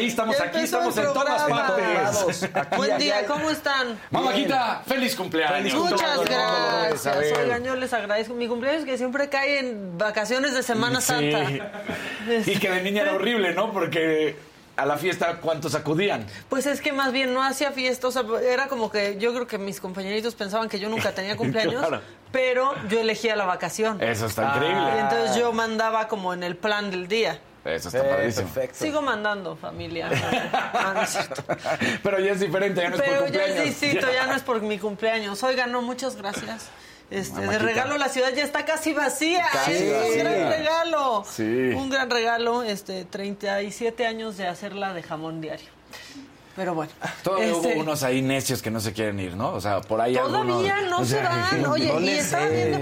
ahí, estamos aquí, estamos en todas partes. Aquí, Buen allá. día, ¿cómo están? Mamáquita, feliz cumpleaños. Muchas gracias. Oigan, yo les agradezco. Mi cumpleaños que siempre cae en vacaciones de Semana Sí. Santa. Y que de niña era horrible, ¿no? Porque a la fiesta, ¿cuántos acudían? Pues es que más bien no hacía fiesta, o sea, era como que yo creo que mis compañeritos pensaban que yo nunca tenía cumpleaños, Claro. pero yo elegía la vacación. Eso está Y increíble. entonces yo mandaba como en el plan del día. Eso está Eh, padrísimo. perfecto. Sigo mandando, familia. No, no es cierto. Pero ya es diferente, ya no es por Pero ya cumpleaños. es distinto, ya no es por mi cumpleaños. Oigan, no, muchas gracias. Este, de Mamáquita. regalo la ciudad ya está casi vacía. Casi es un vacía. gran regalo. Sí. Un gran regalo, este, 37 años de hacerla de jamón diario. Pero bueno. Todavía este, hubo unos ahí necios que no se quieren ir, ¿no? O sea, por ahí Todavía algunos- no o se sea, van. Oye, no y estaba viendo.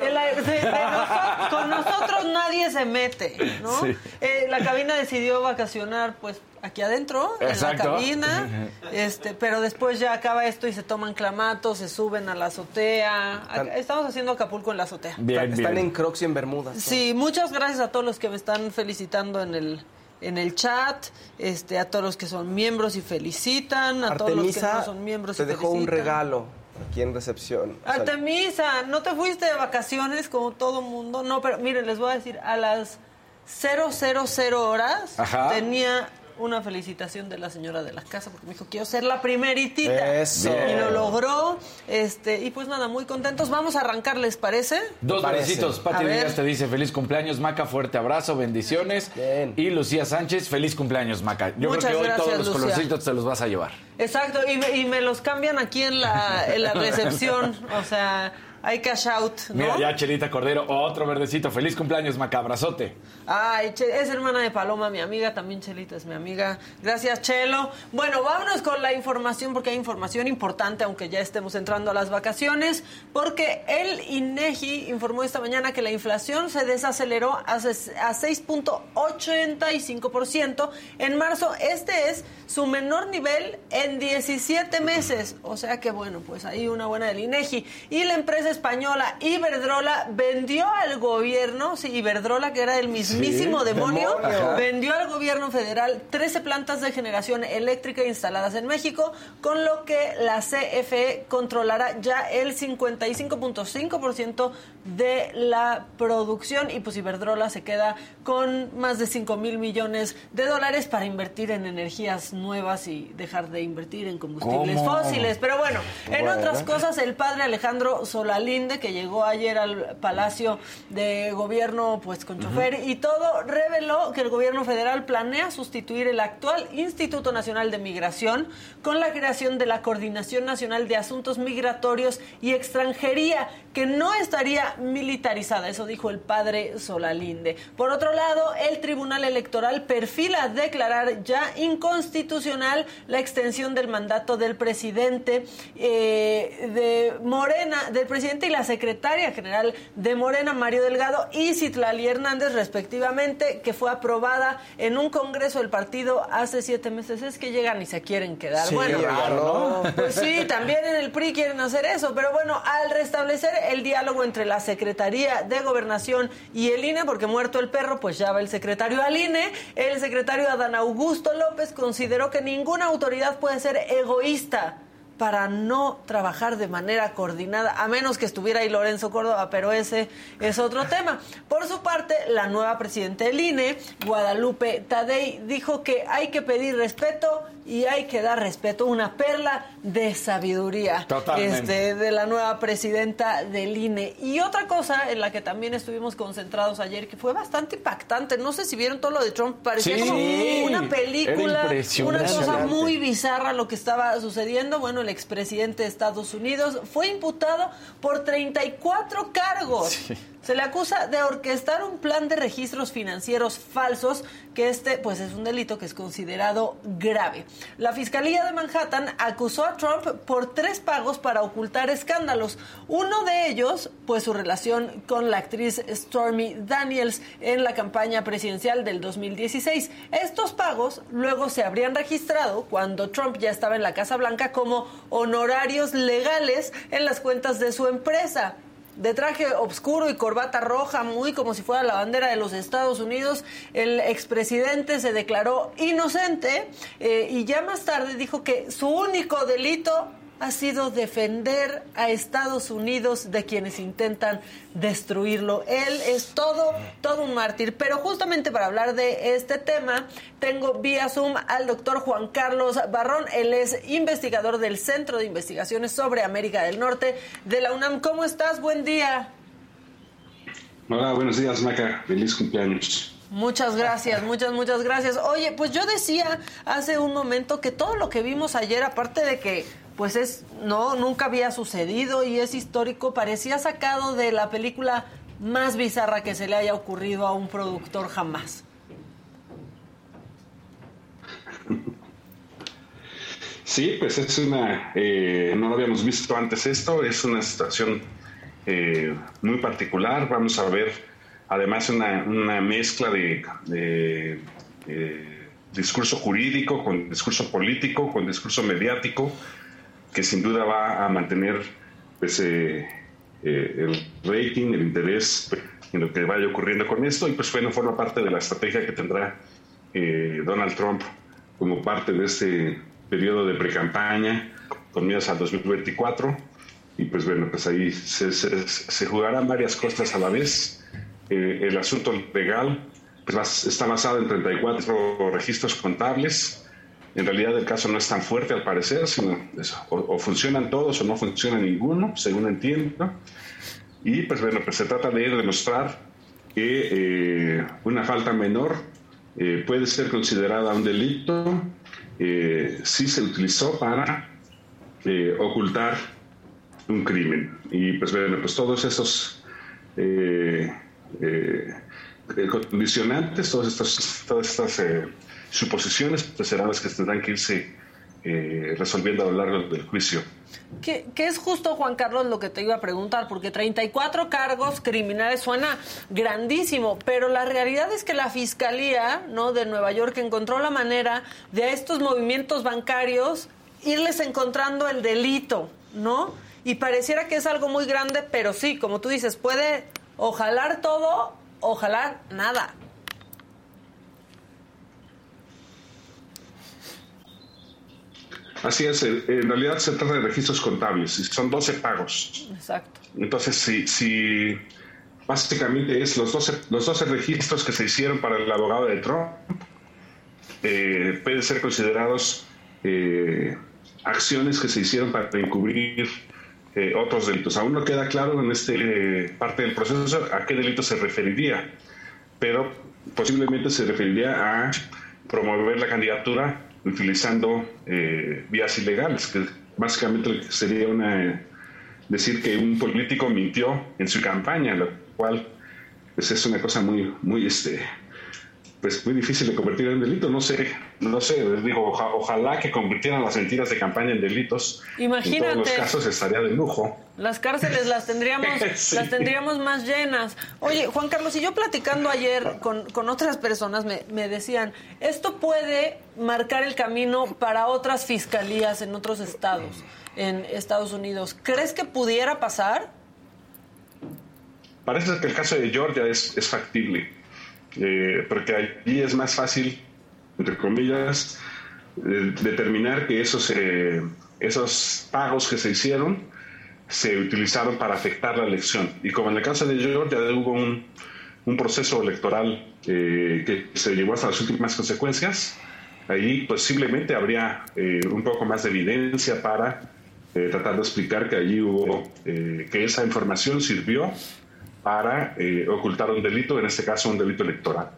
El- de- de noso- con nosotros nadie se mete, ¿no? Sí. Eh, la cabina decidió vacacionar, pues, aquí adentro, en la cabina, este, pero después ya acaba esto y se toman clamatos, se suben a la azotea. Están- Estamos haciendo Acapulco en la azotea. Bien, Están bien. en Crocs y en Bermudas. ¿no? Sí, muchas gracias a todos los que me están felicitando en el en el chat, este, a todos los que son miembros y felicitan, a todos los que no son miembros te y dejó un felicitan. regalo aquí en recepción. Artemisa, ¿no te fuiste de vacaciones como todo mundo? No, pero miren, les voy a decir, a las 000 horas Ajá. tenía una felicitación de la señora de la casa porque me dijo, quiero ser la primeritita. Eso. Y lo logró. Este, y pues nada, muy contentos. Vamos a arrancar, ¿les parece? Dos besitos. Pati. Díaz te dice feliz cumpleaños, Maca. Fuerte abrazo, bendiciones. Bien. Y Lucía Sánchez, feliz cumpleaños, Maca. Yo Muchas creo que hoy gracias, todos los Lucía. colorcitos te los vas a llevar. Exacto, y me, y me los cambian aquí en la, en la recepción. O sea, hay cash out, ¿no? Mira, ya Chelita Cordero, otro verdecito. Feliz cumpleaños, Maca. Abrazote. Ay, es hermana de Paloma, mi amiga, también Chelita es mi amiga. Gracias, Chelo. Bueno, vámonos con la información, porque hay información importante, aunque ya estemos entrando a las vacaciones, porque el INEGI informó esta mañana que la inflación se desaceleró a 6.85%. En marzo, este es su menor nivel en 17 meses. O sea que, bueno, pues ahí una buena del INEGI. Y la empresa española Iberdrola vendió al gobierno, sí, Iberdrola, que era el mismísimo demonio, demonio. vendió al gobierno federal 13 plantas de generación eléctrica instaladas en México, con lo que la CFE controlará ya el 55.5% de la producción y pues Iberdrola se queda con más de 5 mil millones de dólares para invertir en energías nuevas y dejar de invertir en combustibles ¿Cómo? fósiles. Pero bueno, en Bueno. otras cosas, el padre Alejandro Solalinde, que llegó ayer al Palacio de Gobierno pues con chofer y todo, reveló que el gobierno federal planea sustituir el actual Instituto Nacional de Migración con la creación de la Coordinación Nacional de Asuntos Migratorios y Extranjería, que no estaría militarizada, eso dijo el padre Solalinde. Por otro lado, el Tribunal Electoral perfila declarar ya inconstitucional la extensión del mandato del presidente eh, de Morena, del presidente y la secretaria general de Morena, Mario Delgado, y Citlali Hernández, respectivamente, que fue aprobada en un congreso del partido hace siete meses. Es que llegan y se quieren quedar. Sí, bueno, raro, ¿no? pues sí, también en el PRI quieren hacer eso, pero bueno, al restablecer el diálogo entre la Secretaría de Gobernación y el INE, porque muerto el perro, pues ya va el secretario al INE, el secretario Adán Augusto López consideró que ninguna autoridad puede ser egoísta para no trabajar de manera coordinada, a menos que estuviera ahí Lorenzo Córdoba, pero ese es otro tema. Por su parte, la nueva presidenta del INE, Guadalupe Tadei, dijo que hay que pedir respeto y hay que dar respeto, una perla de sabiduría este, de la nueva presidenta del INE. Y otra cosa en la que también estuvimos concentrados ayer, que fue bastante impactante, no sé si vieron todo lo de Trump, parecía Sí, como una película, una cosa muy bizarra lo que estaba sucediendo. Bueno, el expresidente de Estados Unidos fue imputado por 34 cargos. Se le acusa de orquestar un plan de registros financieros falsos, que este pues es un delito que es considerado grave. La Fiscalía de Manhattan acusó a Trump por tres pagos para ocultar escándalos. Uno de ellos, pues su relación con la actriz Stormy Daniels en la campaña presidencial del 2016. Estos pagos luego se habrían registrado cuando Trump ya estaba en la Casa Blanca como honorarios legales en las cuentas de su empresa. De traje oscuro y corbata roja, muy como si fuera la bandera de los Estados Unidos. El expresidente se declaró inocente eh, y ya más tarde dijo que su único delito ha sido defender a Estados Unidos de quienes intentan destruirlo. Él es todo, todo un mártir. Pero justamente para hablar de este tema, tengo vía Zoom al doctor Juan Carlos Barrón. Él es investigador del Centro de Investigaciones sobre América del Norte de la UNAM. ¿Cómo estás? Buen día. Hola, buenos días, Maca. Feliz cumpleaños. Muchas gracias, muchas, muchas gracias. Oye, pues yo decía hace un momento que todo lo que vimos ayer, aparte de que pues es, no, nunca había sucedido y es histórico, parecía sacado de la película más bizarra que se le haya ocurrido a un productor jamás. Sí, pues es una, eh, no lo habíamos visto antes esto, es una situación eh, muy particular, vamos a ver además una, una mezcla de, eh, discurso jurídico con discurso político, con discurso mediático, que sin duda va a mantener pues, eh, eh, el rating, el interés en lo que vaya ocurriendo con esto. Y pues bueno, forma parte de la estrategia que tendrá eh, Donald Trump como parte de este periodo de pre-campaña con miras al 2024 y pues bueno, pues ahí se, se, jugarán varias cosas a la vez. el asunto legal pues, está basado en 34 registros contables en realidad el caso no es tan fuerte al parecer, sino o, funcionan todos o no funciona ninguno, según entiendo. Y pues bueno, pues se trata de demostrar que eh, una falta menor eh, puede ser considerada un delito eh, si se utilizó para ocultar un crimen. Y pues bueno, pues todos esos condicionantes, todas estas, todas estas suposiciones pues serán las que tendrán que irse eh, resolviendo a lo largo del juicio. ¿Qué, es justo, Juan Carlos, lo que te iba a preguntar? Porque 34 cargos criminales suena grandísimo, pero la realidad es que la Fiscalía ¿no? de Nueva York encontró la manera de a estos movimientos bancarios irles encontrando el delito, ¿no? Y pareciera que es algo muy grande, pero sí, como tú dices, puede ojalá todo, ojalá nada. Así es, en realidad se trata de registros contables y son 12 pagos. Exacto. Entonces, si, si básicamente es los 12, los 12 registros que se hicieron para el abogado de Trump, eh, pueden ser considerados eh, acciones que se hicieron para encubrir eh, otros delitos. Aún no queda claro en este parte del proceso a qué delito se referiría, pero posiblemente se referiría a promover la candidatura utilizando eh, vías ilegales, que básicamente sería una decir que un político mintió en su campaña, lo cual pues, es una cosa muy, muy este, pues muy difícil de convertir en delito. No sé, no sé, digo, ojalá que convirtieran las mentiras de campaña en delitos. Imagínate. En todos los casos estaría de lujo. Las cárceles las tendríamos, las tendríamos más llenas. Oye, Juan Carlos, y yo platicando ayer con, con otras personas me, me decían, esto puede marcar el camino para otras fiscalías en otros estados, en Estados Unidos. ¿Crees que pudiera pasar? Parece que el caso de Georgia es, es factible eh, porque allí es más fácil, entre comillas, eh, determinar que esos, eh, esos pagos que se hicieron se utilizaron para afectar la elección. Y como en el caso de Georgia hubo un, un proceso electoral que se llevó hasta las últimas consecuencias, ahí posiblemente habría un poco más de evidencia para tratar de explicar que allí hubo, que esa información sirvió para eh, ocultar un delito, en este caso un delito electoral.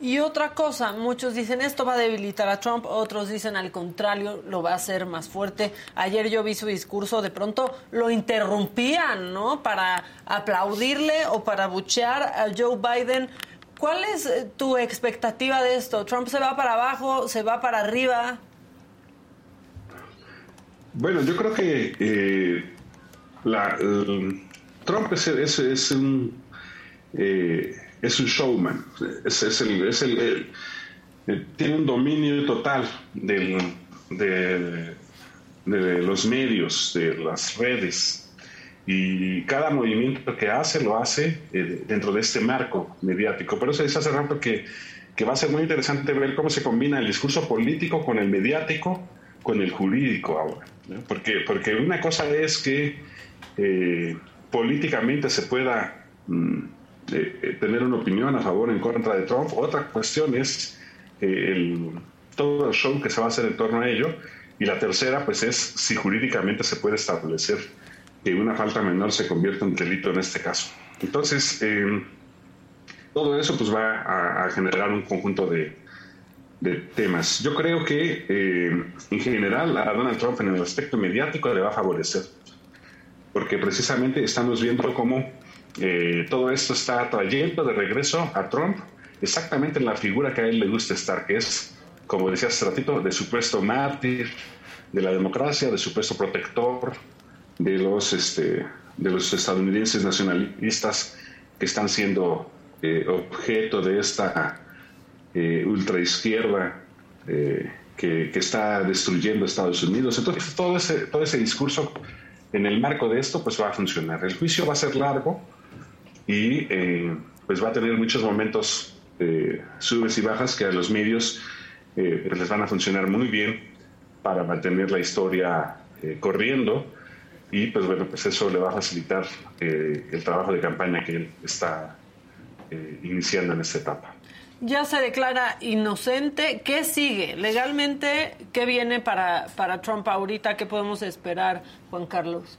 Y otra cosa, muchos dicen esto va a debilitar a Trump, otros dicen al contrario, lo va a hacer más fuerte. Ayer yo vi su discurso, de pronto lo interrumpían, ¿no? Para aplaudirle o para buchear a Joe Biden. ¿Cuál es eh, tu expectativa de esto? ¿Trump se va para abajo, se va para arriba? Bueno, yo creo que eh, la, Trump es, un, eh, es un showman, es, el, eh, tiene un dominio total de, los medios, de las redes. y cada movimiento que hace lo hace eh, dentro de este marco mediático. Por eso dice hace rato que, que va a ser muy interesante ver cómo se combina el discurso político con el mediático, con el jurídico ahora. Porque, porque una cosa es que políticamente se pueda mm, eh, tener una opinión a favor o en contra de Trump, otra cuestión es el, todo el show que se va a hacer en torno a ello, y la tercera pues es si jurídicamente se puede establecer que una falta menor se convierta en delito en este caso. Entonces, eh, todo eso pues va a, generar un conjunto de, temas. Yo creo que eh, en general a Donald Trump en el aspecto mediático le va a favorecer, porque precisamente estamos viendo cómo eh, todo esto está trayendo de regreso a Trump exactamente en la figura que a él le gusta estar, que es, como decía hace ratito, de supuesto mártir de la democracia, de supuesto protector de los, este, de los estadounidenses nacionalistas que están siendo eh, objeto de esta eh, ultraizquierda eh, que, que, está destruyendo Estados Unidos. Entonces, todo ese, todo ese discurso en el marco de esto pues va a funcionar. El juicio va a ser largo y eh, pues va a tener muchos momentos subes y bajas que a los medios les van a funcionar muy bien para mantener la historia corriendo y pues bueno, pues eso le va a facilitar eh, el trabajo de campaña que él está eh, iniciando en esta etapa. Ya se declara inocente. ¿Qué sigue? Legalmente, ¿qué viene para, para Trump ahorita? ¿Qué podemos esperar, Juan Carlos?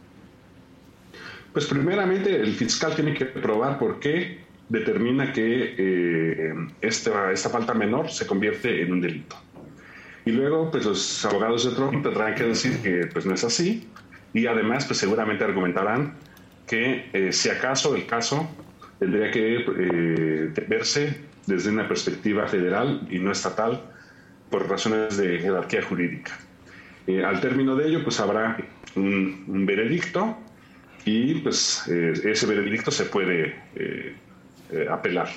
Pues primeramente el fiscal tiene que probar por qué determina que eh, esta, esta falta menor se convierte en un delito. Y luego, pues los abogados de Trump tendrán que decir que pues no es así, y además pues seguramente argumentarán que eh, si acaso el caso tendría que eh, verse desde una perspectiva federal y no estatal por razones de jerarquía jurídica. Eh, al término de ello pues habrá un, veredicto y pues ese veredicto se puede apelar.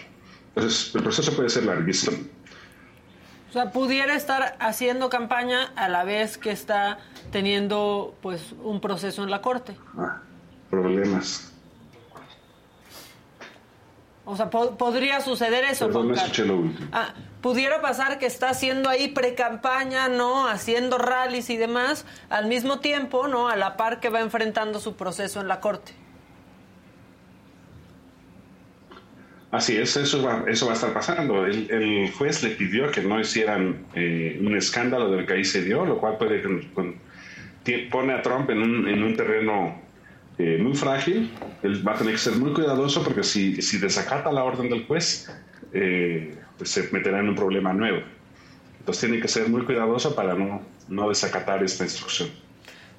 Entonces el proceso puede ser larguísimo. O sea, pudiera estar haciendo campaña a la vez que está teniendo pues un proceso en la corte. Ah, problemas. O sea, podría suceder eso. Perdón, escuché lo último. Ah, pudiera pasar que está haciendo ahí pre-campaña, ¿no? Haciendo rallies y demás, al mismo tiempo, ¿no? A la par que va enfrentando su proceso en la corte. Así es, eso va, eso va a estar pasando. El, juez le pidió que no hicieran eh, un escándalo del que ahí se dio, lo cual puede pone a Trump en un, en un terreno eh, muy frágil. Él va a tener que ser muy cuidadoso porque si, si desacata la orden del juez, eh, pues se meterá en un problema nuevo. Entonces tiene que ser muy cuidadoso para no, no desacatar esta instrucción.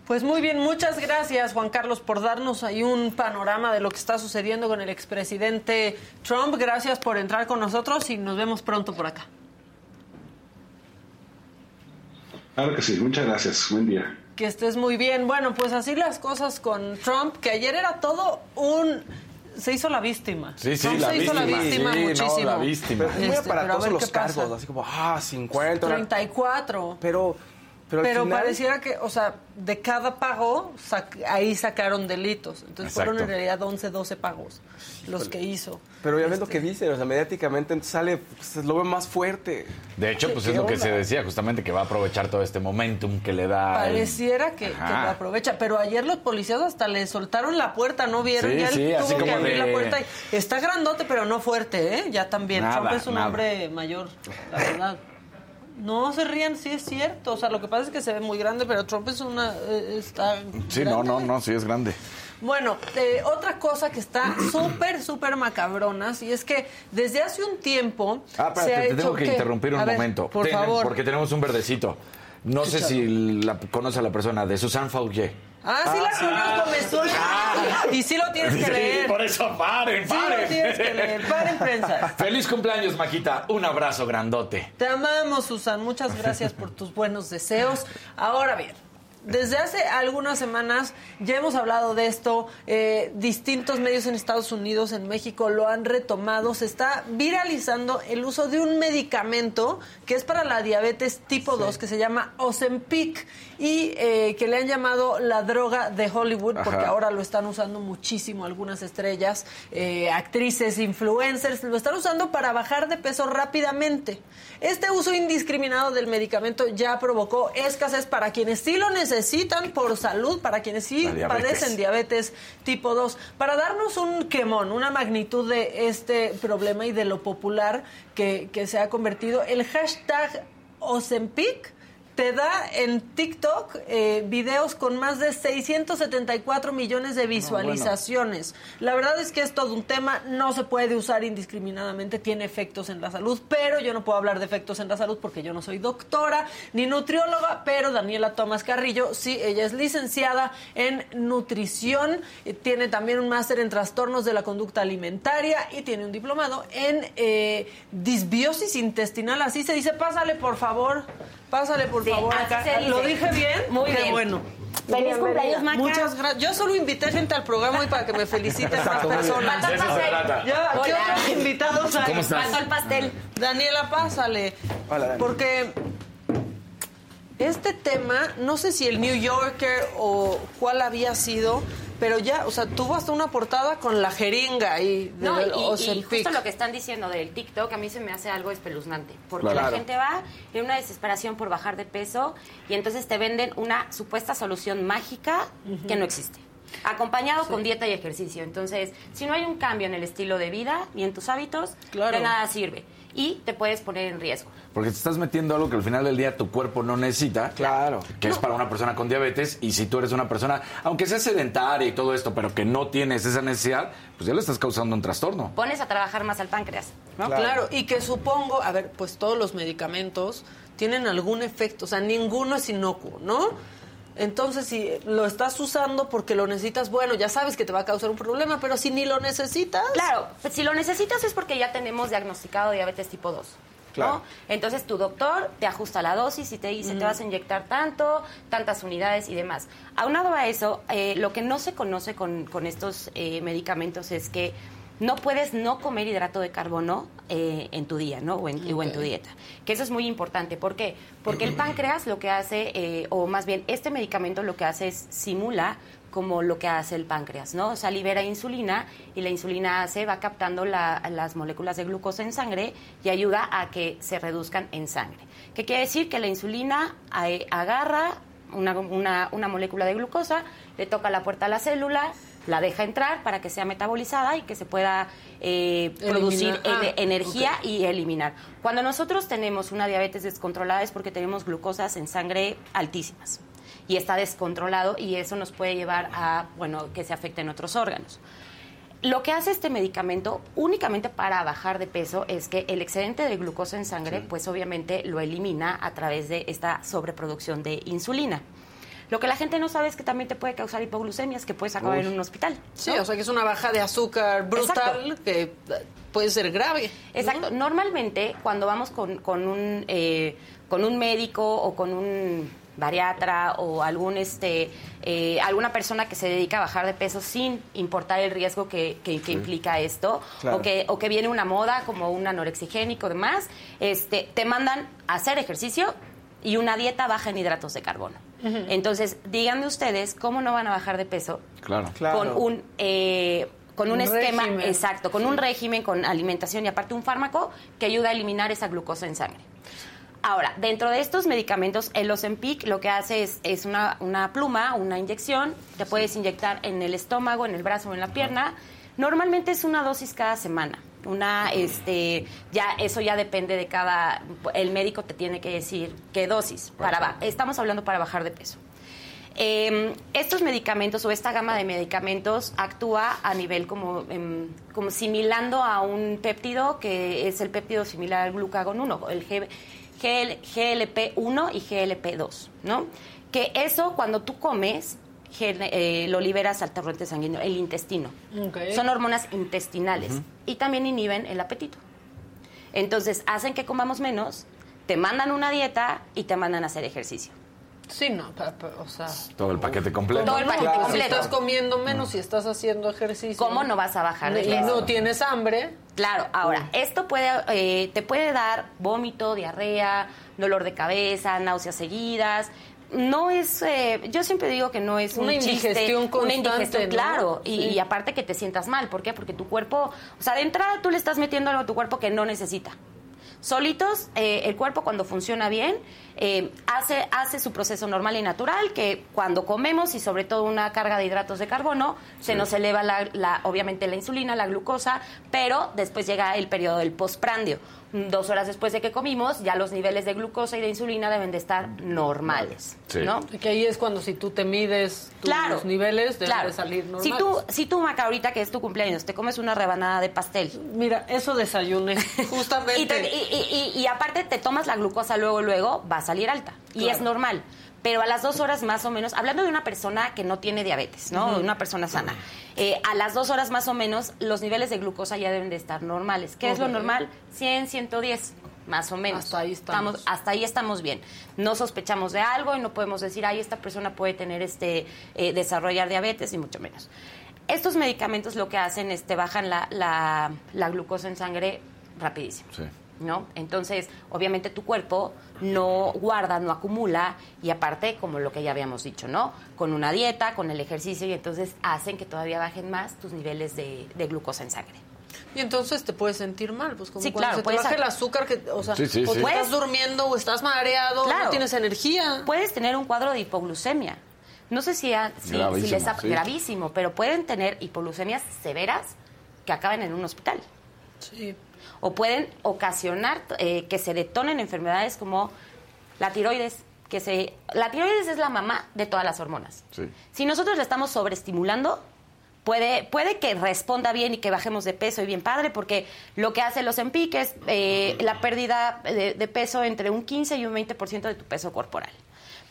Pues muy bien, muchas gracias Juan Carlos por darnos ahí un panorama de lo que está sucediendo con el expresidente Trump. Gracias por entrar con nosotros y nos vemos pronto por acá. Claro que sí, muchas gracias. Buen día. Que estés muy bien. Bueno, pues así las cosas con Trump, que ayer era todo un se hizo la víctima. Sí, sí, la se hizo la víctima muchísimo. la víctima. Pero muy este, para todos los cargos, así como, ah, 50. 34. Pero pero, pareciera que, o sea, de cada pago, ahí sacaron delitos. Entonces fueron en realidad 11, 12 pagos los que hizo. Pero ya ves lo que este, dice, o sea, mediáticamente sale, pues, lo ve más fuerte. De hecho, pues es lo que se decía, justamente que va a aprovechar todo este momentum que le da. Pareciera que, lo aprovecha, pero ayer los policías hasta le soltaron la puerta, ¿no vieron? ya sí, tuvo que abrir la puerta. está grandote, pero no fuerte, ¿eh? Ya también. Trump es un hombre mayor, la verdad. No se rían, sí es cierto. O sea, lo que pasa es que se ve muy grande, pero Trump es una. Eh, está. Sí, no, no, no, sí es grande. Bueno, eh, otra cosa que está súper, súper macabrona, y es que desde hace un tiempo. Ah, se ha te, tengo que, interrumpir un momento. por favor. Porque tenemos un verdecito. No sé si la, conoce a la persona, de Susan Fauquier. Ah, sí la ah, conozco, me suena. Ah. Y sí lo tienes que leer. por eso paren, paren. Sí lo tienes que leer, paren prensa. Feliz cumpleaños, Maquita. Un abrazo grandote. Te amamos, Susan. Muchas gracias por tus buenos deseos. Ahora bien, desde hace algunas semanas ya hemos hablado de esto, eh, distintos medios en Estados Unidos, en México lo han retomado, se está viralizando el uso de un medicamento que es para la diabetes tipo 2, que se llama Ozempic y eh, que le han llamado la droga de Hollywood, porque ahora lo están usando muchísimo algunas estrellas, eh, actrices, influencers, lo están usando para bajar de peso rápidamente. Este uso indiscriminado del medicamento ya provocó escasez para quienes sí lo necesitan por salud, para quienes sí padecen diabetes tipo 2. Para darnos un quemón, una magnitud de este problema y de lo popular que, que se ha convertido, el hashtag Ozempic te da en TikTok eh, videos con más de 674 millones de visualizaciones. La verdad es que es todo un tema, no se puede usar indiscriminadamente, tiene efectos en la salud, pero yo no puedo hablar de efectos en la salud porque yo no soy doctora ni nutrióloga, pero Daniela Tomás Carrillo, sí, ella es licenciada en nutrición, eh, tiene también un máster en trastornos de la conducta alimentaria y tiene un diplomado en eh, disbiosis intestinal, así se dice, pásale por favor. Pásale, por favor, acá. ¿Lo dije bien? Muy Qué bien. bueno. Feliz cumpleaños, Maca. Muchas gracias. Yo solo invité gente al programa hoy para que me feliciten más personas. Faltó el Eso se pastel. trata. Ya, ¿qué otros invitados hay? ¿Cómo estás? Faltó el pastel. Daniela, pásale. Hola. Porque este tema, no sé si el New Yorker o cuál había sido, pero ya, o sea, tuvo hasta una portada con la jeringa ahí de No, y, del y Ozempic. justo lo que están diciendo del TikTok a mí se me hace algo espeluznante. Porque Claro. la gente va en una desesperación por bajar de peso y entonces te venden una supuesta solución mágica que no existe. Acompañado con dieta y ejercicio. Entonces, si no hay un cambio en el estilo de vida ni en tus hábitos, Claro. de nada sirve. Y te puedes poner en riesgo. Porque te estás metiendo algo que al final del día tu cuerpo no necesita. Claro. Que es para una persona con diabetes. Y si tú eres una persona, aunque sea sedentaria y todo esto, pero que no tienes esa necesidad, pues ya le estás causando un trastorno. Pones a trabajar más al páncreas. ¿no? Claro. y que supongo, a ver, pues todos los medicamentos tienen algún efecto, o sea, ninguno es inocuo, ¿no? Entonces, si lo estás usando porque lo necesitas, bueno, ya sabes que te va a causar un problema, pero si ni lo necesitas, Claro, pues si lo necesitas es porque ya tenemos diagnosticado diabetes tipo 2. Entonces tu doctor te ajusta la dosis y te dice te vas a inyectar tanto, tantas unidades y demás. Aunado a eso, eh, lo que no se conoce con, con estos eh, medicamentos es que no puedes no comer hidrato de carbono eh, en tu día, ¿no? O en, o en tu dieta. Que eso es muy importante. ¿Por qué? Porque el páncreas lo que hace, eh, o más bien este medicamento lo que hace es simula como lo que hace el páncreas, ¿no? O sea, libera insulina y la insulina hace, va captando la- las moléculas de glucosa en sangre y ayuda a que se reduzcan en sangre. ¿Qué quiere decir? Que la insulina eh, agarra una, una- una molécula de glucosa, le toca la puerta a la célula, la deja entrar para que sea metabolizada y que se pueda eh, producir ene- Ah, energía y eliminar. Cuando nosotros tenemos una diabetes descontrolada es porque tenemos glucosas en sangre altísimas y está descontrolado y eso nos puede llevar a, bueno, que se afecten otros órganos. Lo que hace este medicamento únicamente para bajar de peso es que el excedente de glucosa en sangre, pues obviamente lo elimina a través de esta sobreproducción de insulina. Lo que la gente no sabe es que también te puede causar hipoglucemias, que puedes acabar en un hospital. sí, o sea, que es una baja de azúcar brutal Exacto. que eh, puede ser grave. ¿no? Exacto. Normalmente, cuando vamos con, con un, eh, con un médico o con un bariatra o algún este eh, alguna persona que se dedica a bajar de peso sin importar el riesgo que, que- que implica esto Claro. o que o que viene una moda como un anorexigénico demás este te mandan a hacer ejercicio y una dieta baja en hidratos de carbono entonces díganme ustedes cómo no van a bajar de peso Claro. Claro. con un eh, con un, Un esquema régimen. exacto, con un régimen, con alimentación y aparte un fármaco que ayuda a eliminar esa glucosa en sangre. Ahora, dentro de estos medicamentos, el Ozempic lo que hace es, es una, una pluma, una inyección, te puedes inyectar en el estómago, en el brazo o en la pierna. Normalmente es una dosis cada semana. Una, este, ya, eso ya depende de cada, el médico te tiene que decir qué dosis. Para, estamos hablando para bajar de peso. Eh, estos medicamentos o esta gama de medicamentos actúa a nivel como, em, como similando a un péptido que es el péptido similar al glucagón 1, el G- GL GLP1 y GLP2, ¿no? Que eso cuando tú comes eh, lo liberas al torrente sanguíneo, el intestino. Son hormonas intestinales y también inhiben el apetito. Entonces hacen que comamos menos, te mandan una dieta y te mandan a hacer ejercicio. Sí, no, pa- pa- o sea... Todo el paquete completo. Todo el paquete no, si completo. estás comiendo menos y estás haciendo ejercicio. ¿Cómo no vas a bajar de peso? no tienes hambre. Claro, ahora, esto puede, eh, te puede dar vómito, diarrea, dolor de cabeza, náuseas seguidas. No es, eh, yo siempre digo que no es Una un chiste, indigestión una constante, indigestión, ¿no? claro, y, Sí. y aparte que te sientas mal, ¿por qué? Porque tu cuerpo, o sea, de entrada tú le estás metiendo algo a tu cuerpo que no necesita. Solitos, eh, el cuerpo cuando funciona bien, eh, hace, hace su proceso normal y natural, que cuando comemos y sobre todo una carga de hidratos de carbono, se nos eleva la, la- obviamente la insulina, la glucosa, pero después llega el periodo del postprandio. Dos horas después de que comimos, ya los niveles de glucosa y de insulina deben de estar normales, Sí. ¿no? Que ahí es cuando si tú te mides tus Claro. niveles, deben claro. de salir normales. Si tú, si tú, Maca, ahorita que es tu cumpleaños, te comes una rebanada de pastel, Mira, eso desayuné, justamente. y, te- y- y- y- y aparte te tomas la glucosa luego, luego, va a salir alta. Y Claro. es normal. Pero a las dos horas más o menos, hablando de una persona que no tiene diabetes, ¿no? De Una persona sana. eh, a las dos horas más o menos, los niveles de glucosa ya deben de estar normales. ¿Qué es lo normal? 100, 110, más o menos. Hasta ahí estamos. hasta ahí estamos bien. No sospechamos de algo y no podemos decir, ay, esta persona puede tener este, eh, desarrollar diabetes, ni mucho menos. Estos medicamentos lo que hacen es te bajan la, la, la glucosa en sangre rapidísimo. Sí. ¿No? Entonces, obviamente tu cuerpo no guarda, no acumula y aparte, como lo que ya habíamos dicho, ¿no? Con una dieta, con el ejercicio y entonces hacen que todavía bajen más tus niveles de, de glucosa en sangre. Y entonces te puedes sentir mal, pues como Sí, cuando claro, se te puedes baja el azúcar, que, o sea, Sí, sí, o sí. tú estás Puedes- durmiendo o estás mareado, Claro. no tienes energía. Puedes tener un cuadro de hipoglucemia. No sé si, ha- si- si Gravísimo, les ha- sí. gravísimo, pero pueden tener hipoglucemias severas que acaban en un hospital. Sí. O pueden ocasionar eh, que se detonen enfermedades como la tiroides, que se la tiroides es la mamá de todas las hormonas. Sí. Si nosotros la estamos sobreestimulando, puede puede que responda bien y que bajemos de peso y bien padre, porque lo que hace los EMPIC es eh, la pérdida de, de peso entre un 15 y un 20% de tu peso corporal.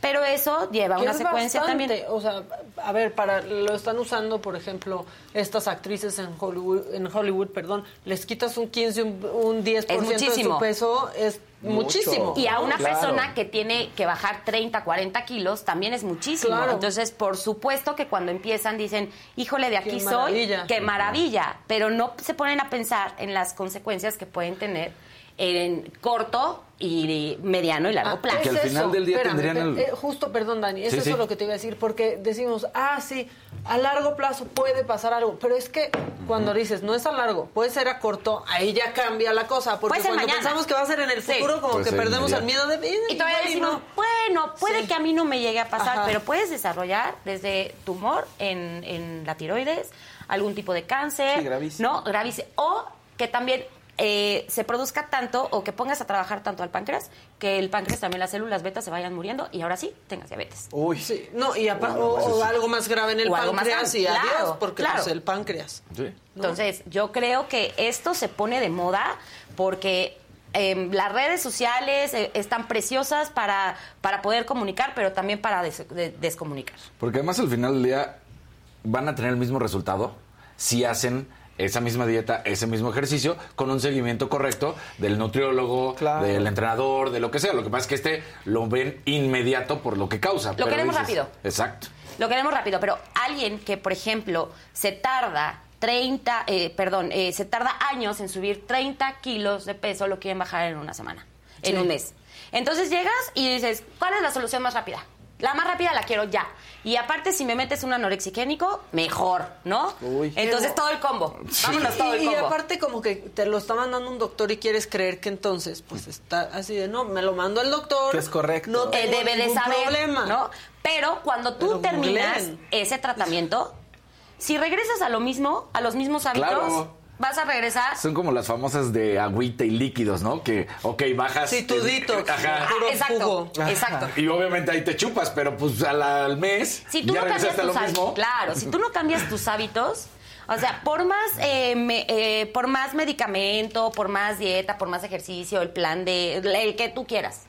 Pero eso lleva Que una es secuencia bastante, también. O sea, a ver, para lo están usando, por ejemplo, estas actrices en Hollywood, en Hollywood perdón, les quitas un 15, un, un 10% de muchísimo. su peso, es Mucho. muchísimo. Y a una Claro. persona que tiene que bajar 30, 40 kilos también es muchísimo. Claro. Entonces, por supuesto que cuando empiezan dicen, híjole, de aquí Qué soy, maravilla. qué maravilla. Pero no se ponen a pensar en las consecuencias que pueden tener en corto y mediano y largo Ah, plazo. Que al es final del día tendrían el- eh, justo, perdón, Dani, es Sí, eso sí. lo que te iba a decir, porque decimos, ah, sí, a largo plazo puede pasar algo, pero es que cuando dices, no es a largo, puede ser a corto, ahí ya cambia la cosa, porque cuando mañana. pensamos que va a ser en el Sí. futuro, como que perdemos el miedo de... Y todavía igual y decimos, no. bueno, puede Sí. que a mí no me llegue a pasar, Ajá. pero puedes desarrollar desde tumor en, en la tiroides, algún tipo de cáncer, Sí, gravísimo. ¿no? Gravísimo. O que también eh, se produzca tanto o que pongas a trabajar tanto al páncreas, que el páncreas también las células beta se vayan muriendo y ahora sí tengas diabetes. Uy. Sí, no, y apa- o, o algo más grave en el páncreas y claro, adiós, porque claro. pues, el páncreas. Sí. Entonces, yo creo que esto se pone de moda porque em, las redes sociales eh, están preciosas para, para poder comunicar, pero también para des- de- descomunicar. Porque además al final del día van a tener el mismo resultado si hacen esa misma dieta, ese mismo ejercicio, con un seguimiento correcto del nutriólogo, Claro. del entrenador, de lo que sea. Lo que pasa es que este lo ven inmediato por lo que causa. Pero queremos dices- rápido. Exacto. Lo queremos rápido, pero alguien que, por ejemplo, se tarda 30, eh, perdón, eh, se tarda años en subir 30 kilos de peso, lo quieren bajar en una semana, en un mes. Entonces llegas y dices, ¿cuál es la solución más rápida? La más rápida la quiero ya. Y aparte, si me metes un anorexigénico, mejor, ¿no? Uy. Entonces todo el combo. Vámonos todo el Y, y combo. aparte como que te lo está mandando un doctor y quieres creer que entonces pues está así de no, me lo mandó el doctor. Que es correcto. No tengo debe de saber, problema. ¿no? Pero cuando tú Pero terminas googleen. ese tratamiento, si regresas a lo mismo, a los mismos hábitos, Claro. Vas a regresar Son como las famosas de agüita y líquidos, ¿no? Que, ok, bajas... Sí, tu detox. Ajá. Ah, puro exacto, jugo. exacto. Y obviamente ahí te chupas, pero pues al, al mes Si tú ya no cambias tus lo hábitos, mismo. claro, si tú no cambias tus hábitos, o sea, por más, eh, me- eh, por más medicamento, por más dieta, por más ejercicio, el plan de, el que tú quieras.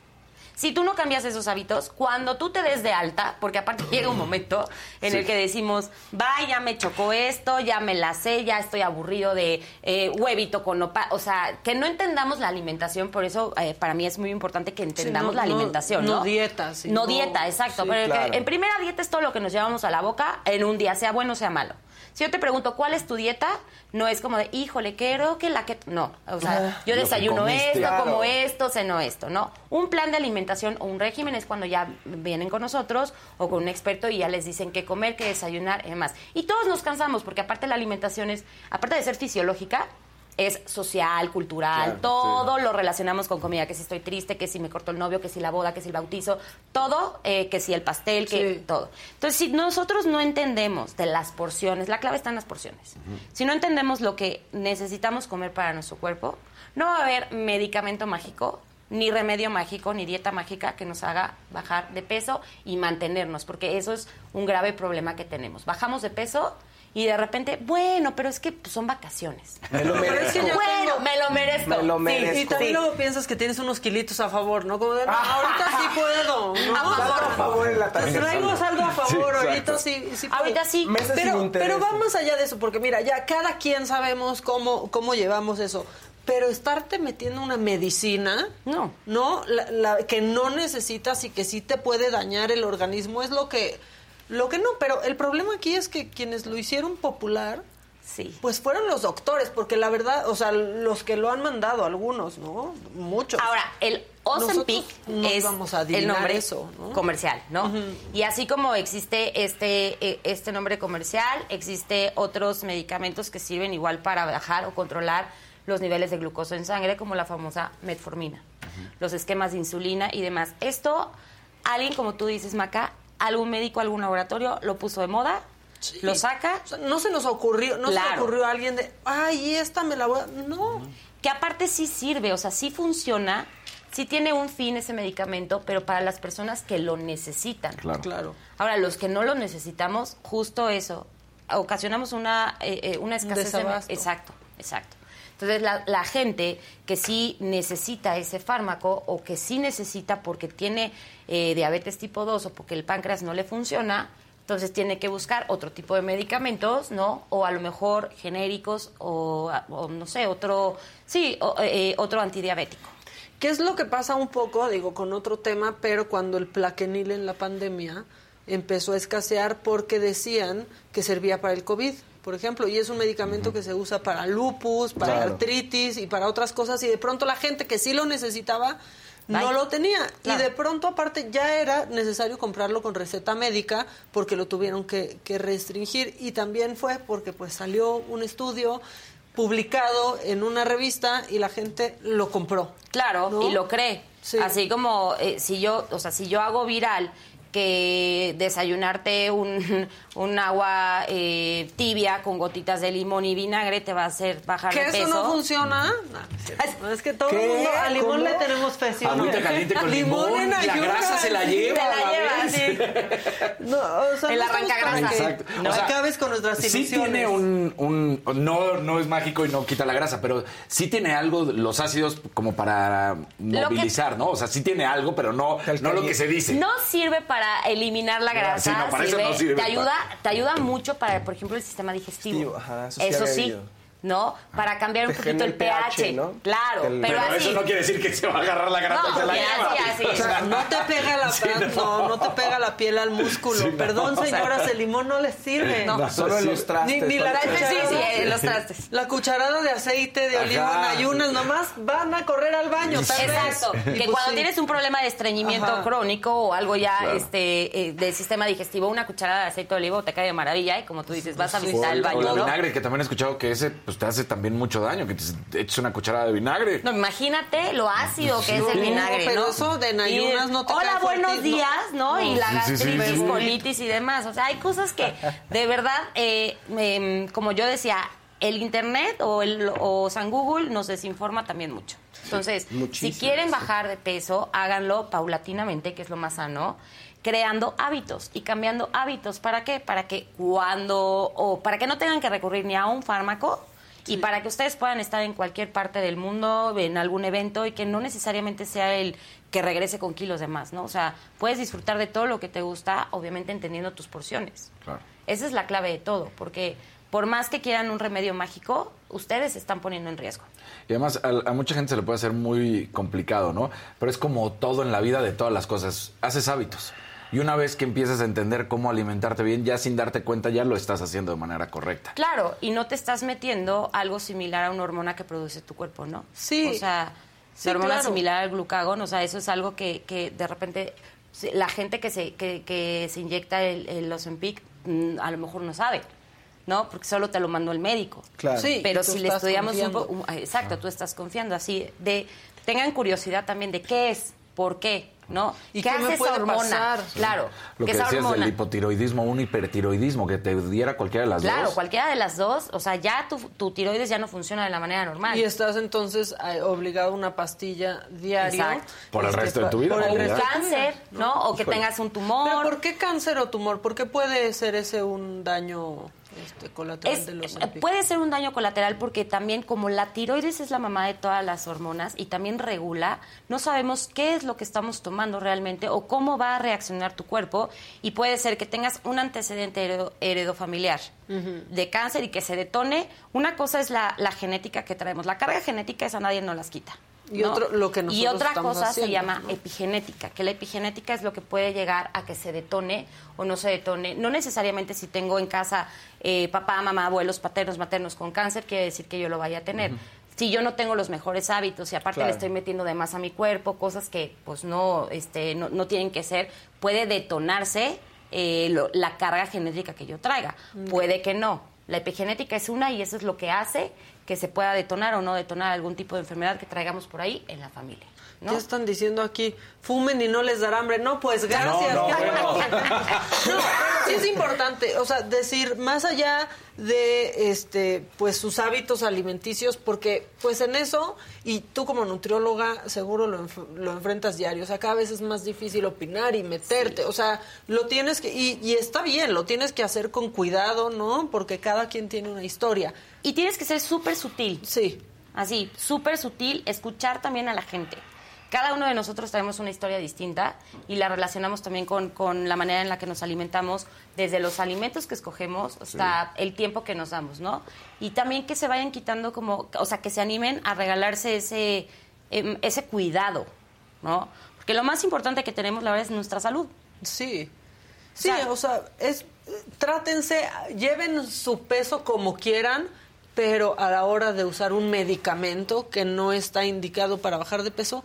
Si tú no cambias esos hábitos, cuando tú te des de alta, porque aparte llega un momento en el que decimos, vaya, ya me chocó esto, ya me la sé, ya estoy aburrido de eh, huevito con nopal. O sea, que no entendamos la alimentación, por eso eh, para mí es muy importante que entendamos no- la no- alimentación, ¿no? no dieta, sino- No dieta, exacto. Sí, pero que en primera dieta es todo lo que nos llevamos a la boca en un día, sea bueno o sea malo. Si yo te pregunto, ¿cuál es tu dieta? No es como de, híjole, quiero que la que... No, o sea, yo Lo que desayuno esto, Claro. como esto, ceno esto, ¿no? Un plan de alimentación o un régimen es cuando ya vienen con nosotros o con un experto y ya les dicen qué comer, qué desayunar y demás. Y todos nos cansamos porque aparte la alimentación es, aparte de ser fisiológica, es social, cultural, Claro, todo lo relacionamos con comida, que si estoy triste, que si me corto el novio, que si la boda, que si el bautizo, todo, eh, que si el pastel, que Sí. todo. Entonces, si nosotros no entendemos de las porciones, la clave está en las porciones. Si no entendemos lo que necesitamos comer para nuestro cuerpo, no va a haber medicamento mágico, ni remedio mágico, ni dieta mágica que nos haga bajar de peso y mantenernos, porque eso es un grave problema que tenemos. Bajamos de peso y de repente, bueno, pero es que pues, son vacaciones. Me lo Pero es que merezco. yo bueno, tengo- me lo merezco. Me lo Sí, merezco. Y también sí. luego piensas que tienes unos kilitos a favor, ¿no? Como de, no, Ah. ahorita sí puedo. ¿no? A favor. A favor en la tarjeta. traigo saldo a favor, Sí, ahorita sí, sí puedo. Ahorita sí. Meses Pero, pero va más allá de eso, porque mira, ya cada quien sabemos cómo, cómo llevamos eso. Pero estarte metiendo una medicina, No. no, la, la que no necesitas y que sí te puede dañar el organismo es lo que, lo que no. Pero el problema aquí es que quienes lo hicieron popular, Sí. pues fueron los doctores, porque la verdad, o sea, los que lo han mandado, algunos, ¿no? Muchos. Ahora, el Ozempic es vamos a el nombre eso, ¿no? comercial, ¿no? Y así como existe este, eh, este nombre comercial, existe otros medicamentos que sirven igual para bajar o controlar los niveles de glucosa en sangre, como la famosa metformina, los esquemas de insulina y demás. Esto, alguien como tú dices, Maca, algún médico, algún laboratorio lo puso de moda, Sí. lo saca, O sea, no se nos ocurrió, no se ocurrió a alguien de, ay, esta me la voy a... No. que aparte sí sirve, o sea, sí funciona, sí tiene un fin ese medicamento, pero para las personas que lo necesitan. Claro. Claro. Ahora, los que no lo necesitamos, justo eso, ocasionamos una, eh, eh, una escasez. de- desabasto. exacto, exacto. Entonces, la, la gente que sí necesita ese fármaco o que sí necesita porque tiene eh, diabetes tipo 2 o porque el páncreas no le funciona, entonces tiene que buscar otro tipo de medicamentos, ¿no? O a lo mejor genéricos o, o no sé, otro, sí, o, eh, otro antidiabético. ¿Qué es lo que pasa un poco, digo, con otro tema, pero cuando el plaquenil en la pandemia empezó a escasear porque decían que servía para el COVID, por ejemplo, y es un medicamento que se usa para lupus, para Claro. artritis y para otras cosas, y de pronto la gente que sí lo necesitaba no Bye. lo tenía. Claro. Y de pronto, aparte, ya era necesario comprarlo con receta médica porque lo tuvieron que, que restringir. Y también fue porque pues salió un estudio publicado en una revista y la gente lo compró. Claro, ¿No? y lo cree. Sí. Así como eh, si yo, o sea, si yo hago viral que desayunarte un, un agua eh, tibia con gotitas de limón y vinagre te va a hacer bajar ¿Que de eso peso. no funciona? No, no es que todo ¿Qué? el mundo, a limón ¿Cómo? le tenemos fe, ¿sí o no? Agüita caliente con limón, en la grasa se la lleva. Te la lleva, vez. sí. No, o sea, El no arranca grasa. que Exacto. No O sea, acabes con nuestras Sí ilusiones. tiene un, un- no, no es mágico y no quita la grasa, pero sí tiene algo, los ácidos como para movilizar, ¿no? O sea, sí tiene algo, pero no, no lo que se dice. No sirve para eliminar la grasa. Sí, no, para eso no sirve Te para- ayuda, te ayuda mucho para, por ejemplo, el sistema digestivo. Ajá, eso sí había sí. ¿No? Para cambiar un poquito el pH. pH, ¿no? Claro, El- pero, pero así. eso no quiere decir que se va a agarrar la grasa No, y se la porque lleva. así, así. O sea, no te pega la Sí, no. no, te pega la piel al músculo. Sí, no. Perdón, señoras, el limón no les sirve. No. Solo en los trastes. Ni- ni la- Sí, sí, Sí. eh, los trastes. La cucharada de aceite de Ajá. oliva en ayunas, nomás van a correr al baño. tal vez. Exacto, que pues cuando sí. tienes un problema de estreñimiento Ajá. crónico o algo ya Claro. este eh, del sistema digestivo, una cucharada de aceite de oliva te cae de maravilla y como tú dices, vas a visitar el O baño, ¿no? vinagre, que también he escuchado que ese pues, te hace también mucho daño, que te eches una cucharada de vinagre. No, imagínate lo ácido que es el No, vinagre, pero ¿no? eso de en ayunas Y- no te Hola, cae buenos días, ¿no? Y la Sí, sí, sí, gastritis, sí. colitis y demás. O sea, hay cosas que, de verdad, eh, em, como yo decía, el internet o, el, o San Google nos desinforma también mucho. Entonces, si muchísimo, quieren sí. bajar de peso, háganlo paulatinamente, que es lo más sano, creando hábitos y cambiando hábitos. ¿Para qué? Para que cuando, o para que no tengan que recurrir ni a un fármaco, Y para que ustedes puedan estar en cualquier parte del mundo, en algún evento, y que no necesariamente sea el que regrese con kilos de más, ¿no? O sea, puedes disfrutar de todo lo que te gusta, obviamente entendiendo tus porciones. Claro. Esa es la clave de todo, porque por más que quieran un remedio mágico, ustedes se están poniendo en riesgo. Y además a, a mucha gente se le puede hacer muy complicado, ¿no? Pero es como todo en la vida de todas las cosas. Haces hábitos. Y una vez que empiezas a entender cómo alimentarte bien, ya sin darte cuenta ya lo estás haciendo de manera correcta. Claro, y no te estás metiendo algo similar a una hormona que produce tu cuerpo, ¿no? Sí. O sea, Sí, la hormona claro. similar al glucagón, o sea, eso es algo que, que de repente la gente que se, que, que se inyecta el, el Ozempic mm, a lo mejor no sabe, ¿no? Porque solo te lo mandó el médico. Claro. Sí, Pero si le estudiamos un poco, exacto, tú estás confiando así, de tengan curiosidad también de qué es, por qué, ¿no? ¿Y qué qué me hace esa hormona? pasar? Claro, Lo que esa decías hormona. del hipotiroidismo, un hipertiroidismo, que te diera cualquiera de las Claro, dos. cualquiera de las dos, o sea, ya tu, tu tiroides ya no funciona de la manera normal. Y estás entonces eh, obligado a una pastilla diaria. Exacto. Por el Este, resto de tu vida, Por el resto de tu cáncer, vida, ¿no? O que Híjole. tengas un tumor. Pero ¿por qué cáncer o tumor? ¿Por qué puede ser ese un daño este, colateral Es- de los eh, puede ser un daño colateral porque también como la tiroides es la mamá de todas las hormonas y también regula, no sabemos qué es lo que estamos tomando realmente o cómo va a reaccionar tu cuerpo y puede ser que tengas un antecedente heredo, heredofamiliar de cáncer y que se detone. Una cosa es la, la genética que traemos, la carga genética esa nadie nos las quita. Y ¿no? otro- lo que y nosotros otra cosa se llama ¿no? epigenética, que la epigenética es lo que puede llegar a que se detone o no se detone. No necesariamente si tengo en casa eh, papá, mamá, abuelos paternos, maternos con cáncer, quiere decir que yo lo vaya a tener. Si yo no tengo los mejores hábitos y aparte Claro. le estoy metiendo de más a mi cuerpo, cosas que pues no, este, no, no tienen que ser, puede detonarse eh, lo- la carga genética que yo traiga. Puede que no. La epigenética es una y eso es lo que hace que se pueda detonar o no detonar algún tipo de enfermedad que traigamos por ahí en la familia. ¿no? Ya están diciendo aquí, fumen y no les dará hambre. No, pues gracias. no, qué bueno. bueno. No, pero sí es importante, o sea, decir más allá de este pues sus hábitos alimenticios porque pues en eso y tú como nutrióloga seguro lo, enf- lo enfrentas diario, o sea, cada vez es más difícil opinar y meterte, o sea, lo tienes que y, y está bien, lo tienes que hacer con cuidado, ¿no? Porque cada quien tiene una historia. Y tienes que ser súper sutil. Sí. Así, súper sutil, escuchar también a la gente. Cada uno de nosotros tenemos una historia distinta y la relacionamos también con, con la manera en la que nos alimentamos, desde los alimentos que escogemos hasta el tiempo que nos damos, ¿no? Y también que se vayan quitando como, o sea, que se animen a regalarse ese, em, ese cuidado, ¿no? Porque lo más importante que tenemos, la verdad, es nuestra salud. Sí. Sí, sea- o sea, es trátense, lleven su peso como quieran, pero a la hora de usar un medicamento que no está indicado para bajar de peso,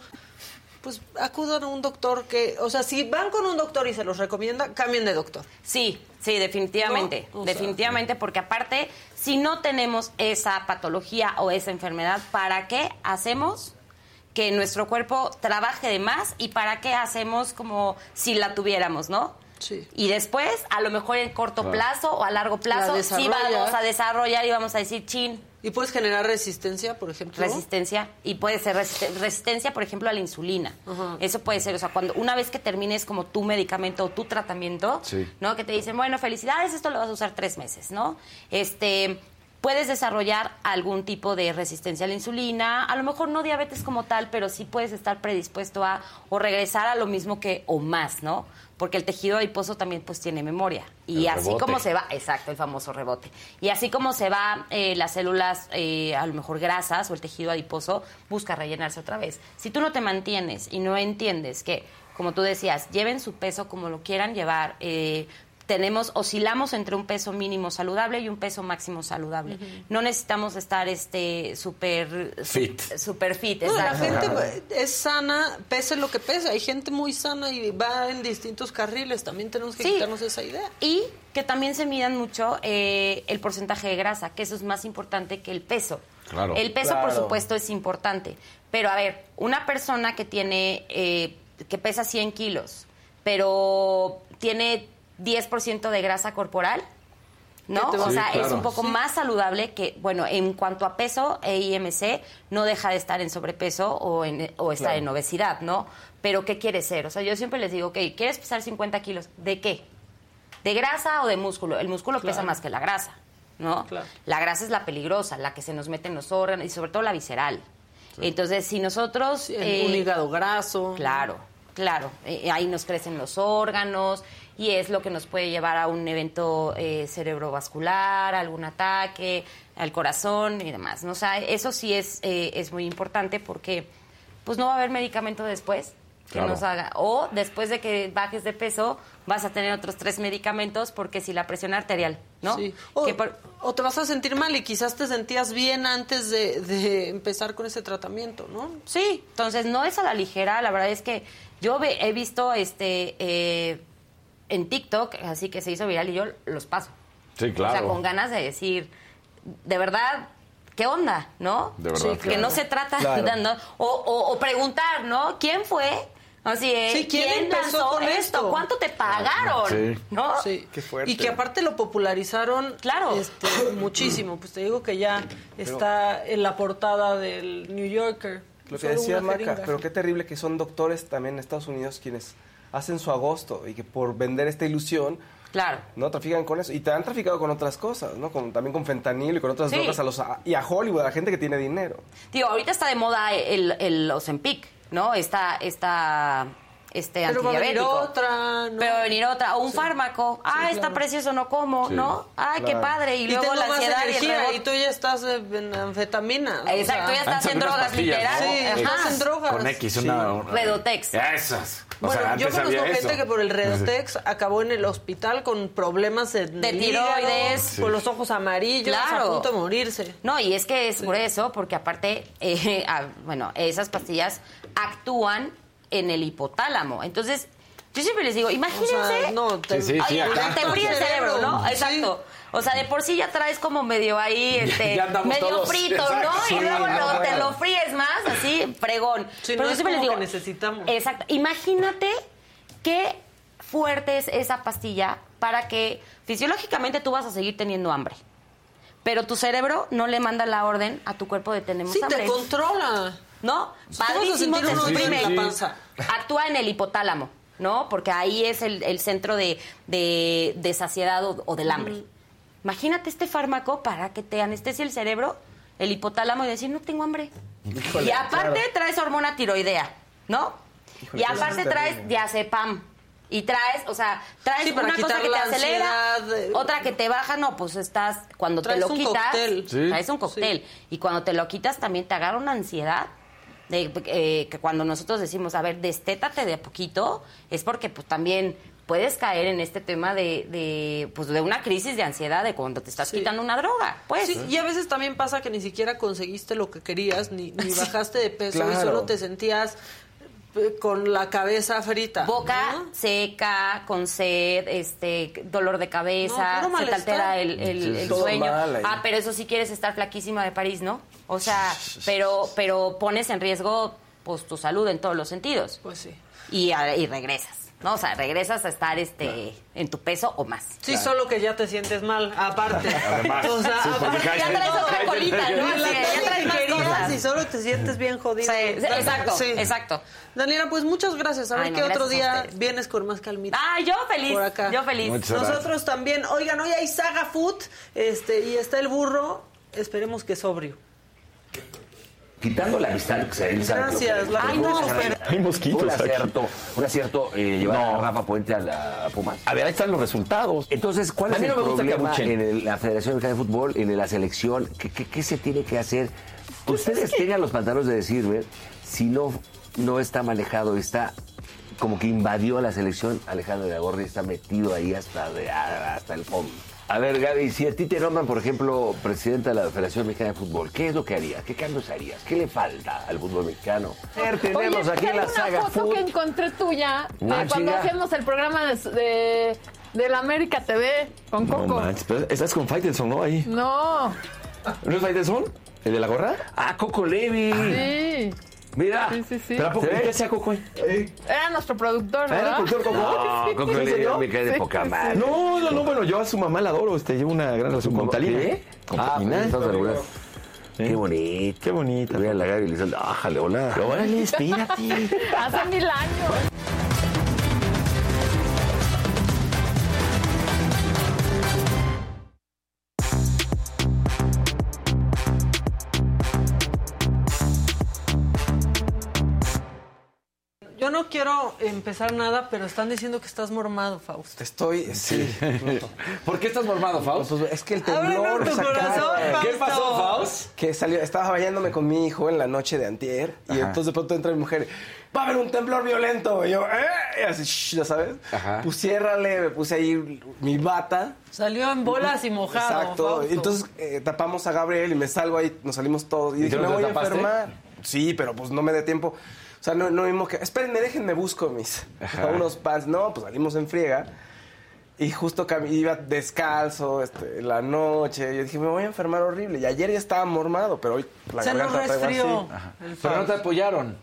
pues acudan a un doctor que, o sea, si van con un doctor y se los recomienda, cambien de doctor. Sí, sí, definitivamente. ¿No? O sea, definitivamente, porque aparte, si no tenemos esa patología o esa enfermedad, ¿para qué hacemos que nuestro cuerpo trabaje de más y para qué hacemos como si la tuviéramos, ¿no? Sí. Y después, a lo mejor en corto Claro. plazo o a largo plazo, sí desarrollas. vamos a desarrollar y vamos a decir, chin, Y puedes generar resistencia, por ejemplo. resistencia y puede ser resiste- resistencia por ejemplo a la insulina. Eso puede ser o sea cuando una vez que termines como tu medicamento o tu tratamiento Sí. no que te dicen bueno felicidades esto lo vas a usar tres meses no este puedes desarrollar algún tipo de resistencia a la insulina a lo mejor no diabetes como tal pero sí puedes estar predispuesto a o regresar a lo mismo que o más no porque el tejido adiposo también pues tiene memoria y El así rebote. como se va, exacto, el famoso rebote. Y así como se va eh, las células, eh, a lo mejor grasas o el tejido adiposo, busca rellenarse otra vez. Si tú no te mantienes y no entiendes que, como tú decías, lleven su peso como lo quieran llevar, eh, tenemos, oscilamos entre un peso mínimo saludable y un peso máximo saludable. No necesitamos estar este súper Fit. Super fit, No, la gente es sana, pese lo que pese. Hay gente muy sana y va en distintos carriles. También tenemos que Sí. quitarnos esa idea. Y que también se midan mucho eh, el porcentaje de grasa, que eso es más importante que el peso. Claro. El peso, por supuesto, es importante. Pero a ver, una persona que tiene, eh, que pesa 100 kilos, pero tiene 10% de grasa corporal, ¿no? ¿Qué te va O sea, Sí, es un poco más saludable que, bueno, en cuanto a peso e IMC, no deja de estar en sobrepeso o, en, o estar Claro. en obesidad, ¿no? Pero ¿qué quieres ser? O sea, yo siempre les digo, ok, ¿quieres pesar 50 kilos? ¿De qué? ¿De grasa o de músculo? El músculo pesa más que la grasa. ¿no? Claro. La grasa es la peligrosa, la que se nos mete en los órganos y sobre todo la visceral. Entonces, si nosotros... Eh, un hígado graso. Claro, claro. Eh, ahí nos crecen los órganos y es lo que nos puede llevar a un evento eh, cerebrovascular, algún ataque al corazón y demás. ¿no? O sea, eso sí es, eh, es muy importante porque pues no va a haber medicamento después que Claro. nos haga. O después de que bajes de peso vas a tener otros tres medicamentos porque si la presión arterial, ¿no? Sí. O, Que por- o te vas a sentir mal y quizás te sentías bien antes de, de empezar con ese tratamiento, ¿no? Sí, entonces no es a la ligera, la verdad es que yo ve- he visto este eh, en TikTok, así que se hizo viral y yo los paso. Sí, claro. O sea, con ganas de decir, de verdad, ¿qué onda? ¿No? De verdad. Sí, Que claro. no se trata Claro. de ¿no? o, o- o preguntar, ¿no? ¿Quién fue? Así, eh, Sí, ¿quién empezó lanzó con esto? ¿Cuánto te pagaron? Sí. ¿No? Sí. Qué fuerte. Y que aparte lo popularizaron Claro. este, muchísimo. Pues te digo que ya está en la portada del New Yorker. Lo que decía Maca, pero qué terrible que son doctores también en Estados Unidos quienes hacen su agosto y que por vender esta ilusión Claro. no trafican con eso y te han traficado con otras cosas, ¿no? Con, también con fentanilo y con otras Sí. drogas a los a- y a Hollywood, a la gente que tiene dinero. Digo, ahorita está de moda el, el Ozempic, ¿no? Está, está este Pero va a venir antidiabético. otra, ¿no? Pero va a venir otra, o un fármaco. ah, está claro. precioso, no como, Sí, ¿no? Ay, qué padre. Y Y luego la más ansiedad y el y, tú ya estás en anfetamina. o Exacto, sea, ya estás Antes en drogas literal. ¿no? Sí, Ajá. estás en drogas. Con X, una... una- Redotex. Esas. O Bueno, sea, yo conozco gente eso. que por el Redotex acabó en el hospital con problemas en De tiroides. con los ojos amarillos, Claro. a punto de morirse. No, y es que es por eso, porque aparte, eh, ah, bueno, esas pastillas actúan en el hipotálamo. Entonces, yo siempre les digo, imagínense. O sea, no, te, Sí, sí, sí, Oye, acá. te fríe el cerebro, ¿no? Sí. Exacto. O sea, de por sí ya traes como medio ahí, este, Ya andamos medio todos. frito, Exacto. ¿no? Sí, y luego no, te lo fríes más, así, fregón. Sí, Pero no yo siempre les digo, que necesitamos. Exacto. Imagínate qué fuerte es esa pastilla para que fisiológicamente tú vas a seguir teniendo hambre. Pero tu cerebro no le manda la orden a tu cuerpo de tenemos Sí, hambre. te controla. ¿No? A Padrísimo, te exprime. días en la panza. Actúa en el hipotálamo, ¿no? Porque ahí es el, el centro de, de, de saciedad o, o del hambre. Imagínate este fármaco para que te anestesie el cerebro, el hipotálamo y decir, no tengo hambre. Híjole, y aparte claro. traes hormona tiroidea, ¿no? Híjole, y aparte es traes diazepam. Y traes, o sea, traes Sí, una cosa que te acelera, ansiedad, eh. otra que te baja, no, pues estás, cuando te lo quitas, cóctel. Traes un cóctel. Y cuando te lo quitas también te agarra una ansiedad. De, eh, que cuando nosotros decimos, a ver, destétate de a poquito, es porque pues también puedes caer en este tema de, de, pues, de una crisis de ansiedad de cuando te estás Sí. quitando una droga. Pues, Sí, y a veces también pasa que ni siquiera conseguiste lo que querías, ni, ni bajaste de peso y solo te sentías con la cabeza frita. boca ¿no? seca, con sed, este, dolor de cabeza, No, se te altera el, el- el sueño. Ah, pero eso sí quieres estar flaquísima de París, ¿no? O sea, pero, pero pones en riesgo pues tu salud en todos los sentidos. Pues sí. Y, a- y regresas, ¿no? O sea, regresas a estar este en tu peso o más. Sí, solo que ya te sientes mal, aparte. Además, O sea, sí, aparte Ya traes otra colita, ¿no? Que ya traes más cosas. y solo te sientes bien jodido. Sí, sí, exacto, exacto. Daniela, pues muchas gracias. A ver Ay, no, qué otro día vienes con más calmita. Ah, yo feliz. Por acá. Yo feliz. Muchas gracias. Nosotros también. Oigan, hoy hay Saga Food este, y está el burro. Esperemos que sobrio. Quitando la amistad que se Gracias, la Ay, no, pero- Hay mosquitos Un aquí. acierto, un acierto eh, llevar No. a Rafa Puente a la Pumas. A ver, ahí están los resultados. Entonces, ¿cuál A es mí el no me gusta que problema en el- la Federación Mexicana de Fútbol, en la selección? ¿Qué, qué- qué se tiene que hacer? Ustedes tengan los pantalones de decirme si no, no está manejado, está como que invadió a la selección Alejandro de y está metido ahí hasta, de- hasta el fondo. A ver, Gaby, si a ti te nombran, por ejemplo, presidenta de la Federación Mexicana de Fútbol, ¿qué es lo que harías? ¿Qué cambios harías? ¿Qué le falta al fútbol mexicano? A ver, tenemos aquí la una saga foto Food. que encontré tuya de Ah, cuando chinga. hacíamos el programa de, de, de la América TV con No Coco. manches, pero estás con Faitelson, ¿no? Ahí. No, ¿No es Faitelson? ¿El de la gorra? Ah, Coco Levi. sí, Mira. sí, sí, sí. ¿Pero a poco qué hacía Coco ahí? Era nuestro productor, ¿Ah, ¿Era el productor Coco? No, Coco ¿En Levi serio? me cae de Sí, poca sí. madre. No, no, no, bueno, yo a su mamá la adoro, este, llevo una gran relación con Talina. ¿Qué? Con Ah, Talina. ¿Eh? Qué bonito. Qué bonita. Mira la Gaby y le dice, ájale, hola. Órale, espérate. Hace mil años. Quiero empezar nada, pero están diciendo que estás mormado, Fausto. Estoy, sí. ¿Por qué estás mormado, Faust? Pues es que el temblor tu corazón, ¿Qué Fausto. pasó, Faust? Que salió, estaba bañándome con mi hijo en la noche de antier y entonces de pronto entra mi mujer, va a haber un temblor violento. Y yo, ¿eh? Y así, shh, ya sabes. Ajá. Pues ciérrale, me puse ahí mi bata. Salió en bolas y mojado. Exacto. Fausto. Y entonces eh, tapamos a Gabriel y me salgo ahí, nos salimos todos. Y, ¿Y dije, me voy a tapaste? enfermar. Sí, pero pues no me dé tiempo. O sea, no, no vimos que. Espérenme, déjenme busco mis Ajá. unos pants. No, pues salimos en friega. Y justo iba descalzo este, en la noche. Yo dije, me voy a enfermar horrible. Y ayer ya estaba mormado, pero hoy la Se garganta traigo resfrió. así. Pero no te apoyaron.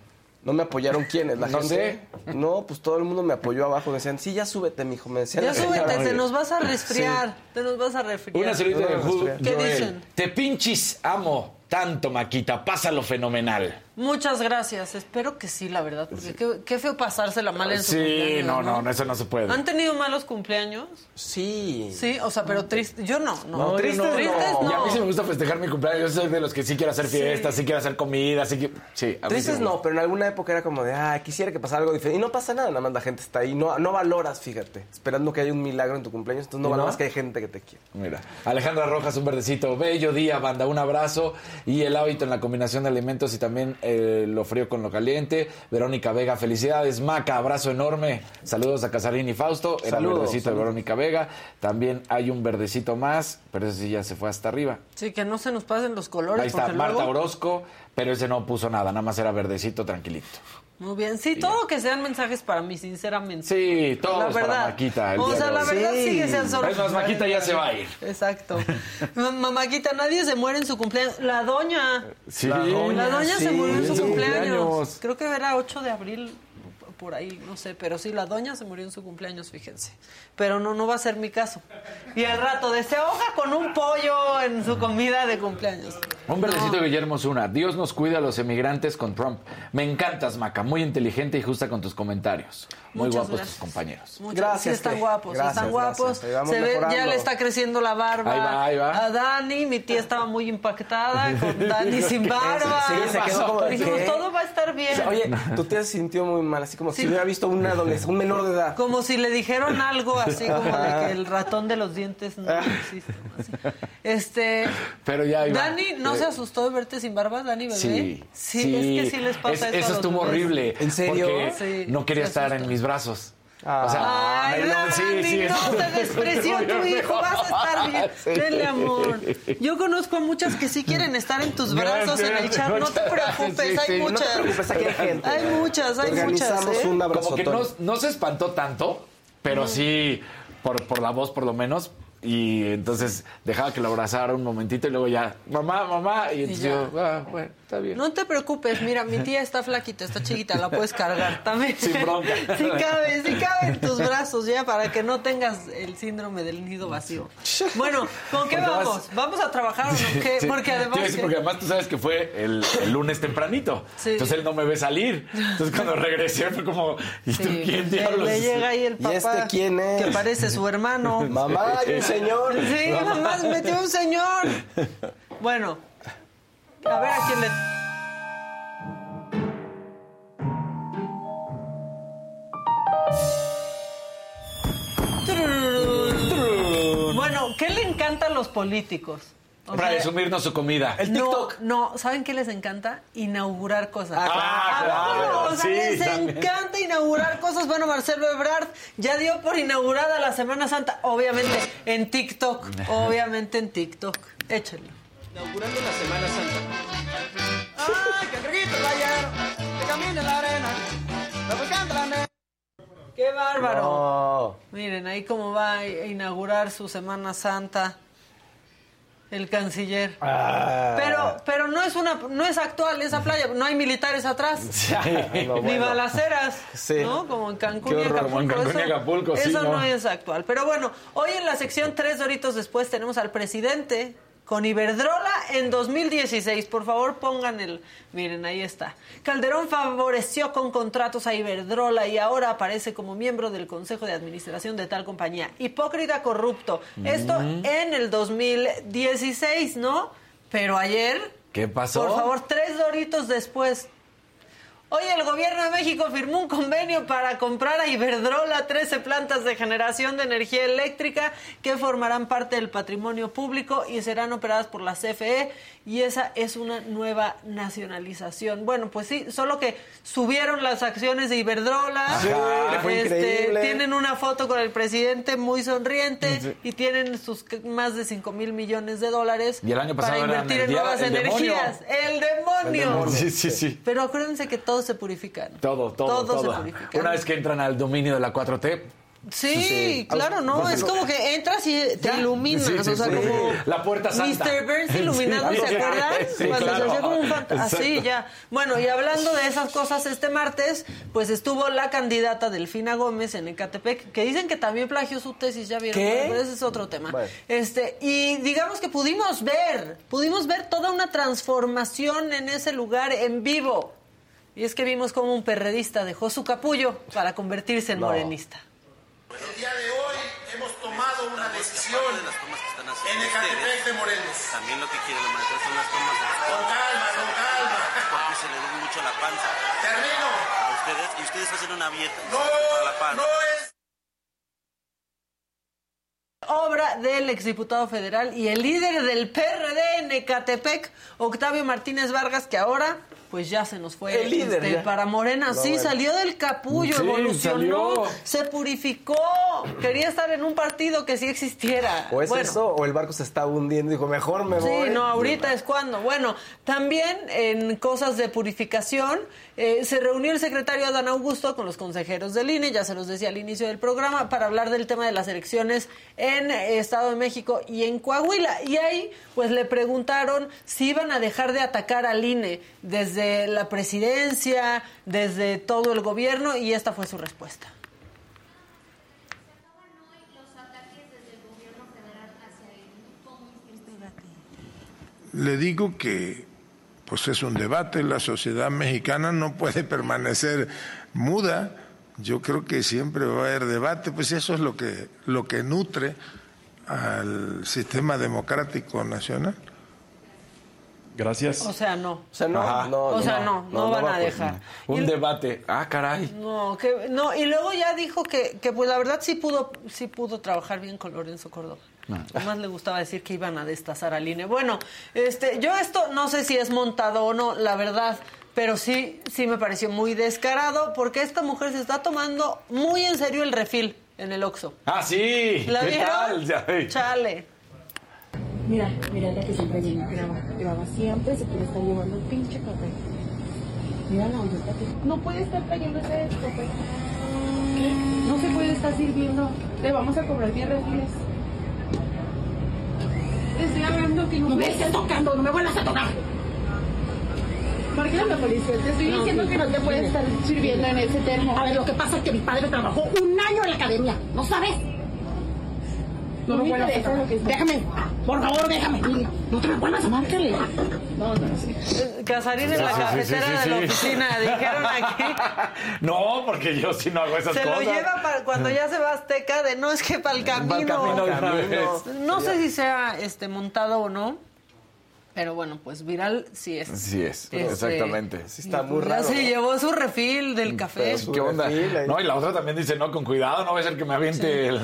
No me apoyaron quiénes, la No gente. No, pues todo el mundo me apoyó abajo. Me decían, sí, ya súbete, mijo. Me decían. Ya súbete, te nos vas a resfriar. Te nos vas a resfriar. Una solita de No, Who, no, ¿Qué Joel. dicen? Te pinchis, amo tanto, Maquita. Pásalo fenomenal. Muchas gracias. Espero que sí, la verdad. Porque qué, qué feo pasársela mal en su Sí, cumpleaños, no, no, no, eso no se puede. ¿Han tenido malos cumpleaños? Sí. Sí, o sea, pero triste. Yo no, no. No, tristes no, Tristes no. no. Y a mí sí me gusta festejar mi cumpleaños. Yo soy de los que sí quiero hacer fiestas, sí, quiero hacer comida, sí que... Sí, a mí Tristes sí no, pero en alguna época era como de, ah, quisiera que pasara algo diferente. Y no pasa nada, nada más la gente está ahí. No, no valoras, fíjate, esperando que haya un milagro en tu cumpleaños. Entonces no ¿Y no? valoras que hay gente que te quiere. Mira, Alejandra Rojas, un verdecito. Bello día, banda. Un abrazo. Y el hábito en la combinación de alimentos y también eh, lo frío con lo caliente. Verónica Vega, felicidades. Maca, abrazo enorme. Saludos a Casarín y Fausto. Era el Saludos, verdecito de. Verónica Vega. También hay un verdecito más, pero ese sí ya se fue hasta arriba. Sí, que no se nos pasen los colores. Ahí está, Marta luego- Orozco, pero ese no puso nada, nada más era verdecito, tranquilito. Muy bien. Sí, todo que sean mensajes para mí, sinceramente. Sí, todos la para verdad. Maquita. el o sea, la verdad Sí. sí que sean solo. Es más, Maquita ya se va a ir. Exacto. Ma- Mamáquita, nadie se muere en su cumpleaños. La doña. Sí, La doña. La doña se sí, murió en su cumpleaños. cumpleaños. Creo que era 8 de abril, por ahí, no sé, pero sí, la doña se murió en su cumpleaños, fíjense. Pero no, no va a ser mi caso. Y al rato, de se ahoga con un pollo en su comida de cumpleaños. Un verdecito de Guillermo Zuna. Dios nos cuida a los emigrantes con Trump. Me encantas, Maca. Muy inteligente y justa con tus comentarios. Muy Muchas guapos gracias. tus compañeros. Muchas- Gracias, sí están guapos, gracias, están guapos. Se ve, ya le está creciendo la barba. Ahí va, ahí va. A Dani, mi tía estaba muy impactada con Dani sin barba. Sí, se quedó como de, Dijimos, todo va a estar bien. Oye, tu tía se sintió muy mal, así como Sí. si hubiera visto un adolescente, un menor de edad. Como si le dijeron algo así como de que el ratón de los dientes no existe. así. Este, Pero ya iba. Dani, ¿no Eh, se asustó de verte sin barba, Dani bebé? Sí, sí, es que sí les pasa Es- eso. estuvo horrible. ¿En serio? Porque Sí, no quería estar en mis brazos. Ah. o sea, Ay, no, Dani, sí, sí, no te despreció tu hijo, vas a estar bien. Sí. Denle amor. Yo conozco a muchas que sí quieren estar en tus brazos en el chat. No te preocupes, Sí, hay muchas. No te preocupes, aquí hay gente. Hay muchas, hay Organizamos muchas. ¿eh? un Como que no, se espantó tanto, pero sí, por, por la voz por lo menos. Y entonces dejaba que lo abrazara un momentito y luego ya, mamá, mamá. Y entonces yo, ah, bueno, está bien. No te preocupes, mira, mi tía está flaquita, está chiquita, la puedes cargar también. Sin bronca. Sí cabe, sí cabe en tus brazos ya para que no tengas el síndrome del nido vacío. Bueno, ¿con qué Porque vamos? vas- ¿Vamos a trabajar o no? ¿Qué? Sí. Porque además... Decir, porque además tú sabes que fue el, el lunes tempranito. Sí. Entonces él no me ve salir. Entonces cuando regresé fue como, ¿y tú Sí, quién diablos? Le llega ahí el ¿Y papá. este quién es? Que parece su hermano. Mamá, hay un señor. Sí, mamá, metió un señor. Bueno, a ver a quién le. Bueno, ¿qué le encanta a los políticos? Para sea, resumirnos su comida. El TikTok. No, ¿saben qué les encanta? Inaugurar cosas. Claro, o sea, sí, les encanta inaugurar cosas. Bueno, Marcelo Ebrard ya dio por inaugurada la Semana Santa, obviamente en TikTok, obviamente en TikTok. Échenlo. Inaugurando la Semana Santa. Ay, que el ayer, que camina en la arena, refrescando la nena. ¡Qué bárbaro! No. Miren, ahí cómo va a inaugurar su Semana Santa el canciller. Ah. Pero, pero no es una, no es actual esa playa, no hay militares atrás. Ni balaceras, Sí. ¿no? Como en Cancún y Acapulco. como en Cancún y eso, Acapulco, sí, eso ¿no? no es actual. Pero bueno, hoy en la sección Tres Doritos Después tenemos al presidente con Iberdrola en 2016. Por favor, pongan el... Miren, ahí está. Calderón favoreció con contratos a Iberdrola y ahora aparece como miembro del Consejo de Administración de tal compañía. Hipócrita corrupto. Esto en el 2016, ¿no? Pero ayer... ¿Qué pasó? Por favor, tres Doritos después. Hoy el gobierno de México firmó un convenio para comprar a Iberdrola 13 plantas de generación de energía eléctrica que formarán parte del patrimonio público y serán operadas por la CFE y esa es una nueva nacionalización. Bueno, pues sí, solo que subieron las acciones de Iberdrola. Este, tienen una foto con el presidente muy sonriente y tienen sus más de 5 mil millones de dólares Y el año pasado para invertir el en nuevas el demonio. energías. El demonio. Sí, sí, sí. Pero acuérdense que todos se purifican. Todo, todo, todo. se purifican. Una vez que entran al dominio de la 4T, Sí, claro, no, es como que entras y te Ya. iluminas, Sí, sí, o sea, sí. como La puerta santa. Mr. Burns iluminado, ¿se acuerdan? sí, Cuando claro. se hacía como un fantasma. Así, ya. Bueno, y hablando de esas cosas, este martes, pues estuvo la candidata Delfina Gómez en Ecatepec, que dicen que también plagió su tesis, ya vieron, ¿Qué? pero ese es otro tema. Bueno. Este, y digamos que pudimos ver, pudimos ver toda una transformación en ese lugar en vivo. Y es que vimos como un perredista dejó su capullo para convertirse en No. morenista. El día de hoy hemos tomado una decisión de las tomas que están en haciendo Ecatepec ustedes. de Morelos. También lo que quieren maestro son las tomas de los Con calma, con calma. porque se le ve mucho la panza Termino. a ustedes y ustedes hacen una dieta No, para la panza. no es obra del exdiputado federal y el líder del PRD en Ecatepec, Octavio Martínez Vargas, que ahora pues ya se nos fue El líder, este, para Morena. Sí, bueno. salió del capullo, Sí, evolucionó, salió. se purificó, quería estar en un partido que sí existiera. O es Bueno. eso, o el barco se está hundiendo. Dijo, mejor me voy. Sí, no, ahorita es cuando. Bueno, también en cosas de purificación, eh, se reunió el secretario Adán Augusto con los consejeros del INE, ya se los decía al inicio del programa, para hablar del tema de las elecciones en eh, Estado de México y en Coahuila. Y ahí, pues le preguntaron si iban a dejar de atacar al INE desde la presidencia, desde todo el gobierno, y esta fue su respuesta. Le digo que pues es un debate, la sociedad mexicana no puede permanecer muda. Yo creo que siempre va a haber debate, pues eso es lo que lo que nutre al sistema democrático nacional. Gracias. O sea, no. O sea, no, Ajá. no, O sea, no, no, van va a por- dejar. un Y- debate. Ah, caray. No, que no, y luego ya dijo que, que pues la verdad sí pudo, sí pudo trabajar bien con Lorenzo Córdoba. Además le gustaba decir que iban a destazar al INE. Bueno, este, yo esto no sé si es montado o no, la verdad, pero sí, sí me pareció muy descarado porque esta mujer se está tomando muy en serio el refil en el Oxxo. Ah, sí. ¿La ¿Qué vieron? tal? Ya ve. Chale. Mira, mira la que siempre viene, graba, graba siempre se quiere estar llevando el pinche café. Mira la olleta que... No puede estar trayéndose esto, pues. ¿Qué? No se puede estar sirviendo. Le vamos a cobrar 10 refiles. Te estoy hablando que no... No me estés tocando, no me vuelvas a tocar. Marca la policía, te estoy diciendo que no te puedes estar sirviendo en ese termo. A ver, lo que pasa es que mi padre trabajó un año en la academia, ¿no sabes? No me vuelvas a tocar. Déjame, por favor, déjame. No te me vuelvas a márcale. No, no, sí. Casarín en la Sí, sí, cafetera sí, sí, de la oficina, dijeron aquí. No, porque yo sí no hago esas Se lo cosas. lleva para cuando ya se va a Azteca de no es que para el camino. Camino. No sé si sea este montado o no. Pero bueno, pues viral sí es. Sí es, Este, exactamente. Sí está muy pues raro. Ya se llevó su refil del café. su ¿Qué onda? refil. No, y la otra también dice, no, con cuidado, no va a ser que me aviente el...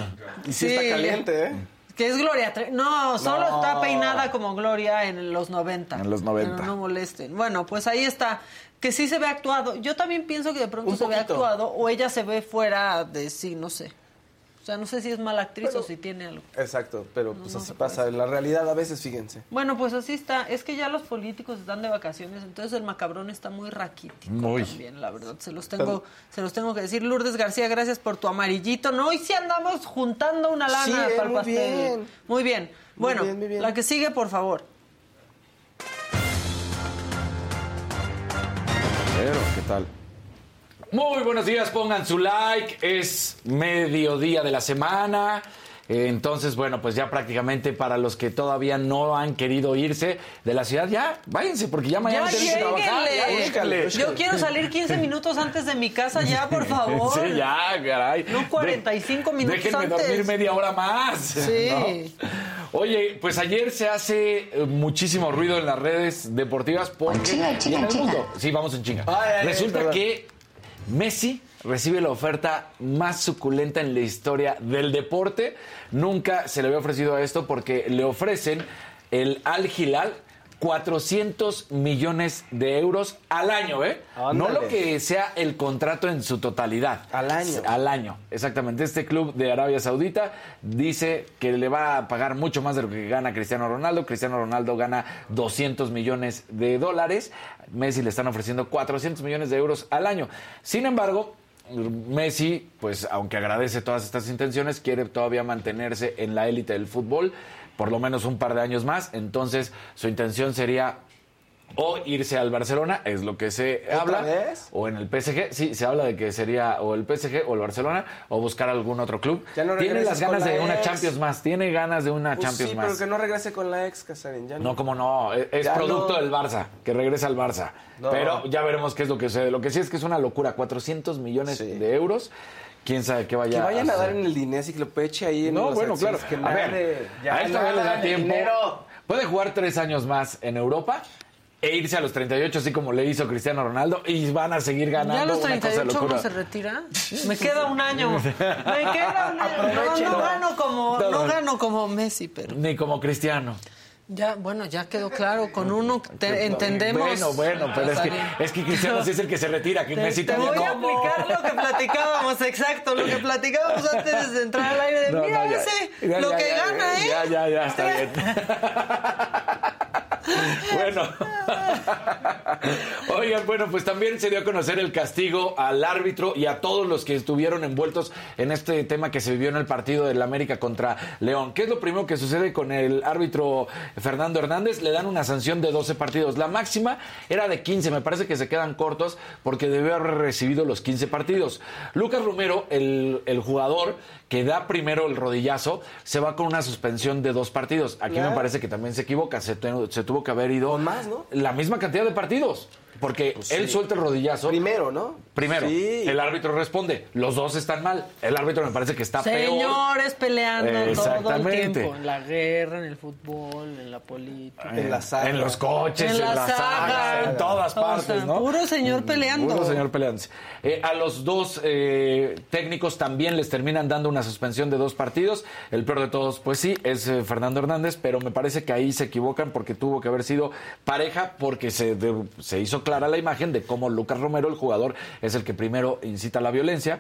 Y sí, Sí. está caliente, ¿eh? Que es Gloria No, solo No. está peinada como Gloria en los 90. En los 90. Pero no molesten. Bueno, pues ahí está. Que sí se ve actuado. Yo también pienso que de pronto Un se ve poquito. actuado o ella se ve fuera de sí, no sé. O sea, no sé si es mala actriz Pero- o si tiene algo. Exacto, pero pues no así pasa. En la realidad a veces, fíjense. Bueno, pues así está. Es que ya los políticos están de vacaciones, entonces el macabrón está muy raquítico Muy. también, la verdad. Se los tengo, se los tengo que decir. Lourdes García, gracias por tu amarillito. No, hoy sí andamos juntando una lana Sí, eh, para el muy pastel. bien. Muy bien. Muy Bueno, bien, muy bien. la que sigue, por favor. Pero, ¿qué tal? Muy buenos días, pongan su like. Es mediodía de la semana. Eh, Entonces, bueno, pues ya prácticamente para los que todavía no han querido irse de la ciudad, ya váyanse, porque ya mañana tienen que trabajar. Ya, búscale. Yo quiero salir 15 minutos antes de mi casa ya, por favor. Sí, ya, caray. No 45 minutos Déjenme antes. dormir media hora más. Sí. ¿no? Oye, pues ayer se hace eh, muchísimo ruido en las redes deportivas porque Chinga, chinga, y en el chinga. mundo. Sí, vamos en chinga. Ay, ay, ay, Resulta perdón. que Messi recibe la oferta más suculenta en la historia del deporte. Nunca se le había ofrecido esto porque le ofrecen el Al Hilal 400 millones de euros al año, ¿eh? No lo que sea el contrato en su totalidad. Al año. Al año, exactamente. Este club de Arabia Saudita dice que le va a pagar mucho más de lo que gana Cristiano Ronaldo. Cristiano Ronaldo gana 200 millones de dólares. Messi le están ofreciendo 400 millones de euros al año. Sin embargo, Messi, pues aunque agradece todas estas intenciones, quiere todavía mantenerse en la élite del fútbol por lo menos un par de años más. Entonces, su intención sería o irse al Barcelona, es lo que se ¿Otra habla, vez? o en el PSG, sí, se habla de que sería o el PSG o el Barcelona, o buscar algún otro club. Ya no tiene las ganas la de una. Champions más, tiene ganas de una Pues Champions sí, más. pero que no regrese con la ex, Casarín. Ya No, como no, es, es producto no. del Barça, que regresa al Barça. No. Pero ya veremos qué es lo que sucede. Lo que sí es que es una locura, 400 millones Sí. de euros. Quién sabe qué vaya Que vayan a hacer. dar en el dinero y que lo eche ahí en No, bueno, claro. Que a ver, ya a él todavía le da tiempo. dinero. Puede jugar tres años más en Europa e irse a los 38, así como le hizo Cristiano Ronaldo, y van a seguir ganando. ¿Ya a los una cosa de 38 locura. uno se retira? Me queda un año. Me queda un año. No, no gano como, No, no no. gano como Messi, pero Ni como Cristiano. Ya, bueno, ya quedó claro. Con uno te- entendemos. Bueno, bueno, pero es que, es que Cristiano sí es el que se retira, que Te, te voy a aplicar lo que platicábamos, exacto, lo que platicábamos antes de entrar al aire. De, No, mira no, ya. ese, Ya, lo ya, que gana, ¿eh? Ya, ya, ya, está bien. bueno. Oigan, bueno, pues también se dio a conocer el castigo al árbitro y a todos los que estuvieron envueltos en este tema que se vivió en el partido del América contra León. ¿Qué es lo primero que sucede con el árbitro Fernando Hernández? Le dan una sanción de 12 partidos. La máxima era de 15. Me parece que se quedan cortos porque debió haber recibido los 15 partidos. Lucas Romero, el, el jugador que da primero el rodillazo, se va con una suspensión de dos partidos. Aquí me parece que también se equivoca. Se, se tuvo que haber ido Con más, ¿no? la misma cantidad de partidos. Porque él suelta el rodillazo. Primero, ¿no? Primero, Sí. el árbitro responde, los dos están mal. El árbitro me parece que está peor. Señores peleando todo el Exactamente. tiempo. En la guerra, en el fútbol, en la política. En la saga. En los coches, en, En la las saga. en todas partes, ¿no? puro señor peleando. Puro señor peleándose. Eh, a los dos eh, técnicos también les terminan dando una suspensión de dos partidos. El peor de todos, pues sí, es eh, Fernando Hernández, pero me parece que ahí se equivocan porque tuvo que haber sido pareja porque se, de- se hizo clara la imagen de cómo Lucas Romero, el jugador, es el que primero incita a la violencia.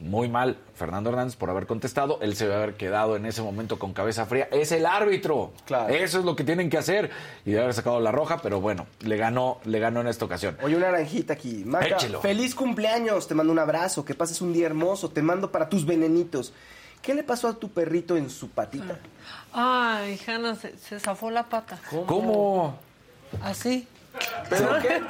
Muy mal Fernando Hernández por haber contestado. Él se debe haber quedado en ese momento con cabeza fría. Es el árbitro. Claro. Eso es lo que tienen que hacer. Y debe haber sacado la roja, pero bueno, le ganó, le ganó en esta ocasión. Oye, una naranjita aquí. Maca, Échelo. feliz cumpleaños. Te mando un abrazo. Que pases un día hermoso. Te mando para tus venenitos. ¿Qué le pasó a tu perrito en su patita? Ay, Hanna, se, se zafó la pata. ¿Cómo? Así. ¿Pero qué?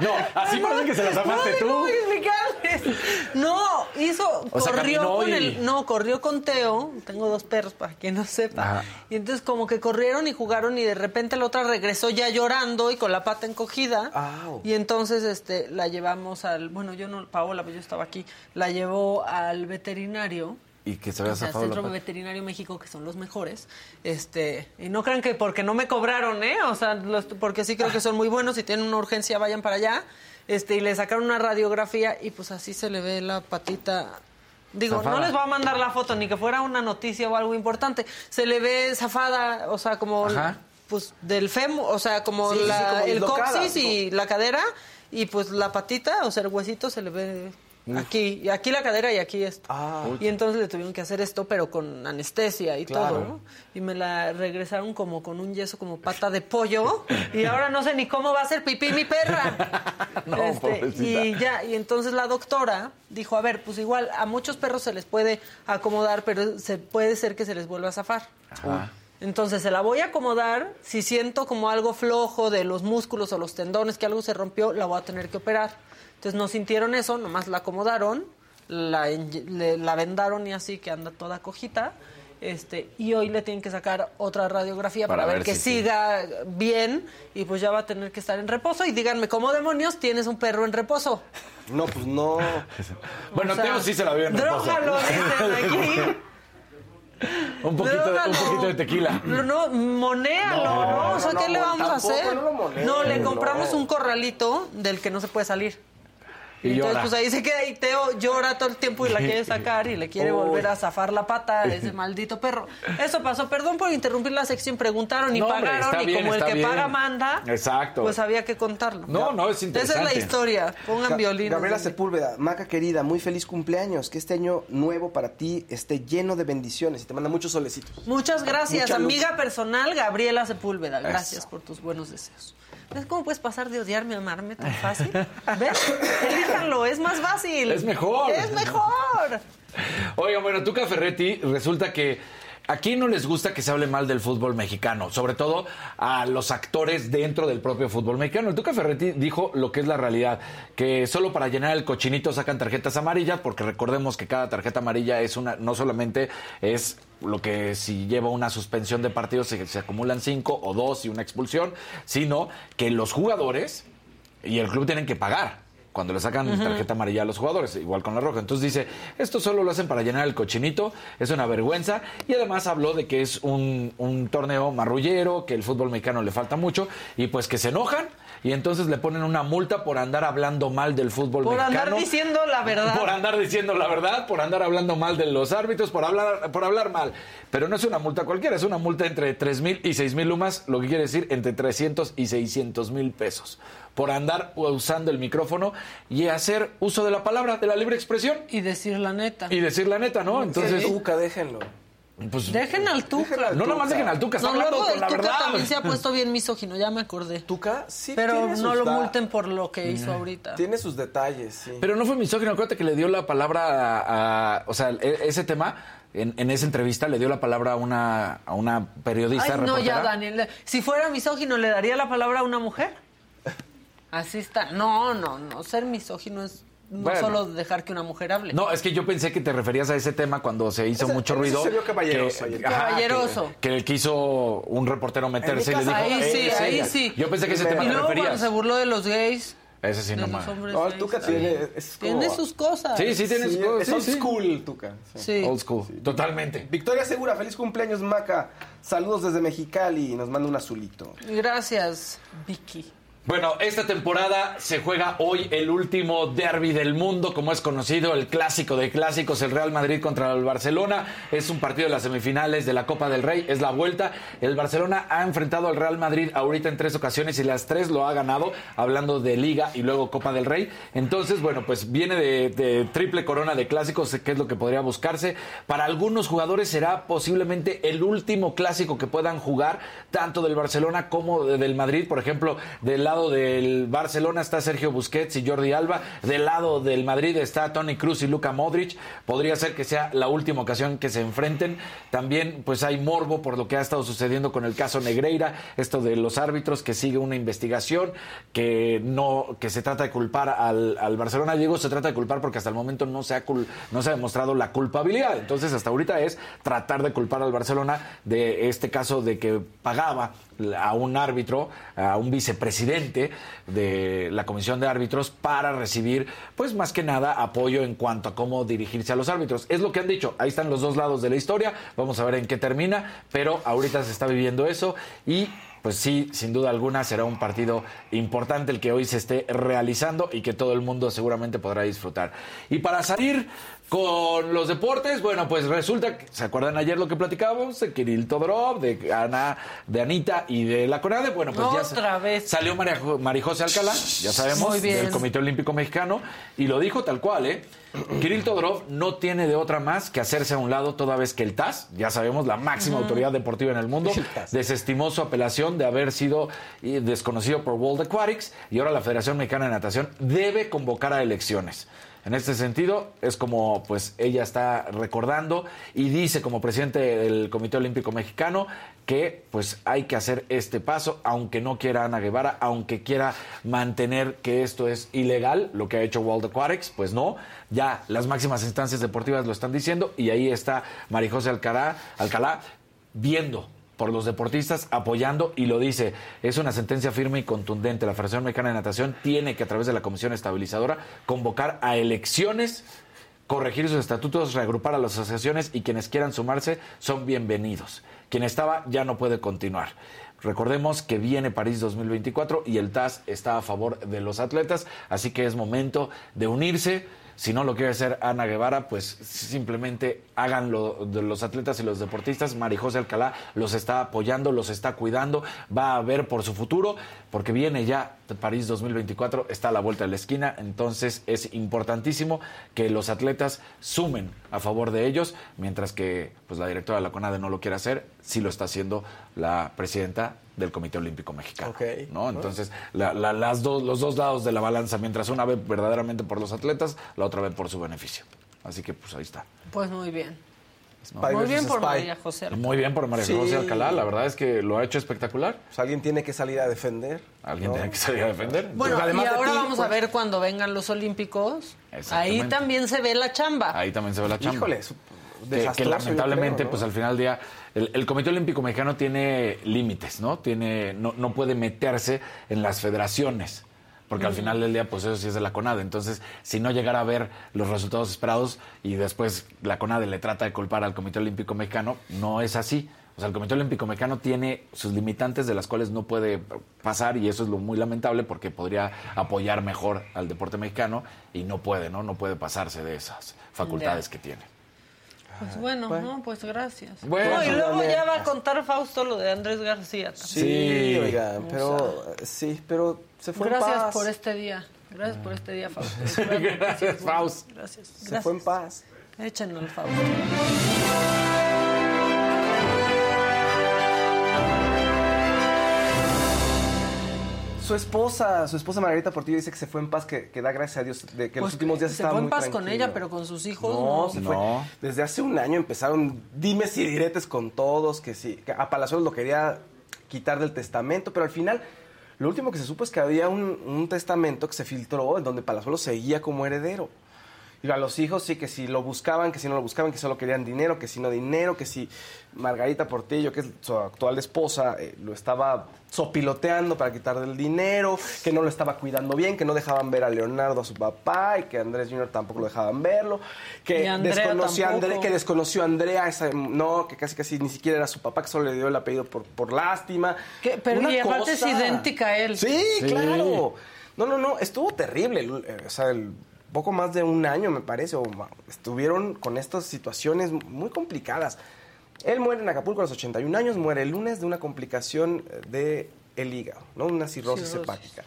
No, así parece que se la zafaste no, tú. No, voy a explicarles. No, hizo, O sea, corrió con y- el, no, corrió con Teo, tengo dos perros para quien no sepa. Ajá. Y entonces como que corrieron y jugaron y de repente la otra regresó ya llorando y con la pata encogida. Y entonces este la llevamos al, bueno, yo no, Paola, pues yo estaba aquí, la llevó al veterinario. Y que se había O sea, zafado Centro. Veterinario México, que son los mejores. Este, y no crean que porque no me cobraron, ¿eh? O sea, los- porque sí creo que son muy buenos. Si tienen una urgencia, vayan para allá. Este, y le sacaron una radiografía y pues así se le ve la patita. Digo, Zafada. no les voy a mandar la foto, ni que fuera una noticia o algo importante. Se le ve zafada, o sea, como Ajá. pues del fémur, o sea, como, Sí, sí, sí, la- como el coxis como- y la cadera y pues la patita, o sea, el huesito se le ve aquí, y aquí la cadera y aquí esto. Ah. y entonces le tuvieron que hacer esto, pero con anestesia y Claro. todo, ¿no? Y me la regresaron como con un yeso como pata de pollo y ahora no sé ni cómo va a ser pipí mi perra. No, Este, y ya, y entonces la doctora dijo, a ver, pues igual a muchos perros se les puede acomodar, pero se puede ser que se les vuelva a zafar. Ajá. Entonces se la voy a acomodar. Si siento como algo flojo de los músculos o los tendones, que algo se rompió, la voy a tener que operar. Entonces no sintieron eso, nomás la acomodaron, la, enye- le- la vendaron y así, que anda toda cojita. Este, y hoy le tienen que sacar otra radiografía para, Para ver, ver que si sí. siga bien y pues ya va a tener que estar en reposo. Y díganme, ¿cómo demonios tienes un perro en reposo? No, pues no. Bueno, O sea, Teo sí se la vio en reposo. Drójalo, dicen aquí. Un poquito, de, un Drógalo. poquito de tequila. No, no, monéalo, No, ¿no? O sea, no, ¿qué no, le vamos a hacer? no lo monees, No, le no. compramos un corralito del que no se puede salir. Y Entonces, llora. pues ahí se queda y Teo llora todo el tiempo y la quiere sacar y le quiere Uy. volver a zafar la pata a ese maldito perro. Eso pasó. Perdón por interrumpir la sección. Preguntaron y No, pagaron y bien, como el que bien. paga manda. Exacto. Pues había que contarlo. No, no, es Esa es interesante. la historia. Pongan Ga- violín. Gabriela Sepúlveda, Maca querida, muy feliz cumpleaños. Que este año nuevo para ti esté lleno de bendiciones y te manda muchos solecitos. Muchas gracias, Mucha luz. amiga personal Gabriela Sepúlveda. Gracias Eso. por tus buenos deseos. ¿Ves cómo puedes pasar de odiarme a amarme tan fácil? ¿Ves? Elíjanlo, es más fácil. Es mejor. Es mejor. Oigan, bueno, Tuca Ferretti, resulta que aquí no les gusta que se hable mal del fútbol mexicano, sobre todo a los actores dentro del propio fútbol mexicano. El Tuca Ferretti dijo lo que es la realidad, que solo para llenar el cochinito sacan tarjetas amarillas, porque recordemos que cada tarjeta amarilla es una, no solamente es lo que si lleva una suspensión de partidos se, se acumulan cinco o dos y una expulsión, sino que los jugadores y el club tienen que pagar cuando le sacan tarjeta amarilla a los jugadores, igual con la roja. Entonces dice, esto solo lo hacen para llenar el cochinito, es una vergüenza. Y además habló de que es un, un torneo marrullero, que el fútbol mexicano le falta mucho, y pues que se enojan y entonces le ponen una multa por andar hablando mal del fútbol Por mexicano. andar diciendo la verdad. Por andar diciendo la verdad, por andar hablando mal de los árbitros, por hablar, por hablar mal. Pero no es una multa cualquiera, es una multa entre 3 mil y 6 mil lumas, lo que quiere decir entre 300 y 600 mil pesos. Por andar usando el micrófono y hacer uso de la palabra, de la libre expresión. Y decir la neta. Y decir la neta, ¿no? Entonces. Tuca, déjenlo. Pues, Dejen al Tuca. No nomás dejen al Tuca, está No, hablando luego con el la Tuca verdad. también se ha puesto bien misógino, ya me acordé. ¿Tuca? Sí, Pero tiene no sus lo da- multen por lo que hizo ahorita. Tiene sus detalles, sí. Pero no fue misógino, acuérdate que le dio la palabra a. a- o sea, e- ese tema, en, en esa entrevista, le dio la palabra a una, a una periodista. Ay, no, ya. Daniel. Si fuera misógino, ¿le daría la palabra a una mujer? Así está. No, no, no. Ser misógino es no Bueno. solo dejar que una mujer hable. No, es que yo pensé que te referías a ese tema cuando se hizo Ese- mucho ruido. se vio caballeroso que- ayer. ajá, Caballeroso. Que, que quiso un reportero meterse y le dijo. ahí sí, "Eh, es ahí ella". sí. Yo pensé que ese tema Y te luego cuando referías. se burló de los gays. Ese sí, no más. No, el. Tuca tiene. Es como- Tiene sus cosas. Sí, sí, tiene sus cosas. Es sí, old sí. school, Tuca. Sí. Old school. Totalmente. Victoria Segura, feliz cumpleaños, Maca. Saludos desde Mexicali. Nos manda un azulito. Gracias, Vicky. Bueno, esta temporada se juega hoy el último derby del mundo, como es conocido, el clásico de clásicos, el Real Madrid contra el Barcelona. Es un partido de las semifinales de la Copa del Rey, es la vuelta. El Barcelona ha enfrentado al Real Madrid ahorita en tres ocasiones y las tres lo ha ganado, hablando de Liga y luego Copa del Rey. Entonces, bueno, pues viene de, triple corona de clásicos, que es lo que podría buscarse. Para algunos jugadores será posiblemente el último clásico que puedan jugar, tanto del Barcelona como de- del Madrid. Por ejemplo, del lado del Barcelona está Sergio Busquets y Jordi Alba. Del lado del Madrid está Tony Cruz y Luka Modric. Podría ser que sea la última ocasión que se enfrenten. También, pues hay morbo por lo que ha estado sucediendo con el caso Negreira, esto de los árbitros, que sigue una investigación, que no, que se trata de culpar al, al Barcelona. Digo, se trata de culpar porque hasta el momento no se ha cul- no se ha demostrado la culpabilidad. Entonces, hasta ahorita es tratar de culpar al Barcelona de este caso de que pagaba a un árbitro, a un vicepresidente de la comisión de árbitros para recibir, pues más que nada, apoyo en cuanto a cómo dirigirse a los árbitros. Es lo que han dicho, ahí están los dos lados de la historia, vamos a ver en qué termina, pero ahorita se está viviendo eso y pues sí, sin duda alguna será un partido importante el que hoy se esté realizando y que todo el mundo seguramente podrá disfrutar. Y para salir con los deportes, bueno, pues resulta que, ¿se acuerdan ayer lo que platicábamos? De Kirill Todorov, de Ana, de Anita y de la Conade. Bueno, pues ya Otra vez. salió María, María José Alcalá, ya sabemos, del Comité Olímpico Mexicano, y lo dijo tal cual, ¿eh? Kirill Todorov no tiene de otra más que hacerse a un lado toda vez que el TAS, ya sabemos, la máxima autoridad deportiva en el mundo, desestimó su apelación de haber sido eh, desconocido por World Aquatics y ahora la Federación Mexicana de Natación debe convocar a elecciones. En este sentido, es como pues ella está recordando y dice como presidente del Comité Olímpico Mexicano que pues hay que hacer este paso, aunque no quiera Ana Guevara, aunque quiera mantener que esto es ilegal, lo que ha hecho World Aquatics, pues no, ya las máximas instancias deportivas lo están diciendo y ahí está Marijose Alcalá, Alcalá viendo por los deportistas, apoyando y lo dice, es una sentencia firme y contundente. La Federación Mexicana de Natación tiene que a través de la Comisión Estabilizadora convocar a elecciones corregir sus estatutos, reagrupar a las asociaciones y quienes quieran sumarse son bienvenidos. Quien estaba ya no puede continuar. Recordemos que viene París 2024 y el TAS está a favor de los atletas, así que es momento de unirse. Si no lo quiere hacer Ana Guevara, pues simplemente háganlo de los atletas y los deportistas. Marijose Alcalá los está apoyando, los está cuidando, va a ver por su futuro, porque viene ya París 2024, está a la vuelta de la esquina, entonces es importantísimo que los atletas sumen a favor de ellos, mientras que pues la directora de la CONADE no lo quiere hacer, sí lo está haciendo la presidenta del Comité Olímpico Mexicano. ¿no? Entonces, la- la- las dos, los dos lados de la balanza, mientras una ve verdaderamente por los atletas, la otra ve por su beneficio. Así que pues ahí está. Pues muy bien. Spy muy bien por Spy. María José. Alcalá. Muy bien por María Sí. José Alcalá, la verdad es que lo ha hecho espectacular. Pues alguien tiene que salir a defender. Alguien ¿no? tiene que salir a defender. Bueno, además y de ahora ti, vamos a pues- ver cuando vengan los Olímpicos. Ahí también se ve la chamba. Ahí también se ve la chamba. Híjole, es que, que lamentablemente, creo, ¿no? pues al final del día, el, el Comité Olímpico Mexicano tiene límites, ¿no? Tiene, no, no puede meterse en las federaciones. Porque al final del día, pues eso sí es de la CONADE. Entonces, si no llegara a ver los resultados esperados y después la CONADE le trata de culpar al Comité Olímpico Mexicano, no es así. O sea, el Comité Olímpico Mexicano tiene sus limitantes de las cuales no puede pasar y eso es lo muy lamentable porque podría apoyar mejor al deporte mexicano y no puede, ¿no? No puede pasarse de esas facultades que tiene. Pues bueno, no, pues gracias. Bueno. No, y luego Dale. ya va a contar Fausto lo de Andrés García. también. Sí, Sí. oiga, O pero sí, pero se fue en Gracias paz. por este día. Gracias por este día, Fausto. Gracias, Faust. Gracias. Se Gracias. fue en paz. Échenlo al Fausto. Su esposa, su esposa Margarita Portillo dice que se fue en paz, que, que da gracias a Dios, de que los Pues últimos días se estaba fue en muy paz con ella, pero con sus hijos No, no. se fue. No. Desde hace un año empezaron dimes y diretes con todos, que sí, que a Palazuelos lo quería quitar del testamento, pero al final lo último que se supo es que había un, un testamento que se filtró en donde Palazuelos seguía como heredero. Y a los hijos sí que si lo buscaban, que si no lo buscaban, que solo querían dinero, que si no dinero, que si Margarita Portillo, que es su actual esposa, eh, lo estaba sopiloteando para quitarle el dinero, que no lo estaba cuidando bien, que no dejaban ver a Leonardo a su papá y que Andrés Jr. tampoco lo dejaban verlo, que desconoció a tampoco. Andrea, que desconoció a Andrea, esa- no, que casi casi ni siquiera era su papá, que solo le dio el apellido por, por lástima. Que- pero Una y aparte es cosa. idéntica a él. Sí, claro. No, no, no, estuvo terrible. eh, O sea, el poco más de un año, me parece, o estuvieron con estas situaciones muy complicadas. Él muere en Acapulco a los 81 años, muere el lunes de una complicación de el hígado, ¿no? Una cirrosis, Cirrosis. hepática.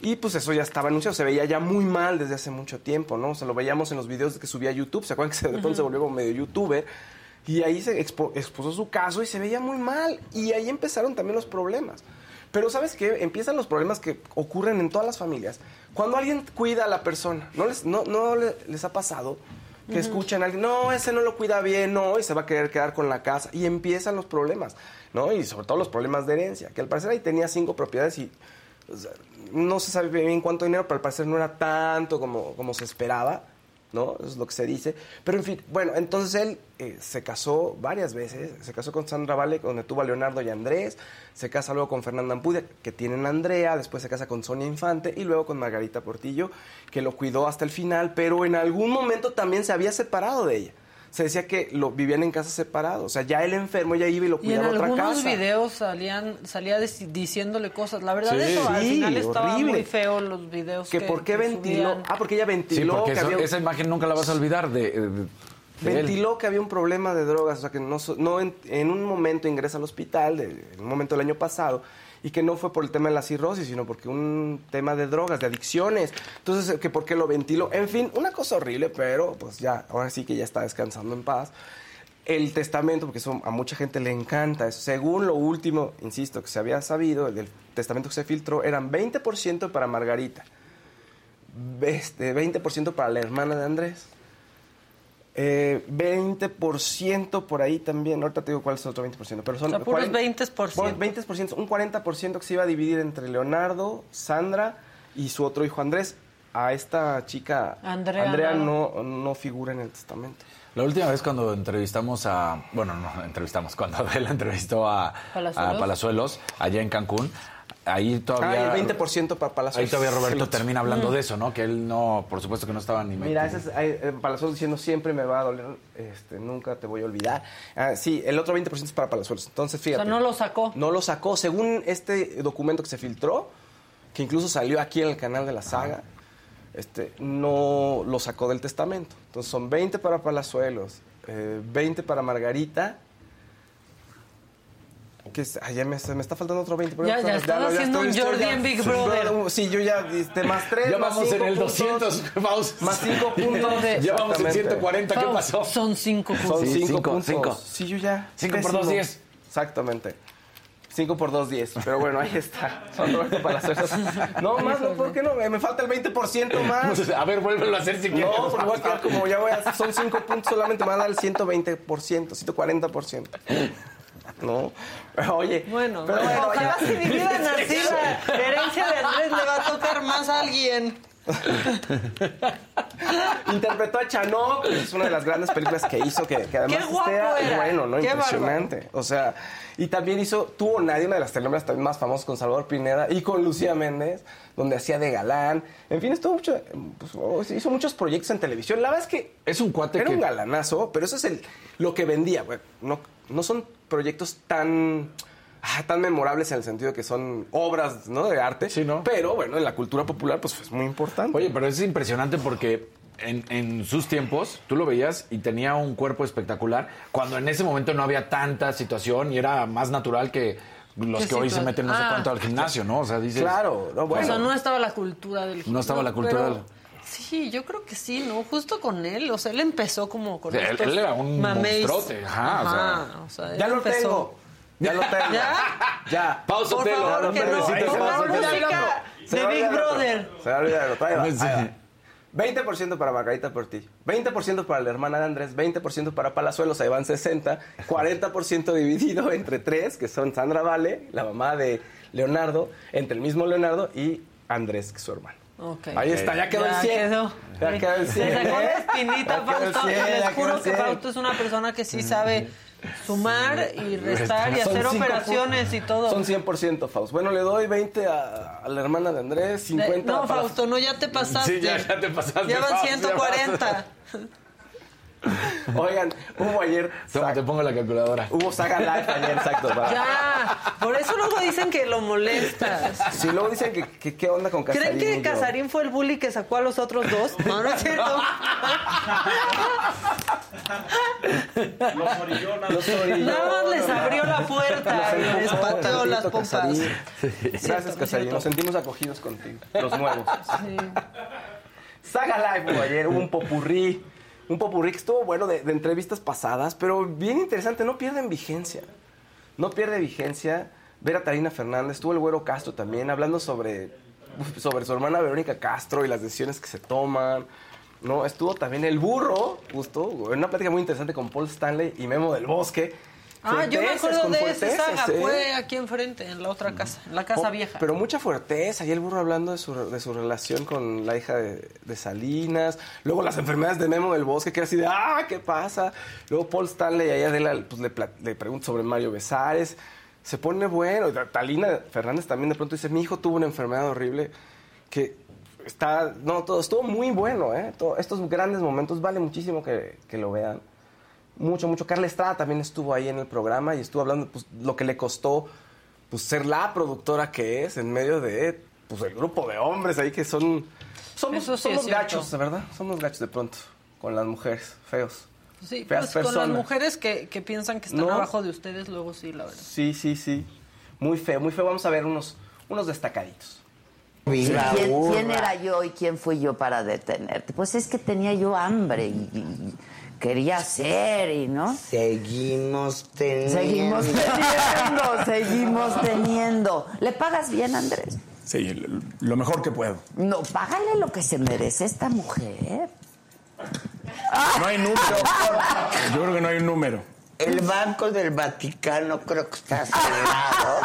Y pues eso ya estaba anunciado, se veía ya muy mal desde hace mucho tiempo, ¿no? O sea, lo veíamos en los videos que subía a YouTube, ¿se acuerdan que de se volvió como medio youtuber? Y ahí se expo- expuso su caso y se veía muy mal. Y ahí empezaron también los problemas. Pero ¿sabes qué? Empiezan los problemas que ocurren en todas las familias. Cuando alguien cuida a la persona, ¿no les, no, no le- les ha pasado que escuchan a alguien, no, ese no lo cuida bien, no, y se va a querer quedar con la casa? Y empiezan los problemas, ¿no? Y sobre todo los problemas de herencia, que al parecer ahí tenía cinco propiedades y o sea, no se sabe bien cuánto dinero, pero al parecer no era tanto como, como se esperaba, ¿no? Es lo que se dice. Pero en fin, bueno, entonces él eh, se casó varias veces. Se casó con Sandra Vale, donde tuvo a Leonardo y Andrés. Se casa luego con Fernanda Ampudia, que tienen a Andrea. Después se casa con Sonia Infante. Y luego con Margarita Portillo, que lo cuidó hasta el final. Pero en algún momento también se había separado de ella. Se decía que lo vivían en casas separados. O sea, ya él enfermo, ella iba y lo Y en cuidaba a otra algunos casa. videos salían, salía diciéndole cosas. La verdad, Sí, eso al sí, final estaba horrible. muy feo los videos. Que por qué ventiló. subían. Ah, porque ella Sí, ventiló porque que eso- había esa imagen nunca la vas a olvidar de, de- de él. ventiló que había un problema de drogas, o sea que no, so- no en, en un momento ingresa al hospital, de- en un momento del año pasado, y que no fue por el tema de la cirrosis, sino porque un tema de drogas, de adicciones. Entonces, que por qué lo ventiló. En fin, una cosa horrible, pero pues ya, ahora sí que ya está descansando en paz. El testamento, porque eso a mucha gente le encanta, eso. según lo último, insisto, que se había sabido, el del testamento que se filtró, eran 20% para Margarita, este, 20% para la hermana de Andrés, eh, 20% por ahí también, ahorita te digo cuál es el otro 20%, pero son O sea, puros 40 20%. bueno, 20%, un 40% que se iba a dividir entre Leonardo, Sandra y su otro hijo Andrés. A esta chica Andrea, no, no figura en el testamento. La última vez cuando entrevistamos a, bueno, no entrevistamos, cuando Adela entrevistó a Palazuelos. a Palazuelos allá en Cancún, ahí todavía... Ah, y el 20% para Palazuelos. Ahí todavía Roberto Sí. termina hablando de eso, ¿no? Que él no, por supuesto que no estaba ni Mira, ese es, eh, Palazuelos diciendo siempre me va a doler, este, nunca te voy a olvidar. Ah, sí, el otro 20% es para Palazuelos. Entonces, O fíjate. sea, no lo sacó. No lo sacó. Según este documento que se filtró, que incluso salió aquí en el canal de la saga, este, no lo sacó del testamento. Entonces son 20 para Palazuelos, eh, 20 para Margarita. Que ay, ya me, se me está faltando otro 20. pero Ya- ya estás haciendo un Jordi en Big Brother. Sí, yo ya, este, más 3. Ya vamos en el 200, vamos. Más 5 puntos. Ya vamos en Exactamente. 140, ¿qué pasó? Son cinco puntos. Son Sí, 5 cinco, puntos. cinco. Sí, yo ya. Cinco por pésimo. dos, diez. Exactamente. 5 por 2, 10. Pero bueno, ahí está. Son Roberto Palazuelos. No, más, no, ¿por qué no? Me falta el 20% más. A ver, vuélvelo a hacer si quieres. No, porque voy a quedar como ya voy a. Son 5 puntos, solamente me van a dar el 120%, 140%. No. Oye. Bueno, pero bueno, ojalá ya. se dividan así la herencia de Andrés, le va a tocar más a alguien. Interpretó a Chanok, que es una de las grandes películas que hizo, que, que además era. bueno, ¿no? Qué Impresionante. O sea, y también hizo Tuvo Nadie, una de las telenovelas también más famosas con Salvador Pineda y con Lucía Méndez, donde hacía de galán. En fin, estuvo mucho, pues, oh, hizo muchos proyectos en televisión. La verdad es que Es un cuate era que... un galanazo, pero eso es el, lo que vendía. güey. No, no son proyectos tan, ah, tan memorables en el sentido de que son obras ¿no? de arte. Sí, ¿no? Pero bueno, en la cultura popular pues es muy importante. Oye, pero es impresionante porque en, en sus tiempos tú lo veías y tenía un cuerpo espectacular, cuando en ese momento no había tanta situación y era más natural que los ¿Qué que hoy se meten no sé Ah. cuánto al gimnasio, ¿no? O sea, dices... Claro, no, bueno. O sea, no estaba la cultura del No estaba la cultura pero- del- Sí, yo creo que sí, ¿no? Justo con él. O sea, él empezó como con Él- estos él era un mameis. ajá, o sea. o sea, él Ya lo empezó- tengo. Ya lo tengo. ¿Ya? Ya. Pausa, Por Telo. favor, que no, música de Big. Brother. Se va a olvidar. Ahí va, Sí. ahí va. 20% para Margarita Portillo, 20% para la hermana de Andrés, 20% para Palazuelos, ahí van 60, 40% dividido entre tres, que son Sandra Vale, la mamá de Leonardo, entre el mismo Leonardo y Andrés, que es su hermano. Ok. Ahí está, ya quedó el 100. quedó. Ya quedó el 100. Se sacó la espinita, Ya Fausto. 100, Les ya juro que 100. Fausto es una persona que sí sabe sumar y restar y hacer cinco operaciones y todo. Son 100%, Fausto. Bueno, le doy 20 a, a la hermana de Andrés, 50 no, a Palazuelos. Fausto, no, ya te pasaste. Sí, ya, ya te pasaste. Ya van Fausto, ya 140. Oigan, hubo ayer... Toma, te pongo la calculadora. Hubo Saga Live ayer, exacto. Ya, por eso luego dicen que lo molestas. Sí, luego dicen que, que qué onda con Casarín. ¿Creen que yo. Casarín fue el bully que sacó a los otros dos? No, no es cierto. Los orilló, nada. Los orilló. Nada más les abrió la puerta y les pateó las pompas. Casarín. Gracias, Cierto, Casarín. Nos sentimos acogidos contigo, los nuevos. Sí. Saga Live hubo ayer, hubo un popurrí. Un popurrí que estuvo bueno de, entrevistas pasadas, pero bien interesante, no pierden vigencia. No pierde vigencia. Ver a Tarina Fernández, estuvo el Güero Castro también, hablando sobre, sobre su hermana Verónica Castro y las decisiones que se toman. No, estuvo también el burro, justo, una plática muy interesante con Paul Stanley y Memo del Bosque. Ah, yo me acuerdo de esa saga. ¿eh? Fue aquí enfrente, en la otra casa, en la casa Oh, vieja. Pero mucha fuerteza. Y el burro hablando de su, de su relación con la hija de, de Salinas. Luego las enfermedades de Memo del Bosque, que era así de, ah, ¿qué pasa? Luego Paul Stanley, ahí Adela pues, le, le pregunta sobre Mario Besares. Se pone bueno. Talina Fernández también de pronto dice, mi hijo tuvo una enfermedad horrible que está... No, todo estuvo muy bueno, ¿eh? Todo- estos grandes momentos vale muchísimo que, que lo vean. Mucho, mucho. Carla Estrada también estuvo ahí en el programa y estuvo hablando pues, lo que le costó pues, ser la productora que es en medio de pues, el grupo de hombres ahí que son... Somos, sí somos gachos, de verdad. Somos gachos de pronto con las mujeres, feos. Sí, Feas pues con las mujeres que, que piensan que están No. abajo de ustedes, luego sí, la verdad. Sí, sí, sí. Muy feo, muy feo. Vamos a ver unos, unos destacaditos. ¿Quién, quién era yo y quién fui yo para detenerte? Pues es que tenía yo hambre y, y quería ser y no. Seguimos teniendo. Seguimos teniendo, seguimos teniendo. ¿Le pagas bien, Andrés? Sí, lo- lo mejor que puedo. No, págale lo que se merece esta mujer. No hay número. Yo creo que no hay un número. El Banco del Vaticano creo que está cerrado.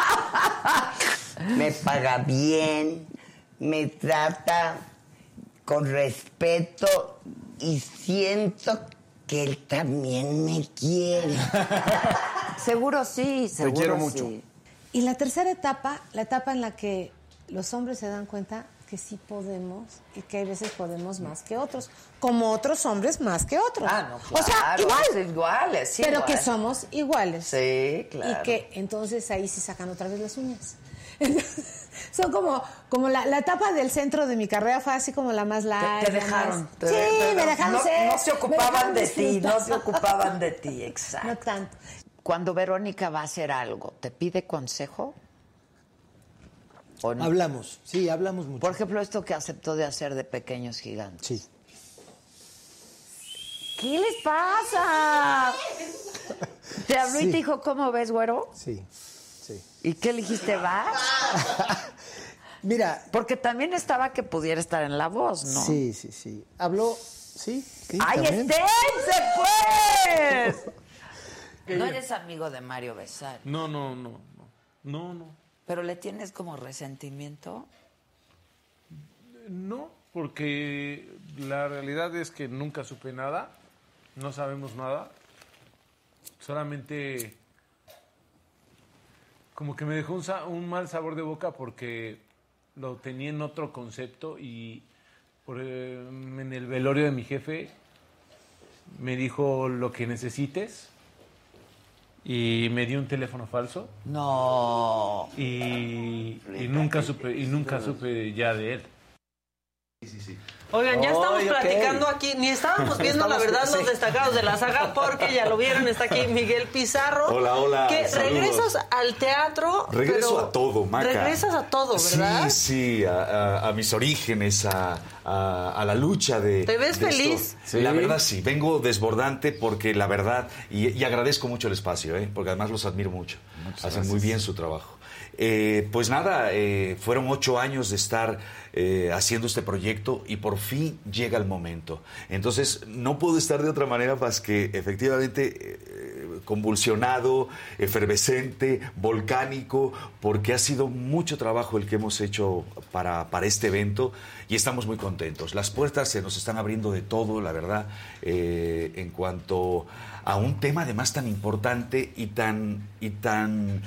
Me paga bien, me trata con respeto y siento que él también me quiere. Seguro sí, seguro quiero sí. mucho. Y la tercera etapa, la etapa en la que los hombres se dan cuenta que sí podemos y que hay veces podemos más que otros, como otros hombres más que otros. Ah, no, o sea, igual. es iguales, sí, pero igual. que somos iguales. Sí, claro. Y que entonces ahí sí sacan otra vez las uñas. Son como, como la, la etapa del centro de mi carrera fue así como la más larga. Te, te dejaron. más- te- sí, te- me dejaron no, ser. no se ocupaban de ti, no se ocupaban de ti, exacto. No tanto. Cuando Verónica va a hacer algo, ¿te pide consejo? ¿O no? Hablamos, sí, hablamos mucho. Por ejemplo, esto que aceptó de hacer de pequeños gigantes. Sí. ¿Qué les pasa? ¿Te habló y te dijo, ¿cómo ves, güero? Sí. ¿Y qué le dijiste, vas? Mira. Porque también estaba que pudiera estar en la voz, ¿no? Sí, sí, sí. Habló, sí. sí ¡Ay, esténse, pues! No eres amigo de Mario Besario, No, no, no, no. No, no. pero le tienes como resentimiento. No, porque la realidad es que nunca supe nada, no sabemos nada, solamente como que me dejó un, sa- un mal sabor de boca porque lo tenía en otro concepto y por, eh, en el velorio de mi jefe me dijo lo que necesites y me dio un teléfono falso. No. Y, y nunca supe y nunca supe ya de él. Oigan, ya estamos platicando aquí, ni estábamos viendo la verdad los sí. destacados de la saga porque ya lo vieron, está aquí Miguel Pizarro. Hola, hola, Que saludos. regresas al teatro. Regreso pero a todo, Maca. Regresas a todo, ¿verdad? Sí, sí, a, a- a mis orígenes, a, a- a la lucha de. ¿Te ves de esto. feliz? La verdad sí, vengo desbordante porque la verdad, y, y agradezco mucho el espacio, ¿eh? porque además los admiro mucho. Hacen muy bien su trabajo. Eh, pues nada, eh, fueron ocho años de estar eh, haciendo este proyecto y por fin llega el momento. Entonces, no puedo estar de otra manera más que efectivamente convulsionado, efervescente, volcánico, porque ha sido mucho trabajo el que hemos hecho para, para este evento y estamos muy contentos. Las puertas se nos están abriendo de todo, la verdad, en cuanto a un tema además tan importante y tan, y tan,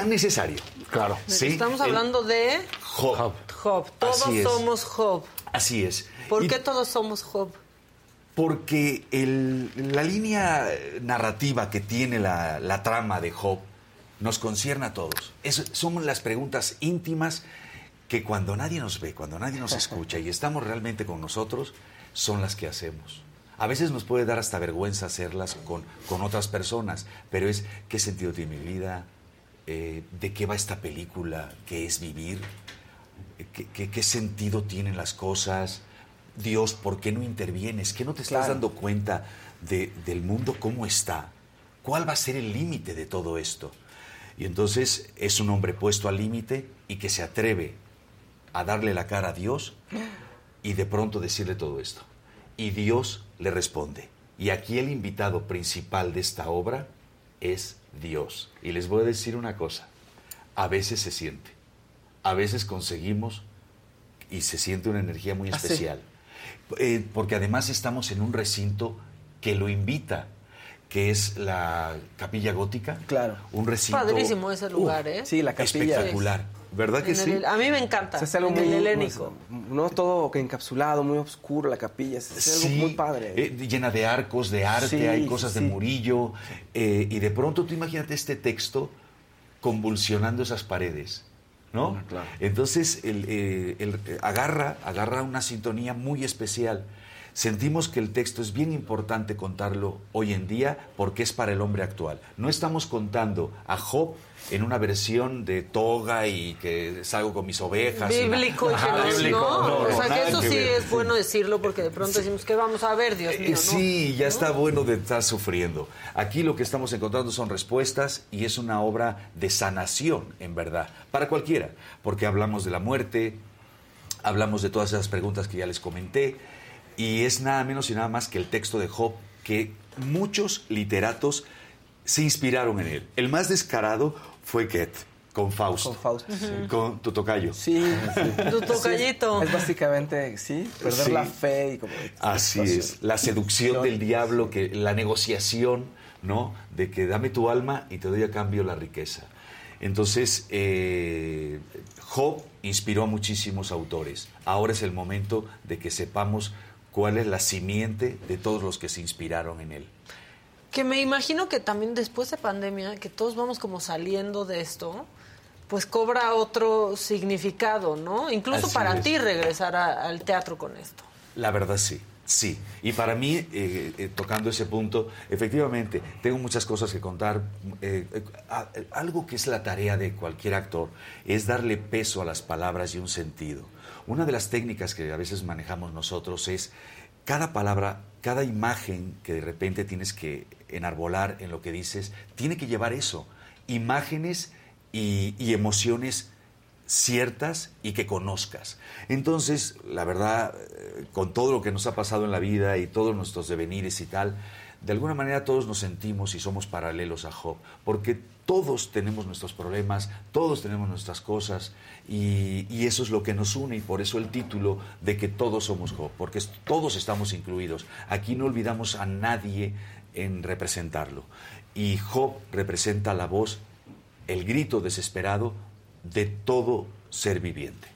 tan necesario. Claro. ¿sí? Estamos El- hablando de Job. Job. Todos Así somos Job. Así es. ¿Por Y qué todos somos Job? Porque el- la línea narrativa que tiene la, la trama de Job nos concierne a todos. Es- son las preguntas íntimas que cuando nadie nos ve, cuando nadie nos escucha y estamos realmente con nosotros, son las que hacemos. A veces nos puede dar hasta vergüenza hacerlas con, con otras personas, pero es qué sentido tiene mi vida, Eh, de qué va esta película, qué es vivir, ¿Qué, qué, qué sentido tienen las cosas? Dios, ¿por qué no intervienes? ¿Qué no te estás Claro. dando cuenta de- del mundo cómo está? ¿Cuál va a ser el límite de todo esto? Y entonces es un hombre puesto al límite y que se atreve a darle la cara a Dios y de pronto decirle todo esto. Y Dios le responde. Y aquí el invitado principal de esta obra es Dios. Y les voy a decir una cosa. A veces se siente. A veces conseguimos y se siente una energía muy Ah, sí. especial. Eh, porque además estamos en un recinto que lo invita, que es la capilla gótica. Claro. Un recinto. Padrísimo ese lugar, ¿eh? Sí, la capilla. Espectacular. ¿Verdad que En sí? el- a mí me encanta. Es algo en muy el helénico. no todo encapsulado, muy oscuro la capilla. Es, es algo muy padre. eh, llena de arcos, de arte, Sí, hay cosas sí. de Murillo. eh, y de pronto tú imagínate este texto convulsionando esas paredes. ¿No? Entonces el, eh, el- eh, agarra, agarra una sintonía muy especial. Sentimos que el texto es bien importante contarlo hoy en día porque es para el hombre actual. No estamos contando a Job en una versión de toga y que salgo con mis ovejas. Bíblico y no, o sea que eso sí ver. es bueno decirlo porque de pronto decimos que vamos a ver, Dios mío, Eh. Sí, ya está bueno de estar sufriendo. Aquí lo que estamos encontrando son respuestas y es una obra de sanación, en verdad, para cualquiera, porque hablamos de la muerte, hablamos de todas esas preguntas que ya les comenté, y es nada menos y nada más que el texto de Job, que muchos literatos se inspiraron en él. El más descarado fue Goethe, con Fausto. Con Fausto, sí. Con tu tocayo. Sí, Tu tocallito. Es básicamente, sí, perder Sí. la fe y como... Así es, la seducción del diablo, que la negociación, ¿no? De que dame tu alma y te doy a cambio la riqueza. Entonces, eh, Job inspiró a muchísimos autores. Ahora es el momento de que sepamos cuál es la simiente de todos los que se inspiraron en él. Que me imagino que también después de pandemia, que todos vamos como saliendo de esto, pues cobra otro significado, ¿no? Incluso Así para es. ti regresar a- al teatro con esto. La verdad sí, sí. Y para mí, eh, eh, tocando ese punto, efectivamente, tengo muchas cosas que contar. Eh, eh, a- algo que es la tarea de cualquier actor es darle peso a las palabras y un sentido. Una de las técnicas que a veces manejamos nosotros es cada palabra, cada imagen que de repente tienes que enarbolar en lo que dices, tiene que llevar eso, imágenes y, emociones ciertas y que conozcas. Entonces, la verdad, eh, con todo lo que nos ha pasado en la vida y todos nuestros devenires y tal, de alguna manera todos nos sentimos y somos paralelos a Job, porque todos tenemos nuestros problemas, todos tenemos nuestras cosas y, y eso es lo que nos une y por eso el título de que todos somos Job, porque todos estamos incluidos. Aquí no olvidamos a nadie en representarlo. Y Job representa la voz, el grito desesperado de todo ser viviente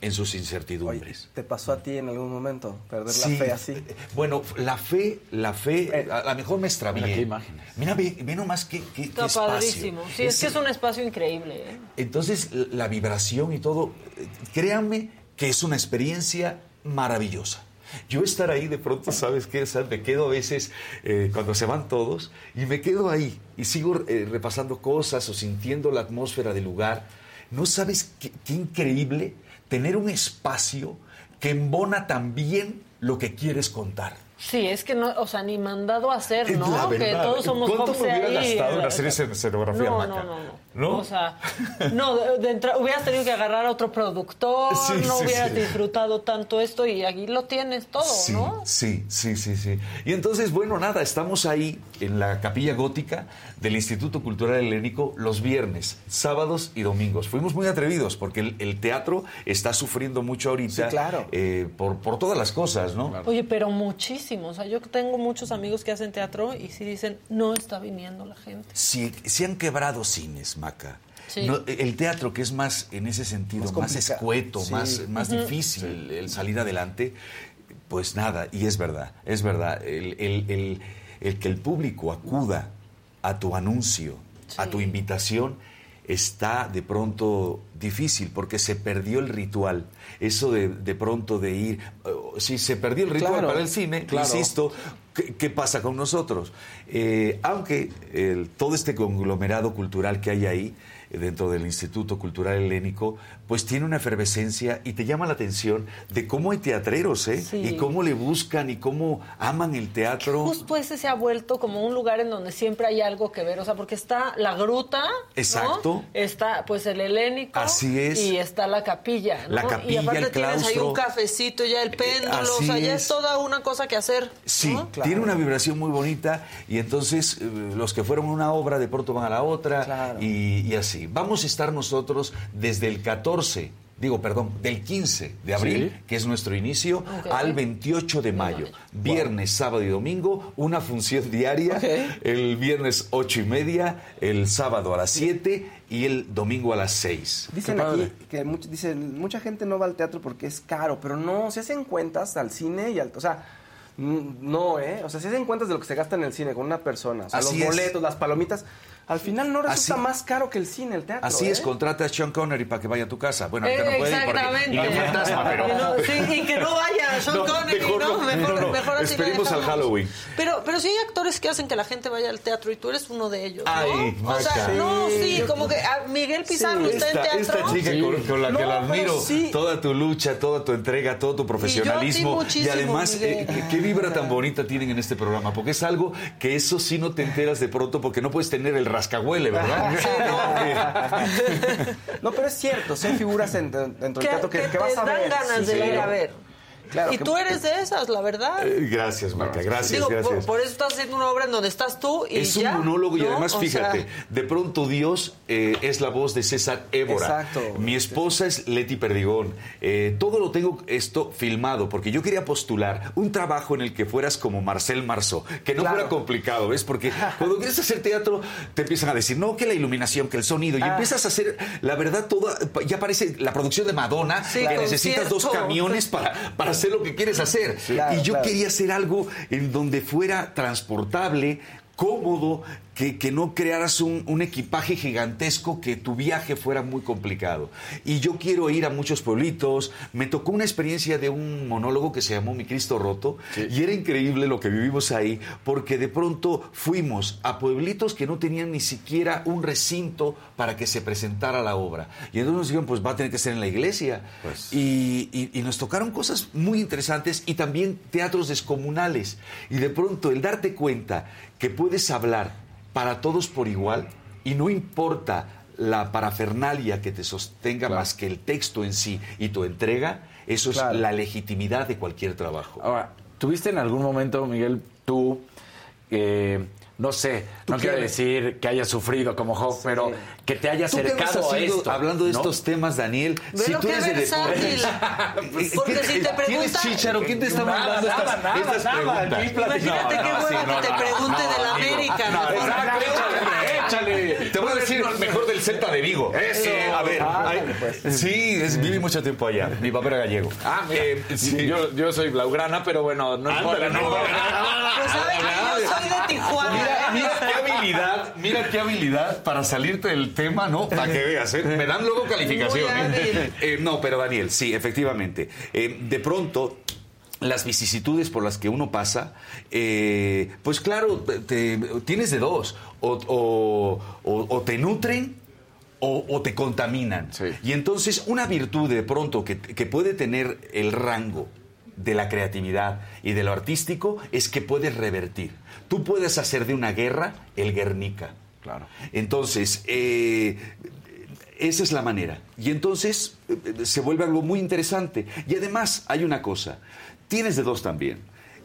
en sus incertidumbres. ¿Te pasó a ti en algún momento perder Sí. la fe así? Bueno, la fe, la fe, a lo mejor me extravié. Mira qué imágenes. Mira, ve, ve nomás qué, qué- qué Está espacio. padrísimo. Sí, es, que es un espacio increíble. ¿eh? Entonces, la vibración y todo, eh, créanme que es una experiencia maravillosa. Yo estar ahí de pronto, ¿sabes qué? O sea, me quedo a veces eh, cuando se van todos y me quedo ahí y sigo eh, repasando cosas o sintiendo la atmósfera del lugar. ¿No sabes qué, qué increíble tener un espacio que embona también lo que quieres contar? Sí, es que no, o sea, ni mandado a hacer, Es ¿no? que todos somos ¿Cuánto me hubiera ahí, gastado en hacer esa escenografía, no, Maca? no, no, no. ¿No? O sea, no, de, de entra- hubieras tenido que agarrar a otro productor, Sí, no sí, hubieras sí. disfrutado tanto esto y aquí lo tienes todo, ¿no? sí, sí, sí, sí. Y entonces, bueno, nada, estamos ahí en la capilla gótica del Instituto Cultural Helénico los viernes, sábados y domingos. Fuimos muy atrevidos porque el, el teatro está sufriendo mucho ahorita Sí, claro. eh, por, por todas las cosas, ¿no? Oye, pero muchísimo. O sea, yo tengo muchos amigos que hacen teatro y sí dicen, no está viniendo la gente. Si, si han quebrado cines, Maca. Sí. No, el teatro, que es más, en ese sentido, Más escueto, Sí. más, más difícil el, el salir adelante, pues nada, y es verdad, es verdad. El, el- el- el que el público acuda a tu anuncio, a tu invitación, está de pronto difícil porque se perdió el ritual. Eso de, de pronto de ir, eh, si se perdió el ritual Claro, para el cine, claro. insisto, ¿qué, qué pasa con nosotros? Eh, aunque el- todo este conglomerado cultural que hay ahí, dentro del Instituto Cultural Helénico, pues tiene una efervescencia y te llama la atención de cómo hay teatreros, ¿eh? Sí. Y cómo le buscan y cómo aman el teatro. Justo ese se ha vuelto como un lugar en donde siempre hay algo que ver. O sea, porque está la gruta. ¿no? Exacto. Está pues el helénico. Así es. Y está la capilla. ¿no? La y capilla, aparte el tienes ahí un cafecito, ya el péndulo. o Así sea, ya es. es toda una cosa que hacer. Sí, ¿no? tiene una vibración muy bonita y entonces eh, los que fueron a una obra de pronto van a la otra y, y así. Vamos a estar nosotros desde el 14, digo, perdón, del 15 de abril, Sí. que es nuestro inicio, al 28 de mayo. Viernes, sábado y domingo, una función diaria. El viernes 8 y media, el sábado a las 7 y el domingo a las 6. Dicen aquí que much- dicen, mucha gente no va al teatro porque es caro, pero no, se hacen cuentas al cine y al... O sea, no, ¿eh? O sea, se hacen cuentas de lo que se gasta en el cine con una persona. O sea, Así los es. boletos, las palomitas. Al final no resulta Así- más caro que el cine, el teatro. Así ¿eh? es, contrata a Sean Connery para que vaya a tu casa. Bueno, Eh, ahorita no puede ir porque- exactamente. y le fantasma, pero... Y no- sí, y que no vaya Sean Connery, mejor ¿no? Mejor- no, no. mejor así Esperemos al dejamos. Halloween. Pero, pero sí hay actores que hacen que la gente vaya al teatro y tú eres uno de ellos, ¿no? Ay, o sea, Maca. no, sí, Sí. como que a Miguel Pizarro Sí, está esta, en teatro. esta chica con, con la No, que la pero admiro, sí. toda tu lucha, toda tu entrega, todo tu profesionalismo. muchísimo, además, Miguel. eh, qué- qué vibra tan bonita tienen en este programa, porque es algo que eso sí no te enteras de pronto, porque no puedes tener el rascahuele, ¿verdad? No, pero es cierto, sí hay figuras en- dentro del Que- teatro que, que que vas te a dan ver. ganas sí, de ir a ver. Claro y que- tú eres de esas, la verdad. Eh, Gracias, Marta, gracias, Digo, gracias. Por, por eso estás haciendo una obra en donde estás tú y es ya, un monólogo y además, O fíjate, sea, de pronto Dios eh, es la voz de César Évora. Exacto. Mi esposa es Leti Perdigón. Eh, todo lo tengo esto filmado porque yo quería postular un trabajo en el que fueras como Marcel Marceau, que no Claro. fuera complicado, ¿ves? Porque cuando quieres hacer teatro te empiezan a decir, no, que la iluminación, que el sonido, y Ah. empiezas a hacer, la verdad, toda, ya parece la producción de Madonna, Sí, que necesitas dos camiones para, para hacer lo que quieres hacer. Claro, y yo claro. quería hacer algo en donde fuera transportable, cómodo, que, que no crearas un, un equipaje gigantesco, que tu viaje fuera muy complicado. Y yo quiero ir a muchos pueblitos. Me tocó una experiencia de un monólogo que se llamó Mi Cristo Roto, y era increíble lo que vivimos ahí, porque de pronto fuimos a pueblitos que no tenían ni siquiera un recinto para que se presentara la obra. Y entonces nos dijeron, pues va a tener que ser en la iglesia. Y, y- y nos tocaron cosas muy interesantes y también teatros descomunales. Y de pronto el darte cuenta que puedes hablar para todos por igual y no importa la parafernalia que te sostenga más que el texto en sí y tu entrega, eso Claro. es la legitimidad de cualquier trabajo. Ahora, ¿tuviste en algún momento, Miguel, tú, eh, no sé, no ¿Tú quiero decir que hayas sufrido como Job, pero que te haya acercado a esto? hablando de ¿no? estos temas, Daniel, si tú eres de deportes... Porque ¿Qué- si te ¿Quién es Chicharo? ¿Quién te está Nada, mandando nada, estas, nada, estas nada, preguntas? aquí platicamos. Imagínate qué No, no, hueva sí, que no, te no, pregunte no, del amigo. América. No, échale. Te voy a decir mejor del Celta de Vigo. Eso. Eh, a ver, ay, pues. sí, es, viví mucho tiempo allá. Mi papá era gallego. Ah, mira, Eh, sí. yo, yo soy blaugrana, pero bueno, no importa. Ándale, no, Pues saben que yo soy de Tijuana. Mira, mira qué habilidad, mira qué habilidad para salirte del tema, ¿no? Para que veas, ¿eh? Me dan luego calificación. ¿eh? Eh, no, pero Daniel, sí, efectivamente. Eh, de pronto, las vicisitudes por las que uno pasa, eh, pues claro, te- te- tienes de dos. O, o- o- o te nutren o, o te contaminan. Y entonces una virtud de pronto que, que puede tener el rango de la creatividad y de lo artístico es que puedes revertir. Tú puedes hacer de una guerra el Guernica. Claro. Entonces, eh, esa es la manera. Y entonces eh, se vuelve algo muy interesante. Y además hay una cosa, tienes de dos también.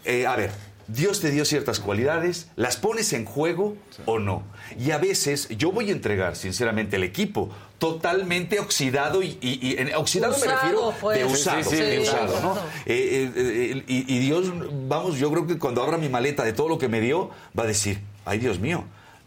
Eh, a ver, Dios te dio ciertas cualidades, las pones en juego o no. Y a veces yo voy a entregar, sinceramente, el equipo totalmente oxidado y, y- y- en- oxidado me Usado, refiero pues. de usado, sí, sí, de usado, ¿no? Eh, eh, eh, y, y Dios, vamos, yo creo que cuando abra mi maleta de todo lo que me dio, va a decir, ay Dios mío,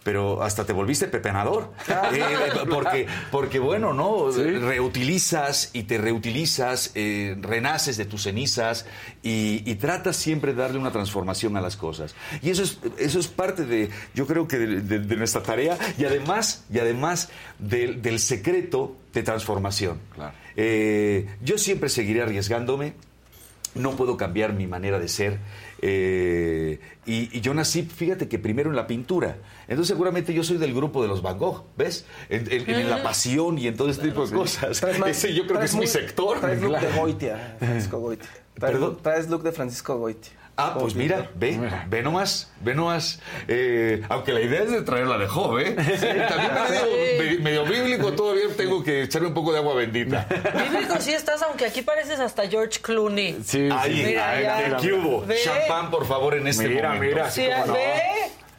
pero hasta te volviste pepenador. Eh, porque, porque, bueno, ¿no? Reutilizas y te reutilizas, eh, renaces de tus cenizas y, y tratas siempre de darle una transformación a las cosas. Y eso es, eso es parte de, yo creo que de, de- de nuestra tarea y además, y además del- del secreto de transformación. Eh, yo siempre seguiré arriesgándome no puedo cambiar mi manera de ser. Eh, y, y yo nací, fíjate que primero en la pintura. Entonces seguramente yo soy del grupo de los Van Gogh, ¿ves? En, en- en la pasión y en todo este tipo de cosas. Más- Ese yo creo que es mi muy- sector. Traes look de Claro. Goitia, Francisco Goitia. Traes, ¿Perdón? traes look de Francisco Goitia. Ah, pues mira, ve, ve nomás, ve nomás. Eh, aunque la idea es de traerla de Job, ¿eh? También medio, medio bíblico, todavía tengo que echarle un poco de agua bendita. Bíblico sí estás, aunque aquí pareces hasta George Clooney. Sí, Ahí, Mira, ahí, ya. ¿qué hubo? Champán, por favor, en este Mira, momento. mira. Sí, ve.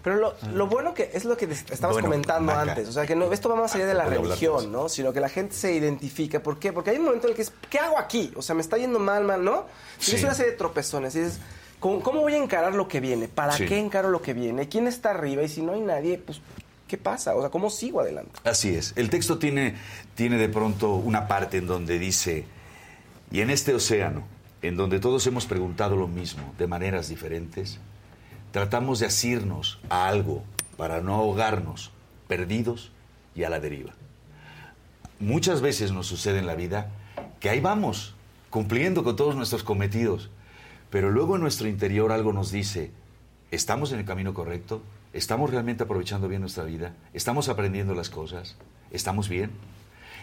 Pero lo, lo bueno que es lo que estabas Bueno, comentando antes, o sea, que no, esto va más allá de la religión, ¿no? Sino que la gente se identifica. ¿Por qué? Porque hay un momento en el que es, ¿qué hago aquí? O sea, me está yendo mal, mal, ¿no? Y Sí. es una serie de tropezones. Y dices, ¿cómo, cómo voy a encarar lo que viene? ¿Para Sí. qué encaro lo que viene? ¿Quién está arriba? Y si no hay nadie, pues, ¿qué pasa? O sea, ¿cómo sigo adelante? Así es. El texto tiene, tiene de pronto una parte en donde dice, y en este océano, en donde todos hemos preguntado lo mismo, de maneras diferentes, tratamos de asirnos a algo para no ahogarnos, perdidos y a la deriva. Muchas veces nos sucede en la vida que ahí vamos, cumpliendo con todos nuestros cometidos, pero luego en nuestro interior algo nos dice, ¿estamos en el camino correcto? ¿Estamos realmente aprovechando bien nuestra vida? ¿Estamos aprendiendo las cosas? ¿Estamos bien?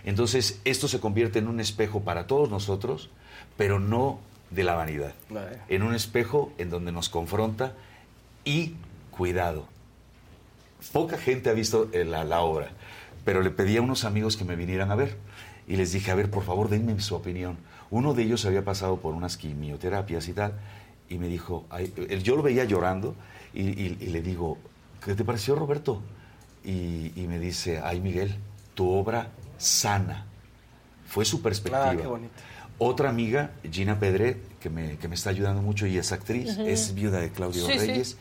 Entonces esto se convierte en un espejo para todos nosotros, pero no de la vanidad. Vale. En un espejo en donde nos confronta y cuidado. Poca gente ha visto eh, la, la obra, pero le pedí a unos amigos que me vinieran a ver y les dije, a ver, por favor, denme su opinión. Uno de ellos había pasado por unas quimioterapias y tal, y me dijo, yo lo veía llorando, y, y- y le digo, ¿qué te pareció, Roberto? Y, y me dice, ay, Miguel, tu obra sana. Fue su perspectiva. Ah, qué bonito. Otra amiga, Gina Pedret, que me, que me está ayudando mucho y es actriz, es viuda de Claudio Sí, sí. Reyes.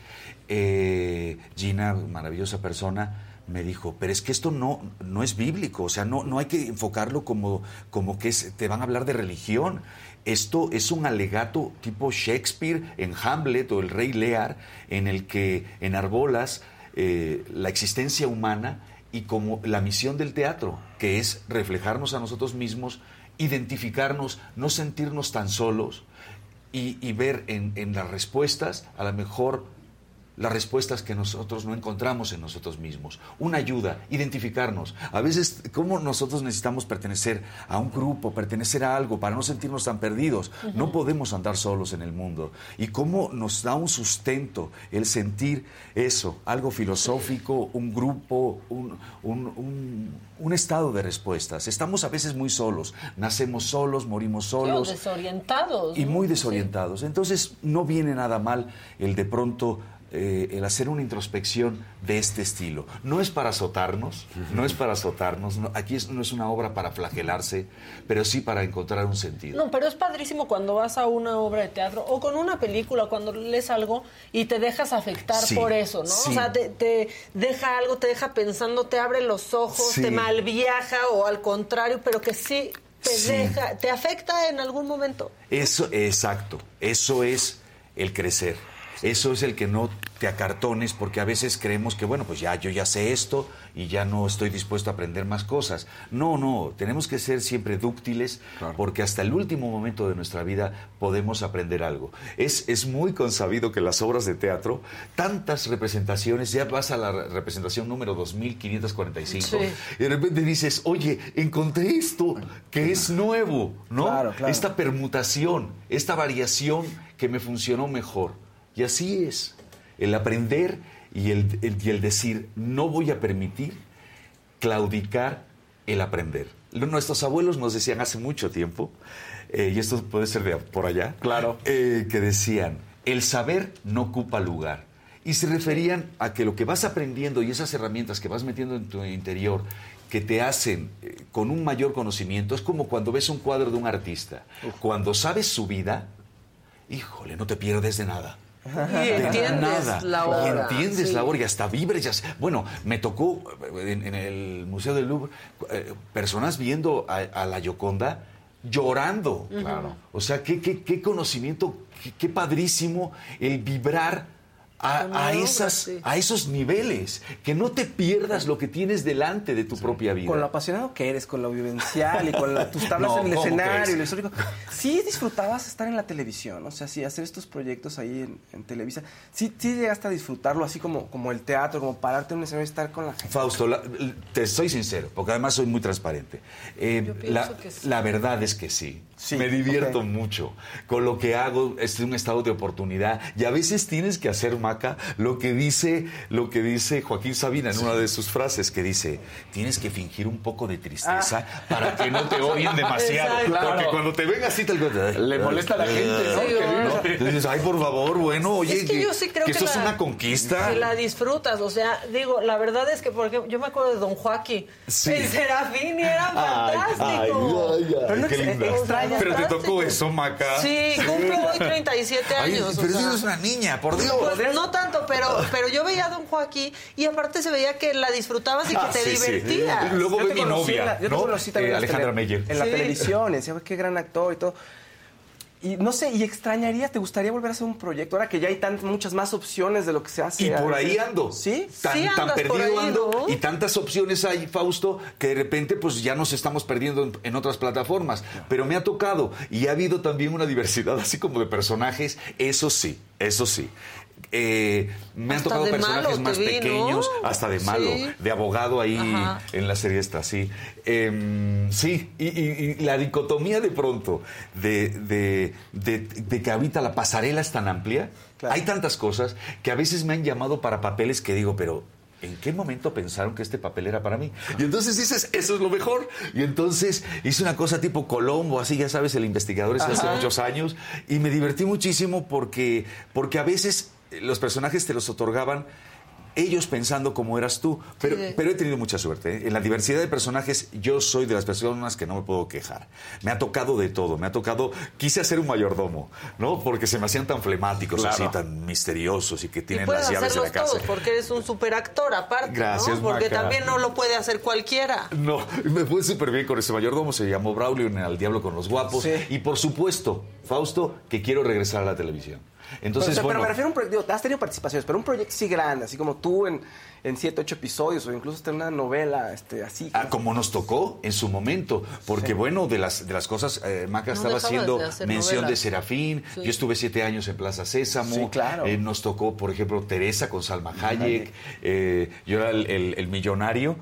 Eh, Gina, maravillosa persona, me dijo, pero es que esto no, no es bíblico, o sea, no, no hay que enfocarlo como, como que es- te van a hablar de religión. Esto es un alegato tipo Shakespeare en Hamlet o el Rey Lear, en el que enarbolas eh, la existencia humana y como la misión del teatro, que es reflejarnos a nosotros mismos, identificarnos, no sentirnos tan solos y, ver en, en las respuestas, a lo mejor las respuestas que nosotros no encontramos en nosotros mismos. Una ayuda, identificarnos. A veces, ¿cómo nosotros necesitamos pertenecer a un grupo, pertenecer a algo para no sentirnos tan perdidos? No podemos andar solos en el mundo. ¿Y cómo nos da un sustento el sentir eso? Algo filosófico, un grupo, un, un- un- un estado de respuestas. Estamos a veces muy solos. Nacemos solos, morimos solos desorientados. y muy desorientados. Entonces no viene nada mal el de pronto eh, el hacer una introspección de este estilo. No es para azotarnos, no es para azotarnos, no- aquí es- no es una obra para flagelarse, pero sí para encontrar un sentido. No, pero es padrísimo cuando vas a una obra de teatro o con una película, cuando lees algo y te dejas afectar Sí, por eso, ¿no? sí. O sea, te, te deja algo, te deja pensando, te abre los ojos, Sí. te malviaja o al contrario, pero que sí te deja, te afecta en algún momento. Eso, exacto, eso es el crecer. Eso es el que no te acartones porque a veces creemos que, bueno, pues ya yo ya sé esto y ya no estoy dispuesto a aprender más cosas. No, no, tenemos que ser siempre dúctiles porque hasta el último momento de nuestra vida podemos aprender algo. Es, es muy consabido que las obras de teatro, tantas representaciones, ya vas a la re- representación número 2545 Sí. y de repente dices, oye, encontré esto que es nuevo, ¿no? Claro, claro. Esta permutación, esta variación que me funcionó mejor. Y así es, el aprender y el, el- y el decir, no voy a permitir claudicar el aprender. Nuestros abuelos nos decían hace mucho tiempo, eh, y esto puede ser de por allá, claro, que decían, el saber no ocupa lugar. Y se referían a que lo que vas aprendiendo y esas herramientas que vas metiendo en tu interior que te hacen eh, con un mayor conocimiento, es como cuando ves un cuadro de un artista. Cuando sabes su vida, híjole, no te pierdes de nada. Y De entiendes nada. la Y obra, entiendes sí. la obra y hasta vibres. Bueno, me tocó eh, en, en el Museo del Louvre eh, personas viendo a, a la Gioconda llorando. Claro. O sea, qué, qué, qué conocimiento, qué, qué padrísimo el vibrar a, Con la a obra, esas, sí. a esos niveles. Que no te pierdas lo que tienes delante de tu propia vida. Con lo apasionado que eres, con lo vivencial y con la- tus tablas No, en el ¿cómo escenario y lo histórico. Sí disfrutabas estar en la televisión, o sea, sí, hacer estos proyectos ahí en, en Televisa. Sí, sí llegaste a disfrutarlo así como, como el teatro, como pararte en un escenario y estar con la gente. Fausto, la- te soy sincero, porque además soy muy transparente. Eh, Yo pienso la, que sí. la verdad es que sí. Sí, Me divierto mucho. Con lo que hago es un estado de oportunidad. Y a veces tienes que hacer, Maca, lo que dice, lo que dice Joaquín Sabina en una de sus frases, que dice, tienes que fingir un poco de tristeza para que no te odien demasiado. Exacto. Porque cuando te ven así, tal Le molesta a la gente, ¿no? Sí, Que ¿no? Entonces dices, ay, por favor, bueno, oye, es que yo sí creo que, esto es la- una conquista. Que la disfrutas, o sea, digo, la verdad es que, por ejemplo, yo me acuerdo de Don Joaquín, Sí. el Serafín, y era Ay, fantástico. ay, ay, Pero no qué linda. extrañas Pero te tocó eso, Maca. Sí, cumplo hoy 37 Ay, años. o pero si sea. eres una niña, por Dios. Pues no tanto, pero, pero yo veía a Don Joaquín y aparte se veía que la disfrutabas y que Ah, te sí, sí. divertías. Luego Yo ve te mi novia, la- yo te ¿no? conocí también Eh, Alejandra Meyer. En la Sí. televisión, decía, "Güey, qué gran actor y todo. Y no sé, y extrañaría, ¿te gustaría volver a hacer un proyecto ahora que ya hay tan, muchas más opciones de lo que se hace? Y por ahí ando. ¿Sí? Tan, Sí tan perdido ahí, ando. ¿no? Y tantas opciones hay, Fausto, que de repente pues ya nos estamos perdiendo en, en otras plataformas. Pero me ha tocado. Y ha habido también una diversidad así como de personajes. Eso sí, eso sí. Eh, me han tocado personajes más vi, ¿no? pequeños, hasta de malo, Sí. de abogado ahí Ajá. en la serie esta, sí. Em, sí, y, y- y la dicotomía de pronto de, de- de- de que ahorita la pasarela es tan amplia, hay tantas cosas que a veces me han llamado para papeles que digo, pero ¿en qué momento pensaron que este papel era para mí? Y entonces dices, eso es lo mejor. Y entonces hice una cosa tipo Colombo, así ya sabes, el investigador es hace Ajá. muchos años, y me divertí muchísimo porque, porque a veces los personajes te los otorgaban ellos pensando como eras tú. Pero, Sí. pero he tenido mucha suerte. ¿eh? En la diversidad de personajes, yo soy de las personas que no me puedo quejar. Me ha tocado de todo. Me ha tocado. Quise hacer un mayordomo, ¿no? Porque se me hacían tan flemáticos, Claro. así, tan misteriosos y que tienen las llaves de la casa. todos, porque eres un superactor aparte, Gracias, ¿no? Porque Maca. también no lo puede hacer cualquiera. No, me fue súper bien con ese mayordomo. Se llamó Braulio en Al Diablo con los Guapos. Sí. Y por supuesto, Fausto, que quiero regresar a la televisión. Entonces, pero, pero bueno. me refiero a un proyecto, has tenido participaciones, pero un proyecto sí grande, así como tú en, en siete, ocho episodios, o incluso hasta en una novela, este, así. Ah, como nos tocó en su momento, porque bueno, de las, de las cosas, eh, Maca No estaba haciendo de mención novelas. de Serafín, Sí. yo estuve siete años en Plaza Sésamo, Sí, claro. Eh, nos tocó, por ejemplo, Teresa con Salma Hayek, eh, yo era el, el- el millonario.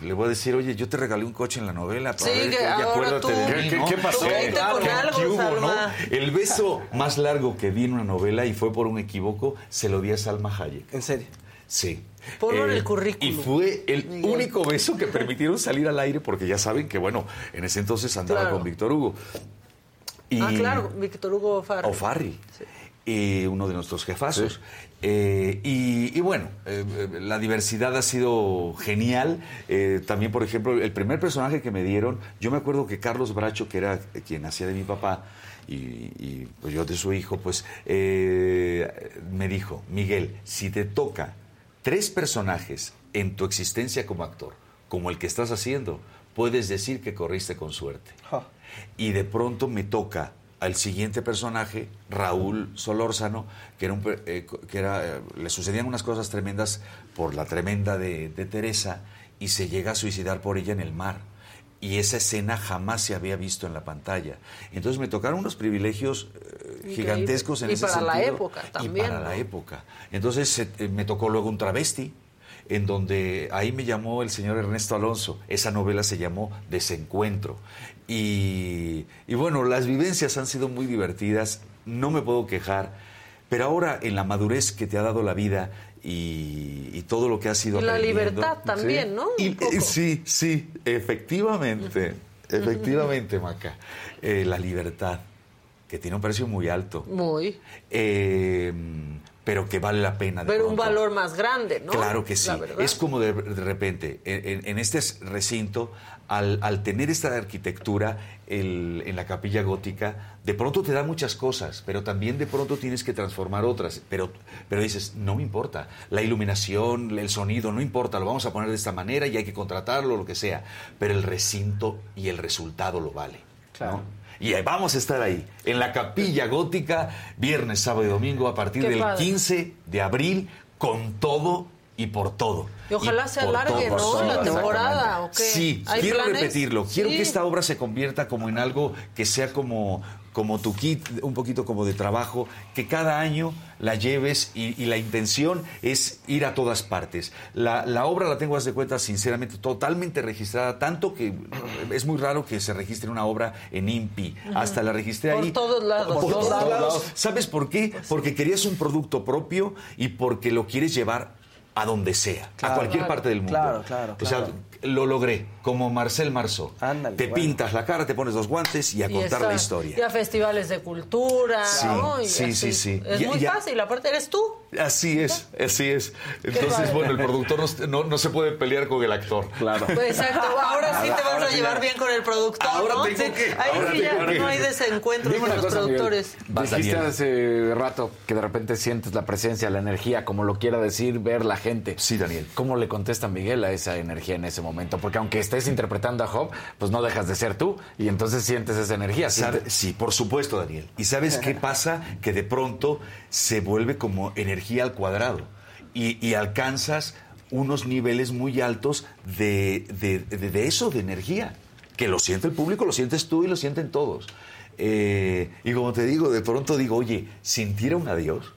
Le voy a decir, oye, yo te regalé un coche en la novela. para Sí, ver que qué- ahora tú- de ¿Qué- mí, qué- ¿no? qué pasó? ¿Qué- algo, qué hubo, no? El beso más largo que di en una novela, y fue por un equivoco, se lo di a Salma Hayek. ¿En serio? Sí. Ponlo en Eh, el currículum. Y fue el Miguel. único beso que permitieron salir al aire, porque ya saben que, bueno, en ese entonces andaba Claro. con Víctor Hugo. Y, Ah, claro, Víctor Hugo Farri. O Farri, eh, uno de nuestros jefazos. Eh, y, y bueno, eh, la diversidad ha sido genial. Eh, también, por ejemplo, el primer personaje que me dieron, yo me acuerdo que Carlos Bracho, que era quien hacía de mi papá, y, y, pues yo de su hijo, pues me dijo, Miguel, si te toca tres personajes en tu existencia como actor, como el que estás haciendo, puedes decir que corriste con suerte. Y de pronto me toca al siguiente personaje, Raúl Solórzano, que, era un, eh, que era, eh, le sucedían unas cosas tremendas por la tremenda de, de Teresa y se llega a suicidar por ella en el mar. Y esa escena jamás se había visto en la pantalla. Entonces me tocaron unos privilegios eh, gigantescos en Y ese para la época Y también, para ¿no? la época. Entonces me tocó luego un travesti, en donde ahí me llamó el señor Ernesto Alonso. Esa novela se llamó Desencuentro. Y, y bueno, las vivencias han sido muy divertidas, no me puedo quejar, pero ahora en la madurez que te ha dado la vida y, y todo lo que ha sido Y la libertad también, ¿sí? ¿no? Y- eh, sí, sí, efectivamente, efectivamente, Maca. Eh, la libertad, que tiene un precio muy alto, Muy. eh, pero que vale la pena. de Pero un valor más grande, ¿no? Claro que sí. Es como de, de repente, en, en- en este recinto, al, al tener esta arquitectura el- en la capilla gótica, de pronto te da muchas cosas, pero también de pronto tienes que transformar otras. Pero, pero dices, no me importa. La iluminación, el sonido, no importa, lo vamos a poner de esta manera y hay que contratarlo, lo que sea. Pero el recinto y el resultado lo vale. ¿no? Y vamos a estar ahí, en la capilla gótica, viernes, sábado y domingo, a partir Qué del padre. 15 de abril, con todo y por todo. Y ojalá se por alargue, todo. ¿no? La temporada, ¿o qué? Sí, ¿Hay quiero planes? repetirlo. Quiero Sí. que esta obra se convierta como en algo que sea como, como tu kit, un poquito como de trabajo, que cada año la lleves y, y la intención es ir a todas partes. La, la obra la tengo, haz de cuenta, sinceramente, totalmente registrada, tanto que es muy raro que se registre una obra en INPI. Hasta la registré Por ahí. todos lados. Por, Por todos todos lados. lados. ¿Sabes por qué? Porque querías un producto propio y porque lo quieres llevar a donde sea, a cualquier Claro. parte del mundo. Claro, claro, O sea, claro. Lo logré, como Marcel Marceau. te bueno. pintas la cara, te pones los guantes y a Y contar está- la historia. Y a festivales de cultura, Sí, ¿no? Y sí, así. sí, sí. Es Ya- muy ya- fácil, aparte eres tú. Así es, así es. Entonces, bueno, el productor no, no- no se puede pelear con el actor. Claro. Pues exacto, ahora sí te vas ahora a llevar bien con el productor, Ahora ¿no? tengo Sí, que- ahí ahora sí ya que- no hay desencuentros Dime con los cosa, Miguel. productores. Vas, Dijiste Daniel. hace rato que de repente sientes la presencia, la energía, como lo quiera decir, ver la gente. Sí, Daniel. ¿Cómo le contesta Miguel a esa energía en ese momento? Porque aunque estés interpretando a Job, pues no dejas de ser tú y entonces sientes esa energía. Sientes- Sí, por supuesto, Daniel. ¿Y sabes qué pasa? Que de pronto se vuelve como energía al cuadrado y, y alcanzas unos niveles muy altos de, de- de- de eso, de energía. Que lo siente el público, lo sientes tú y lo sienten todos. Eh, y como te digo, de pronto digo, oye, sintiera un adiós.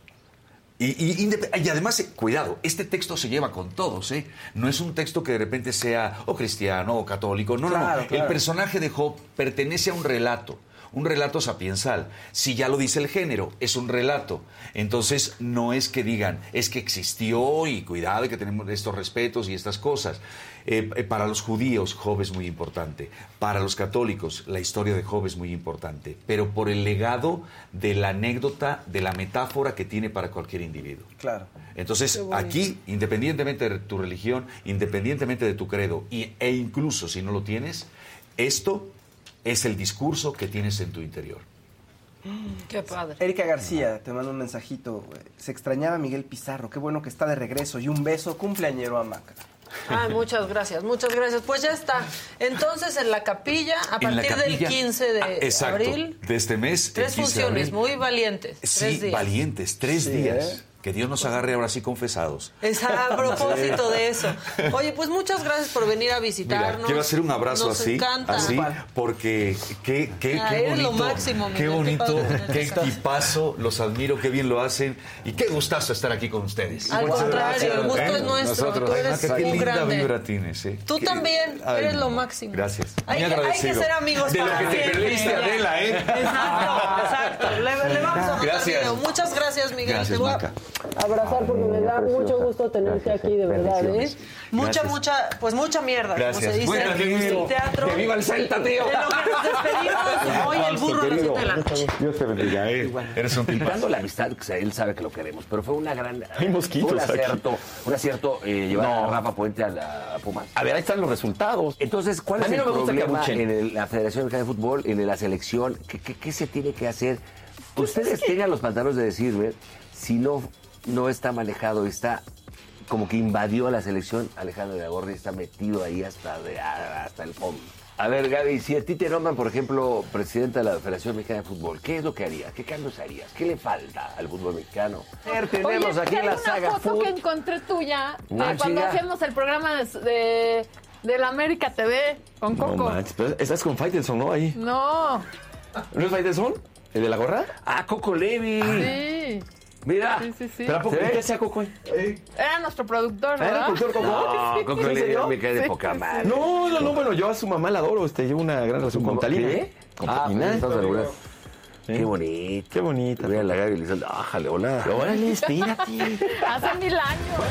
Y, y y además, eh, cuidado, este texto se lleva con todos, ¿eh? No es un texto que de repente sea o cristiano o católico. No, no, Claro, no. claro. El personaje de Job pertenece a un relato. un relato sapiensal. Si ya lo dice el género, es un relato. Entonces no es que digan, es que existió y cuidado y que tenemos estos respetos y estas cosas. Eh, eh, para los judíos, Job es muy importante. Para los católicos, la historia de Job es muy importante. Pero por el legado de la anécdota, de la metáfora que tiene para cualquier individuo. Claro. Entonces, aquí, independientemente de tu religión, independientemente de tu credo, y, e incluso si no lo tienes, esto es el discurso que tienes en tu interior. Qué padre. Erika García, te mando un mensajito. Se extrañaba a Miguel Pizarro. Qué bueno que está de regreso. Y un beso cumpleañero a Maca. Ay, muchas gracias, muchas gracias. Pues ya está. Entonces, en la capilla, a partir del capilla- 15 de Ah, exacto, abril, de este mes. tres 15 de funciones abril. muy valientes. Sí, tres días. valientes, tres Sí, días. ¿eh? Que Dios nos agarre ahora sí confesados. Es a propósito de eso. Oye, pues muchas gracias por venir a Mira, visitarnos. quiero hacer un abrazo Nos así, encanta. así, porque qué, qué, Ah, qué eres lo bonito, máximo, qué Miguel, qué bonito, qué equipazo, los admiro, qué bien lo hacen y qué gustazo estar aquí con ustedes. Al Muchas contrario, gracias. el gusto ¿Eh? es nuestro. Nosotros. Tú eres Ay, qué un linda grande. vibra tienes, ¿eh? Tú Qué- también, Ay, eres lo máximo. Gracias. Hay, que- hay que ser amigos De lo para que te siempre. perdiste, Adela, ¿eh? Exacto, exacto. Le, le vamos a Gracias. video. Muchas gracias, Miguel. Gracias, Abrazar porque me da mucho gusto tenerte aquí, de verdad, ¿eh? Mucha, Gracias. mucha, pues mucha mierda, como Gracias. se dice Bueno, en el teatro. Que viva el Celta, tío. En lo que nos despedimos, hoy el burro a las siete de la noche. Dios te bendiga, ¿eh? Eres un tipazo. La amistad, que él sabe que lo queremos, pero fue una gran. Hay mosquitos un aquí. acierto, un acierto eh, llevar No. a Rafa Puente a la a Pumas. A ver, ahí están los resultados. Entonces, ¿cuál A es mí el no me gusta que problema abuchen. en el- la Federación Mexicana de Fútbol, en la selección? ¿Qué, qué- qué se tiene que hacer? Ustedes tengan los pantalones de decirme si no, no está manejado, está como que invadió a la selección, Alejandro de la Gorda está metido ahí hasta, de- hasta el fondo. A ver, Gaby, si a ti te nombran, por ejemplo, presidenta de la Federación Mexicana de Fútbol, ¿qué es lo que harías? ¿Qué cambios harías? ¿Qué le falta al fútbol mexicano? A ver, tenemos Oye, aquí hay la una saga foto Food. que encontré tuya de Ah, cuando hacíamos el programa de, de, de la América TV con No Coco. manches, pero estás con Faitelson, ¿no? Ahí. No, ¿No es Faitelson? ¿El de la gorra? Ah, Coco Levi. sí. Mira. Sí, sí, sí. ¿Pero a poco qué hacía Coco? Era nuestro productor, ¿Era ¿verdad? el productor Coco? No, Coco ¿Sí, en Levi serio? me cae de Sí, poca sí, madre. No, no, no, bueno, yo a su mamá la adoro, este, llevo una gran relación con Talina. ¿Qué? Con Ah, Talina. pues. Qué bonito. Qué bonita. Mira la Gaby y le dice, ájale, hola. Órale, espérate. Hace mil años.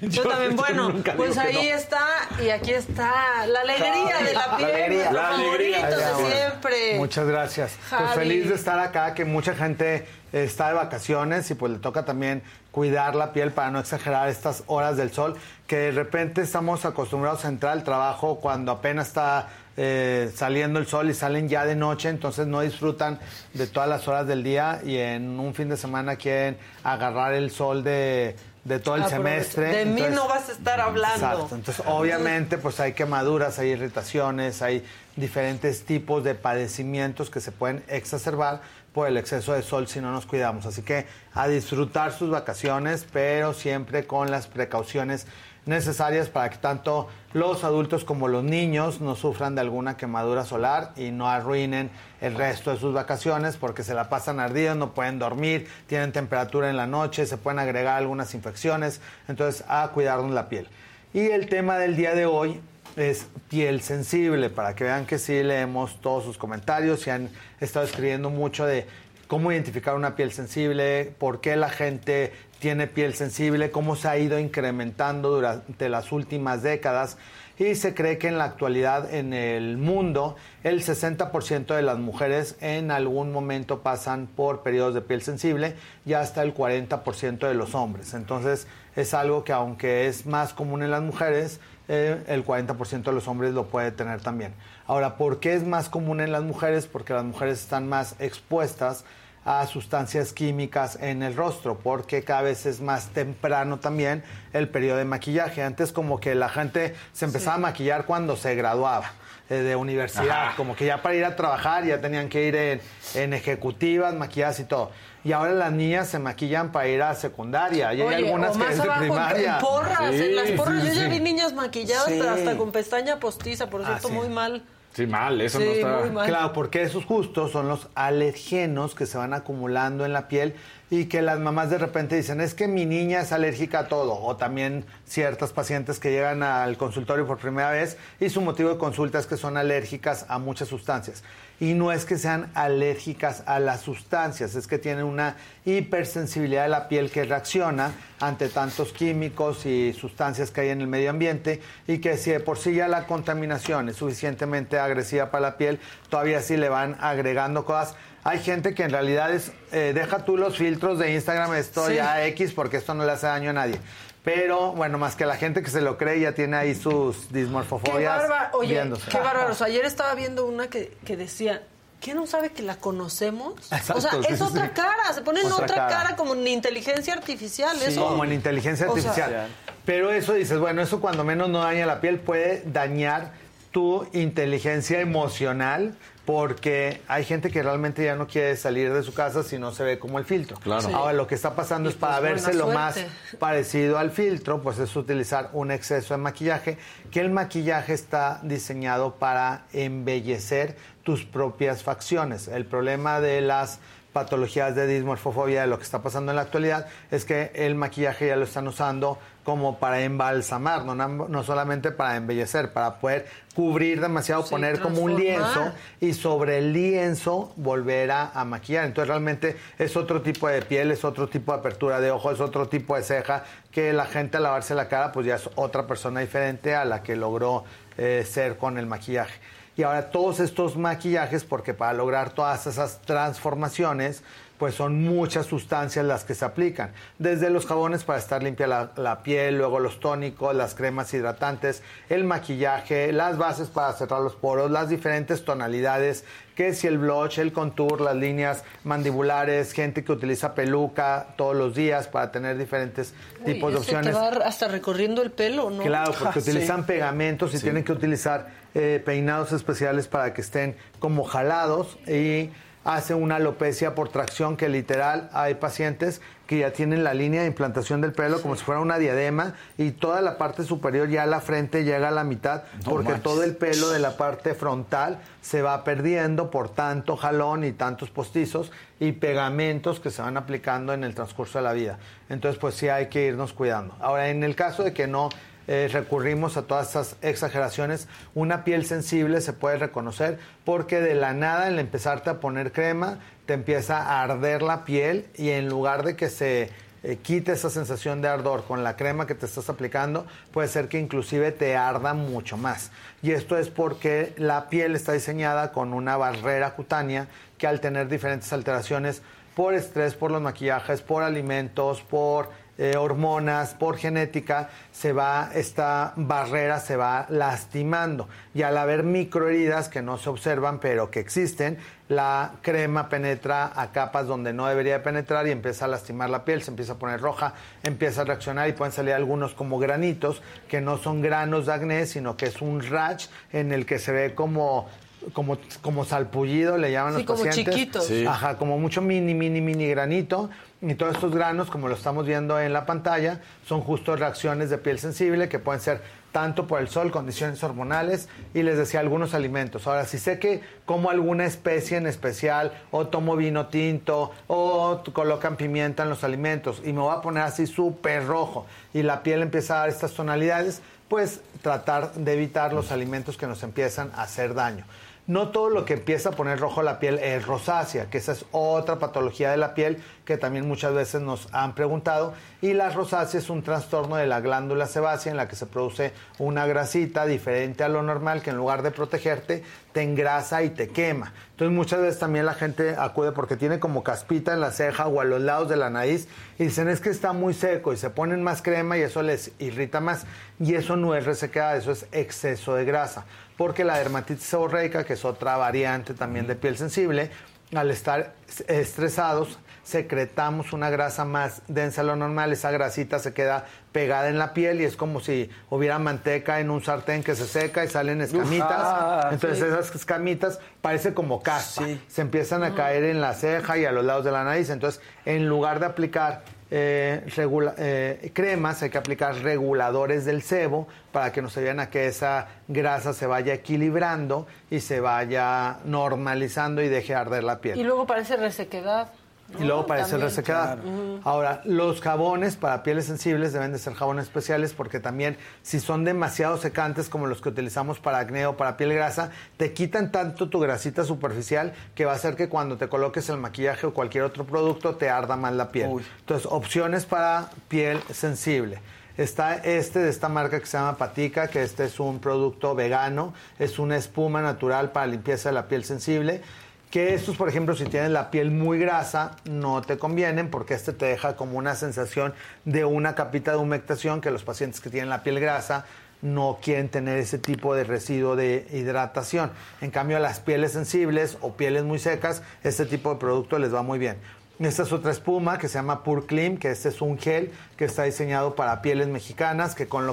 Yo también, bueno, pues ahí no. está y aquí está la alegría de la piel, La alegría. de siempre. Muchas gracias. Pues feliz de estar acá, que mucha gente está de vacaciones y pues le toca también cuidar la piel para no exagerar estas horas del sol, que de repente estamos acostumbrados a entrar al trabajo cuando apenas está eh, saliendo el sol y salen ya de noche, entonces no disfrutan de todas las horas del día y en un fin de semana quieren agarrar el sol de, de todo el semestre. De mí no vas a estar hablando. Exacto. Entonces, obviamente, pues hay quemaduras, hay irritaciones, hay diferentes tipos de padecimientos que se pueden exacerbar por el exceso de sol si no nos cuidamos. Así que a disfrutar sus vacaciones, pero siempre con las precauciones necesarias para que tanto los adultos como los niños no sufran de alguna quemadura solar y no arruinen el resto de sus vacaciones porque se la pasan ardidos, no pueden dormir, tienen temperatura en la noche, se pueden agregar algunas infecciones, entonces a cuidarnos la piel. Y el tema del día de hoy es piel sensible, para que vean que sí leemos todos sus comentarios y han estado escribiendo mucho de cómo identificar una piel sensible, por qué la gente tiene piel sensible, cómo se ha ido incrementando durante las últimas décadas. Y se cree que en la actualidad en el mundo el 60% de las mujeres en algún momento pasan por periodos de piel sensible y hasta el 40% de los hombres. Entonces es algo que aunque es más común en las mujeres, eh, el 40% de los hombres lo puede tener también. Ahora, ¿por qué es más común en las mujeres? Porque las mujeres están más expuestas a sustancias químicas en el rostro, porque cada vez es más temprano también el periodo de maquillaje. Antes como que la gente se empezaba a maquillar cuando se graduaba eh, de universidad, Ajá. como que ya para ir a trabajar ya tenían que ir en, en ejecutivas, maquilladas y todo. Y ahora las niñas se maquillan para ir a secundaria. Y hay algunas o que es de abajo, primaria. en porras, Sí, en las porras. sí, Yo ya sí. vi niñas maquilladas, Sí. pero hasta con pestaña postiza, por Ah, cierto, muy mal. Sí, mal, eso Sí, no está. muy mal. Claro, porque esos justos son los alergenos que se van acumulando en la piel y que las mamás de repente dicen, es que mi niña es alérgica a todo, o también ciertas pacientes que llegan al consultorio por primera vez y su motivo de consulta es que son alérgicas a muchas sustancias. Y no es que sean alérgicas a las sustancias, es que tienen una hipersensibilidad de la piel que reacciona ante tantos químicos y sustancias que hay en el medio ambiente y que si de por sí ya la contaminación es suficientemente agresiva para la piel, todavía sí le van agregando cosas. Hay gente que en realidad es, eh, deja tú los filtros de Instagram, esto Sí. ya X, porque esto no le hace daño a nadie. Pero bueno, más que la gente que se lo cree ya tiene ahí sus Qué dismorfofobias bárbaro. Oye, viéndose. qué bárbaros. Ayer estaba viendo una que, que decía, ¿qué no sabe que la conocemos? Exacto, o sea, sí, es sí, otra sí. cara. Se ponen Otra otra, cara. cara. como en inteligencia artificial. Sí, eso. como en inteligencia O sea, artificial. Pero eso dices, bueno, eso cuando menos no daña la piel puede dañar tu inteligencia emocional porque hay gente que realmente ya no quiere salir de su casa si no se ve como el filtro. Claro. Sí. Ahora lo que está pasando Y es para pues, verse buena lo más parecido al filtro, pues es utilizar un exceso de maquillaje, que el maquillaje está diseñado para embellecer tus propias facciones. El problema de las patologías de dismorfofobia, de lo que está pasando en la actualidad, es que el maquillaje ya lo están usando como para embalsamar, no, no solamente para embellecer, para poder cubrir demasiado, Sí, poner como un lienzo y sobre el lienzo volver a, a maquillar. Entonces realmente es otro tipo de piel, es otro tipo de apertura de ojo, es otro tipo de ceja, que la gente al lavarse la cara pues ya es otra persona diferente a la que logró eh, ser con el maquillaje. Y ahora todos estos maquillajes, porque para lograr todas esas transformaciones, pues son muchas sustancias las que se aplican. Desde los jabones para estar limpia la, la piel, luego los tónicos, las cremas hidratantes, el maquillaje, las bases para cerrar los poros, las diferentes tonalidades, que si el blush, el contour, las líneas mandibulares, gente que utiliza peluca todos los días para tener diferentes uy, tipos de eso te opciones. va hasta recorriendo el pelo, ¿no? Claro, porque Ah, sí. utilizan pegamentos y tienen que utilizar eh, peinados especiales para que estén como jalados y hace una alopecia por tracción que literal hay pacientes que ya tienen la línea de implantación del pelo como si fuera una diadema y toda la parte superior ya la frente llega a la mitad No porque manches. todo el pelo de la parte frontal se va perdiendo por tanto jalón y tantos postizos y pegamentos que se van aplicando en el transcurso de la vida. Entonces, pues sí hay que irnos cuidando. Ahora, en el caso de que no eh, recurrimos a todas estas exageraciones, una piel sensible se puede reconocer porque de la nada, al empezarte a poner crema, te empieza a arder la piel y en lugar de que se eh, quite esa sensación de ardor con la crema que te estás aplicando, puede ser que inclusive te arda mucho más. Y esto es porque la piel está diseñada con una barrera cutánea que al tener diferentes alteraciones por estrés, por los maquillajes, por alimentos, por eh, hormonas, por genética, se va, esta barrera se va lastimando. Y al haber microheridas que no se observan, pero que existen, la crema penetra a capas donde no debería de penetrar y empieza a lastimar la piel, se empieza a poner roja, empieza a reaccionar y pueden salir algunos como granitos, que no son granos de acné, sino que es un rash en el que se ve como como, como salpullido, le llaman Sí, los como pacientes. chiquitos. Sí. Ajá, como mucho mini, mini, mini granito. Y todos estos granos, como lo estamos viendo en la pantalla, son justo reacciones de piel sensible que pueden ser tanto por el sol, condiciones hormonales y les decía algunos alimentos. Ahora, si sé que como alguna especie en especial o tomo vino tinto o colocan pimienta en los alimentos y me voy a poner así súper rojo y la piel empieza a dar estas tonalidades, pues tratar de evitar los alimentos que nos empiezan a hacer daño. No todo lo que empieza a poner rojo la piel es rosácea, que esa es otra patología de la piel que también muchas veces nos han preguntado. Y la rosácea es un trastorno de la glándula sebácea en la que se produce una grasita diferente a lo normal que en lugar de protegerte te engrasa y te quema. Entonces muchas veces también la gente acude porque tiene como caspita en la ceja o a los lados de la nariz y dicen es que está muy seco y se ponen más crema y eso les irrita más. Y eso no es resequedad, eso es exceso de grasa. Porque la dermatitis seborreica, que es otra variante también de piel sensible, al estar estresados secretamos una grasa más densa de lo normal, esa grasita se queda pegada en la piel y es como si hubiera manteca en un sartén que se seca y salen escamitas. Ufá, Entonces sí. esas escamitas parece como caspa, se empiezan a caer en la ceja y a los lados de la nariz. Entonces, en lugar de aplicar eh, regula- eh, cremas, hay que aplicar reguladores del sebo para que nos ayuden a que esa grasa se vaya equilibrando y se vaya normalizando y deje arder la piel. Y luego parece resequedad. Y luego resequedad. claro. Ujú. Ahora, los jabones para pieles sensibles deben de ser jabones especiales porque también si son demasiado secantes como los que utilizamos para acné o para piel grasa, te quitan tanto tu grasita superficial que va a hacer que cuando te coloques el maquillaje o cualquier otro producto te arda más la piel. Entonces, opciones para piel sensible. Está este de esta marca que se llama Patica, que este es un producto vegano, es una espuma natural para limpieza de la piel sensible. Que estos, por ejemplo, si tienes la piel muy grasa, no te convienen porque este te deja como una sensación de una capita de humectación que los pacientes que tienen la piel grasa no quieren tener ese tipo de residuo de hidratación. En cambio, a las pieles sensibles o pieles muy secas, este tipo de producto les va muy bien. Esta es otra espuma que se llama Pure Clean, que este es un gel que está diseñado para pieles mexicanas, que con,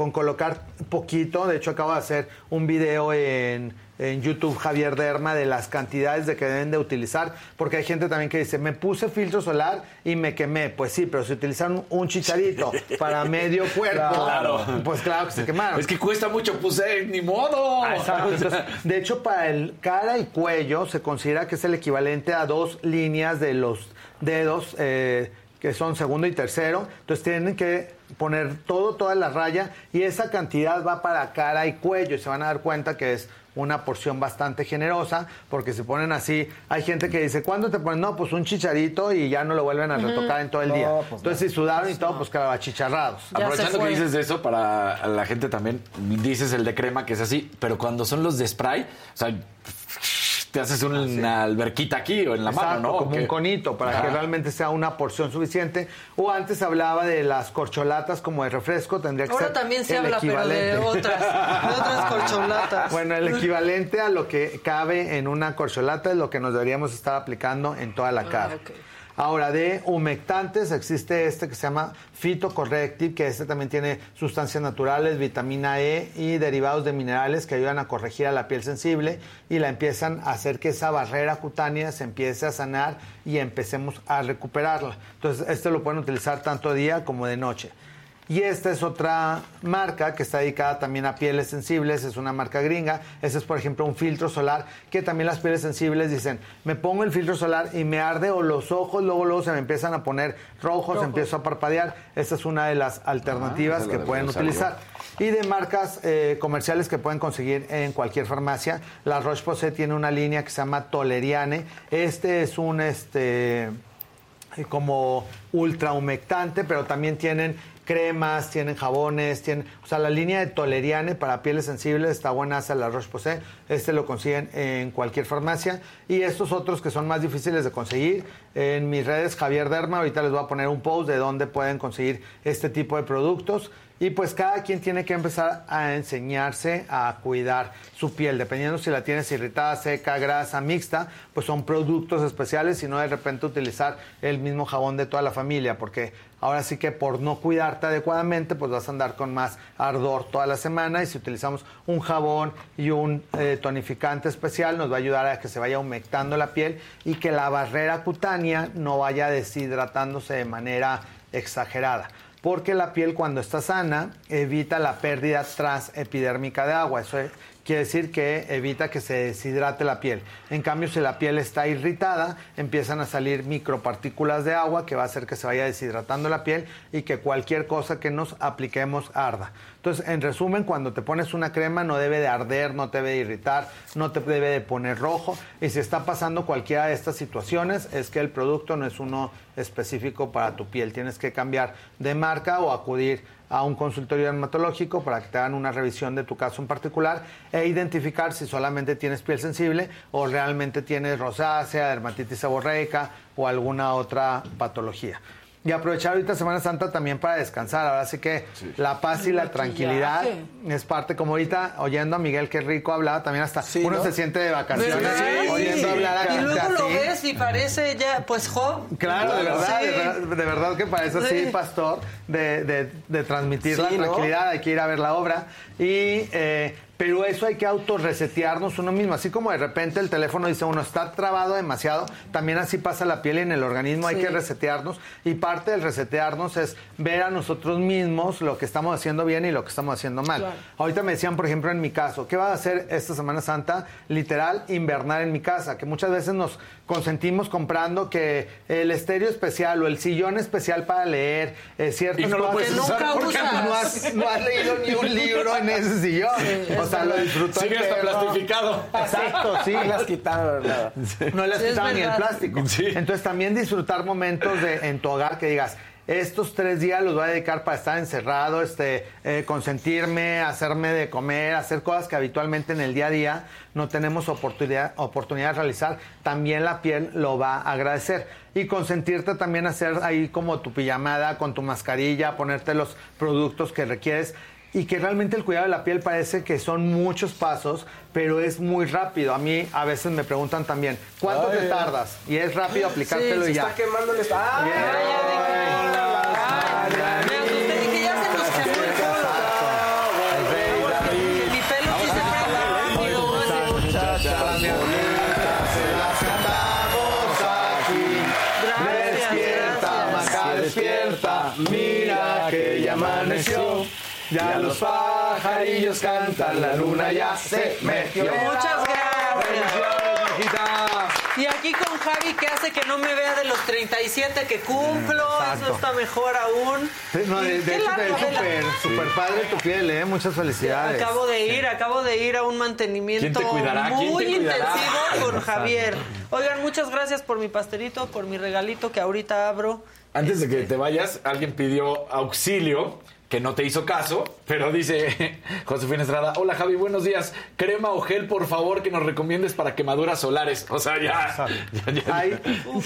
con colocar poquito, de hecho acabo de hacer un video en, en YouTube Javier Derma de las cantidades de que deben de utilizar, porque hay gente también que dice, me puse filtro solar y me quemé. Pues sí, pero si utilizan un chicharito para medio cuerpo, Claro. pues claro que se quemaron. Es que cuesta mucho, pues eh, ni modo. Ah, exacto. Entonces, de hecho, para el cara y cuello se considera que es el equivalente a dos líneas de los dedos, eh, que son segundo y tercero. Entonces tienen que poner todo, toda la raya, y esa cantidad va para cara y cuello. Y se van a dar cuenta que es una porción bastante generosa, porque se ponen así. Hay gente que dice, ¿cuándo te ponen? No, pues un chicharito y ya no lo vuelven a retocar en todo el No, día. pues Entonces, si sudaron y todo, pues claro, achicharrados. Aprovechando que dices de eso, para la gente también, dices el de crema que es así, pero cuando son los de spray, o sea, te haces una alberquita aquí o en la Exacto, mano, ¿no? como ¿O un conito, para Ajá. que realmente sea una porción suficiente. O antes hablaba de las corcholatas como de refresco, tendría que Ahora ser también se el habla, pero de equivalente. otras, de otras corcholatas. Bueno, el equivalente a lo que cabe en una corcholata es lo que nos deberíamos estar aplicando en toda la cara. Ahora, de humectantes existe este que se llama Phytocorrective, que este también tiene sustancias naturales, vitamina E y derivados de minerales que ayudan a corregir a la piel sensible y la empiezan a hacer que esa barrera cutánea se empiece a sanar y empecemos a recuperarla. Entonces, este lo pueden utilizar tanto día como de noche. Y esta es otra marca que está dedicada también a pieles sensibles, es una marca gringa. Este es, por ejemplo, un filtro solar que también las pieles sensibles dicen, me pongo el filtro solar y me arde o los ojos luego luego se me empiezan a poner rojos, empiezo a parpadear. Esta es una de las alternativas esa la que pueden utilizar. Y de marcas eh, comerciales que pueden conseguir en cualquier farmacia. La Roche-Posay tiene una línea que se llama Toleriane. Este es un este como ultra humectante, pero también tienen cremas, tienen jabones, tienen, o sea, la línea de Toleriane para pieles sensibles está buena, hace la Roche-Posay, este lo consiguen en cualquier farmacia. Y estos otros que son más difíciles de conseguir, en mis redes Javier Derma, ahorita les voy a poner un post de dónde pueden conseguir este tipo de productos y pues cada quien tiene que empezar a enseñarse a cuidar su piel, dependiendo si la tienes irritada, seca, grasa, mixta, pues son productos especiales y no de repente utilizar el mismo jabón de toda la familia, porque ahora sí que por no cuidarte adecuadamente, pues vas a andar con más ardor toda la semana. Y si utilizamos un jabón y un eh, tonificante especial nos va a ayudar a que se vaya humectando la piel y que la barrera cutánea no vaya deshidratándose de manera exagerada porque la piel cuando está sana evita la pérdida transepidérmica de agua. Eso es- quiere decir que evita que se deshidrate la piel. En cambio, si la piel está irritada, empiezan a salir micropartículas de agua que va a hacer que se vaya deshidratando la piel y que cualquier cosa que nos apliquemos arda. Entonces, en resumen, cuando te pones una crema no debe de arder, no te debe de irritar, no te debe de poner rojo. Y si está pasando cualquiera de estas situaciones, es que el producto no es uno específico para tu piel. Tienes que cambiar de marca o acudir a un consultorio dermatológico para que te hagan una revisión de tu caso en particular e identificar si solamente tienes piel sensible o realmente tienes rosácea, dermatitis seborreica o alguna otra patología. Y aprovechar ahorita Semana Santa también para descansar. Ahora sí que la paz y la tranquilidad es parte, como ahorita oyendo a Miguel que rico hablaba, también hasta uno ¿no? se siente de vacaciones ¿Verdad? oyendo hablar a y luego lo así. ves y parece ya, pues, Job. Claro, de verdad, Sí. de verdad, de verdad que parece así, Sí. pastor, de, de- de transmitir Sí, la ¿no? tranquilidad, hay que ir a ver la obra. Y eh, pero eso hay que autorresetearnos uno mismo. Así como de repente el teléfono dice uno está trabado demasiado, también así pasa la piel y en el organismo hay que resetearnos. Y parte del resetearnos es ver a nosotros mismos lo que estamos haciendo bien y lo que estamos haciendo mal. Claro. Ahorita me decían, por ejemplo, en mi caso, ¿qué va a hacer esta Semana Santa? Literal, invernar en mi casa, que muchas veces nos consentimos comprando que el estéreo especial o el sillón especial para leer, eh, ciertas Y no lo puedes usar nunca porque usas. No has, no has leído ni un libro en ese sillón. Sí, o sea, lo verdad. disfrutó Sigue hasta plastificado. Exacto, sí. No le has quitado nada. No le has Sí, quitado ni el verdad. plástico. Entonces también disfrutar momentos de, en tu hogar que digas, estos tres días los voy a dedicar para estar encerrado, este, eh, consentirme, hacerme de comer, hacer cosas que habitualmente en el día a día no tenemos oportunidad, oportunidad de realizar. También la piel lo va a agradecer. Y consentirte también hacer ahí como tu pijamada con tu mascarilla, ponerte los productos que requieres y que realmente el cuidado de la piel parece que son muchos pasos, pero es muy rápido. A mí a veces me preguntan también, ¿cuánto Ay. te tardas? Y es rápido aplicártelo Sí, y se ya. está quemando el ¡Ah! Rápido. Despierta, Maca, despierta, mira que ya amaneció. Ya los pajarillos cantan, la luna ya se metió. Muchas gracias. Y aquí con Javi que hace que no me vea de los 37 que cumplo, Exacto. eso está mejor aún. No, de, de qué hecho te ves súper, súper padre tu piel, ¿eh? Muchas felicidades. Acabo de ir, acabo de ir a un mantenimiento ¿Quién te cuidará? ¿Quién muy intensivo con. Javier. Oigan, muchas gracias por mi pastelito, por mi regalito que ahorita abro. Antes de que te vayas, alguien pidió auxilio, que no te hizo caso, pero dice Josefina Estrada, hola Javi, buenos días. Crema o gel, por favor, que nos recomiendes para quemaduras solares. O sea, ya. ya, ya. Hay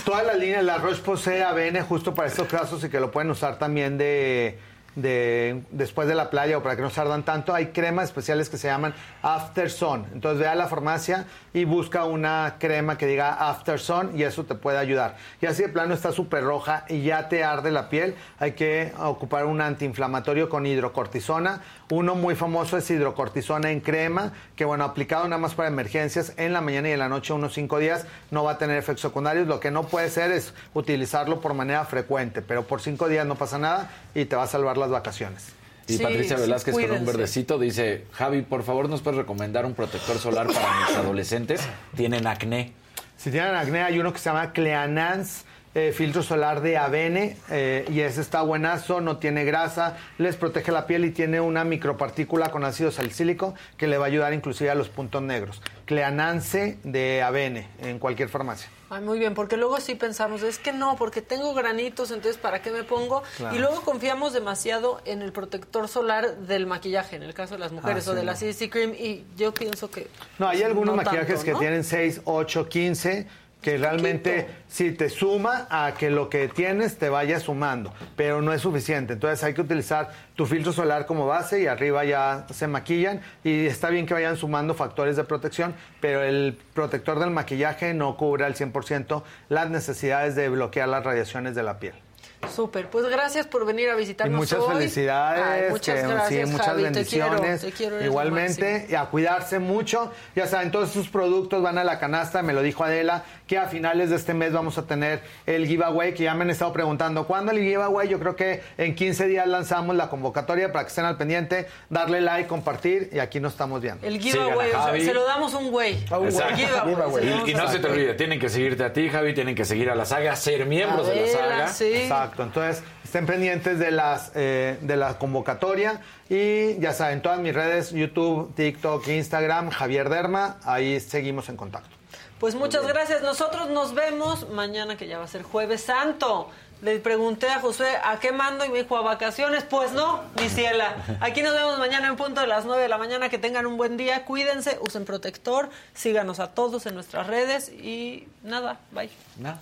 toda la línea, la Roche-Posay ABN, justo para estos casos y que lo pueden usar también de, de después de la playa o para que no tardan tanto. Hay cremas especiales que se llaman After Sun. Entonces ve a la farmacia y busca una crema que diga After Sun y eso te puede ayudar. Y así de plano está súper roja y ya te arde la piel, hay que ocupar un antiinflamatorio con hidrocortisona. Uno muy famoso es hidrocortisona en crema, que bueno, aplicado nada más para emergencias en la mañana y en la noche, unos cinco días, no va a tener efectos secundarios. Lo que no puede ser es utilizarlo por manera frecuente, pero por cinco días no pasa nada y te va a salvar las vacaciones. Y Sí, Patricia sí, Velázquez con un verdecito dice, Javi, por favor, ¿nos puedes recomendar un protector solar para mis adolescentes? Tienen acné. Si tienen acné, hay uno que se llama Cleanans. Eh, filtro solar de Avene eh, y ese está buenazo, no tiene grasa, les protege la piel y tiene una micropartícula con ácido salicílico que le va a ayudar inclusive a los puntos negros. Cleanance de Avene en cualquier farmacia. Ay, muy bien, porque luego sí pensamos, es que no, porque tengo granitos, entonces ¿para qué me pongo? Claro. Y luego confiamos demasiado en el protector solar del maquillaje, en el caso de las mujeres, Ah, o sí, de la. CC Cream, y yo pienso que... No, hay algunos no maquillajes tanto, que tienen 6, 8, 15 que realmente sí te suma a que lo que tienes te vaya sumando, pero no es suficiente. Entonces hay que utilizar tu filtro solar como base y arriba ya se maquillan y está bien que vayan sumando factores de protección, pero el protector del maquillaje no cubre al 100% las necesidades de bloquear las radiaciones de la piel. Súper, pues gracias por venir a Y visitarnos muchas hoy. felicidades, Ay, muchas que, gracias, sí, muchas Javi, bendiciones. Te quiero, te quiero, Igualmente, y a cuidarse mucho. Ya saben, todos sus productos van a la canasta, me lo dijo Adela, que a finales de este mes vamos a tener el giveaway, que ya me han estado preguntando, ¿cuándo el giveaway? Yo creo que en 15 días lanzamos la convocatoria para que estén al pendiente, darle like, compartir, y aquí nos estamos viendo. El giveaway, o sea, se lo damos a un güey. Giveaway. Y, y no se te olvide, tienen que seguirte a ti, Javi, tienen que seguir a la saga, ser miembros de la saga. sí. Exacto, entonces estén pendientes de las eh, de la convocatoria y ya saben, todas mis redes, YouTube, TikTok, Instagram, Javier Derma, ahí seguimos en contacto. Pues muchas gracias. Nosotros nos vemos mañana, que ya va a ser Jueves Santo. Le pregunté a Josué a qué mando y me dijo a vacaciones. Pues no, mi ciela. Aquí nos vemos mañana en punto de las 9 de la mañana. Que tengan un buen día. Cuídense, usen protector. Síganos a todos en nuestras redes y nada, bye. Nada.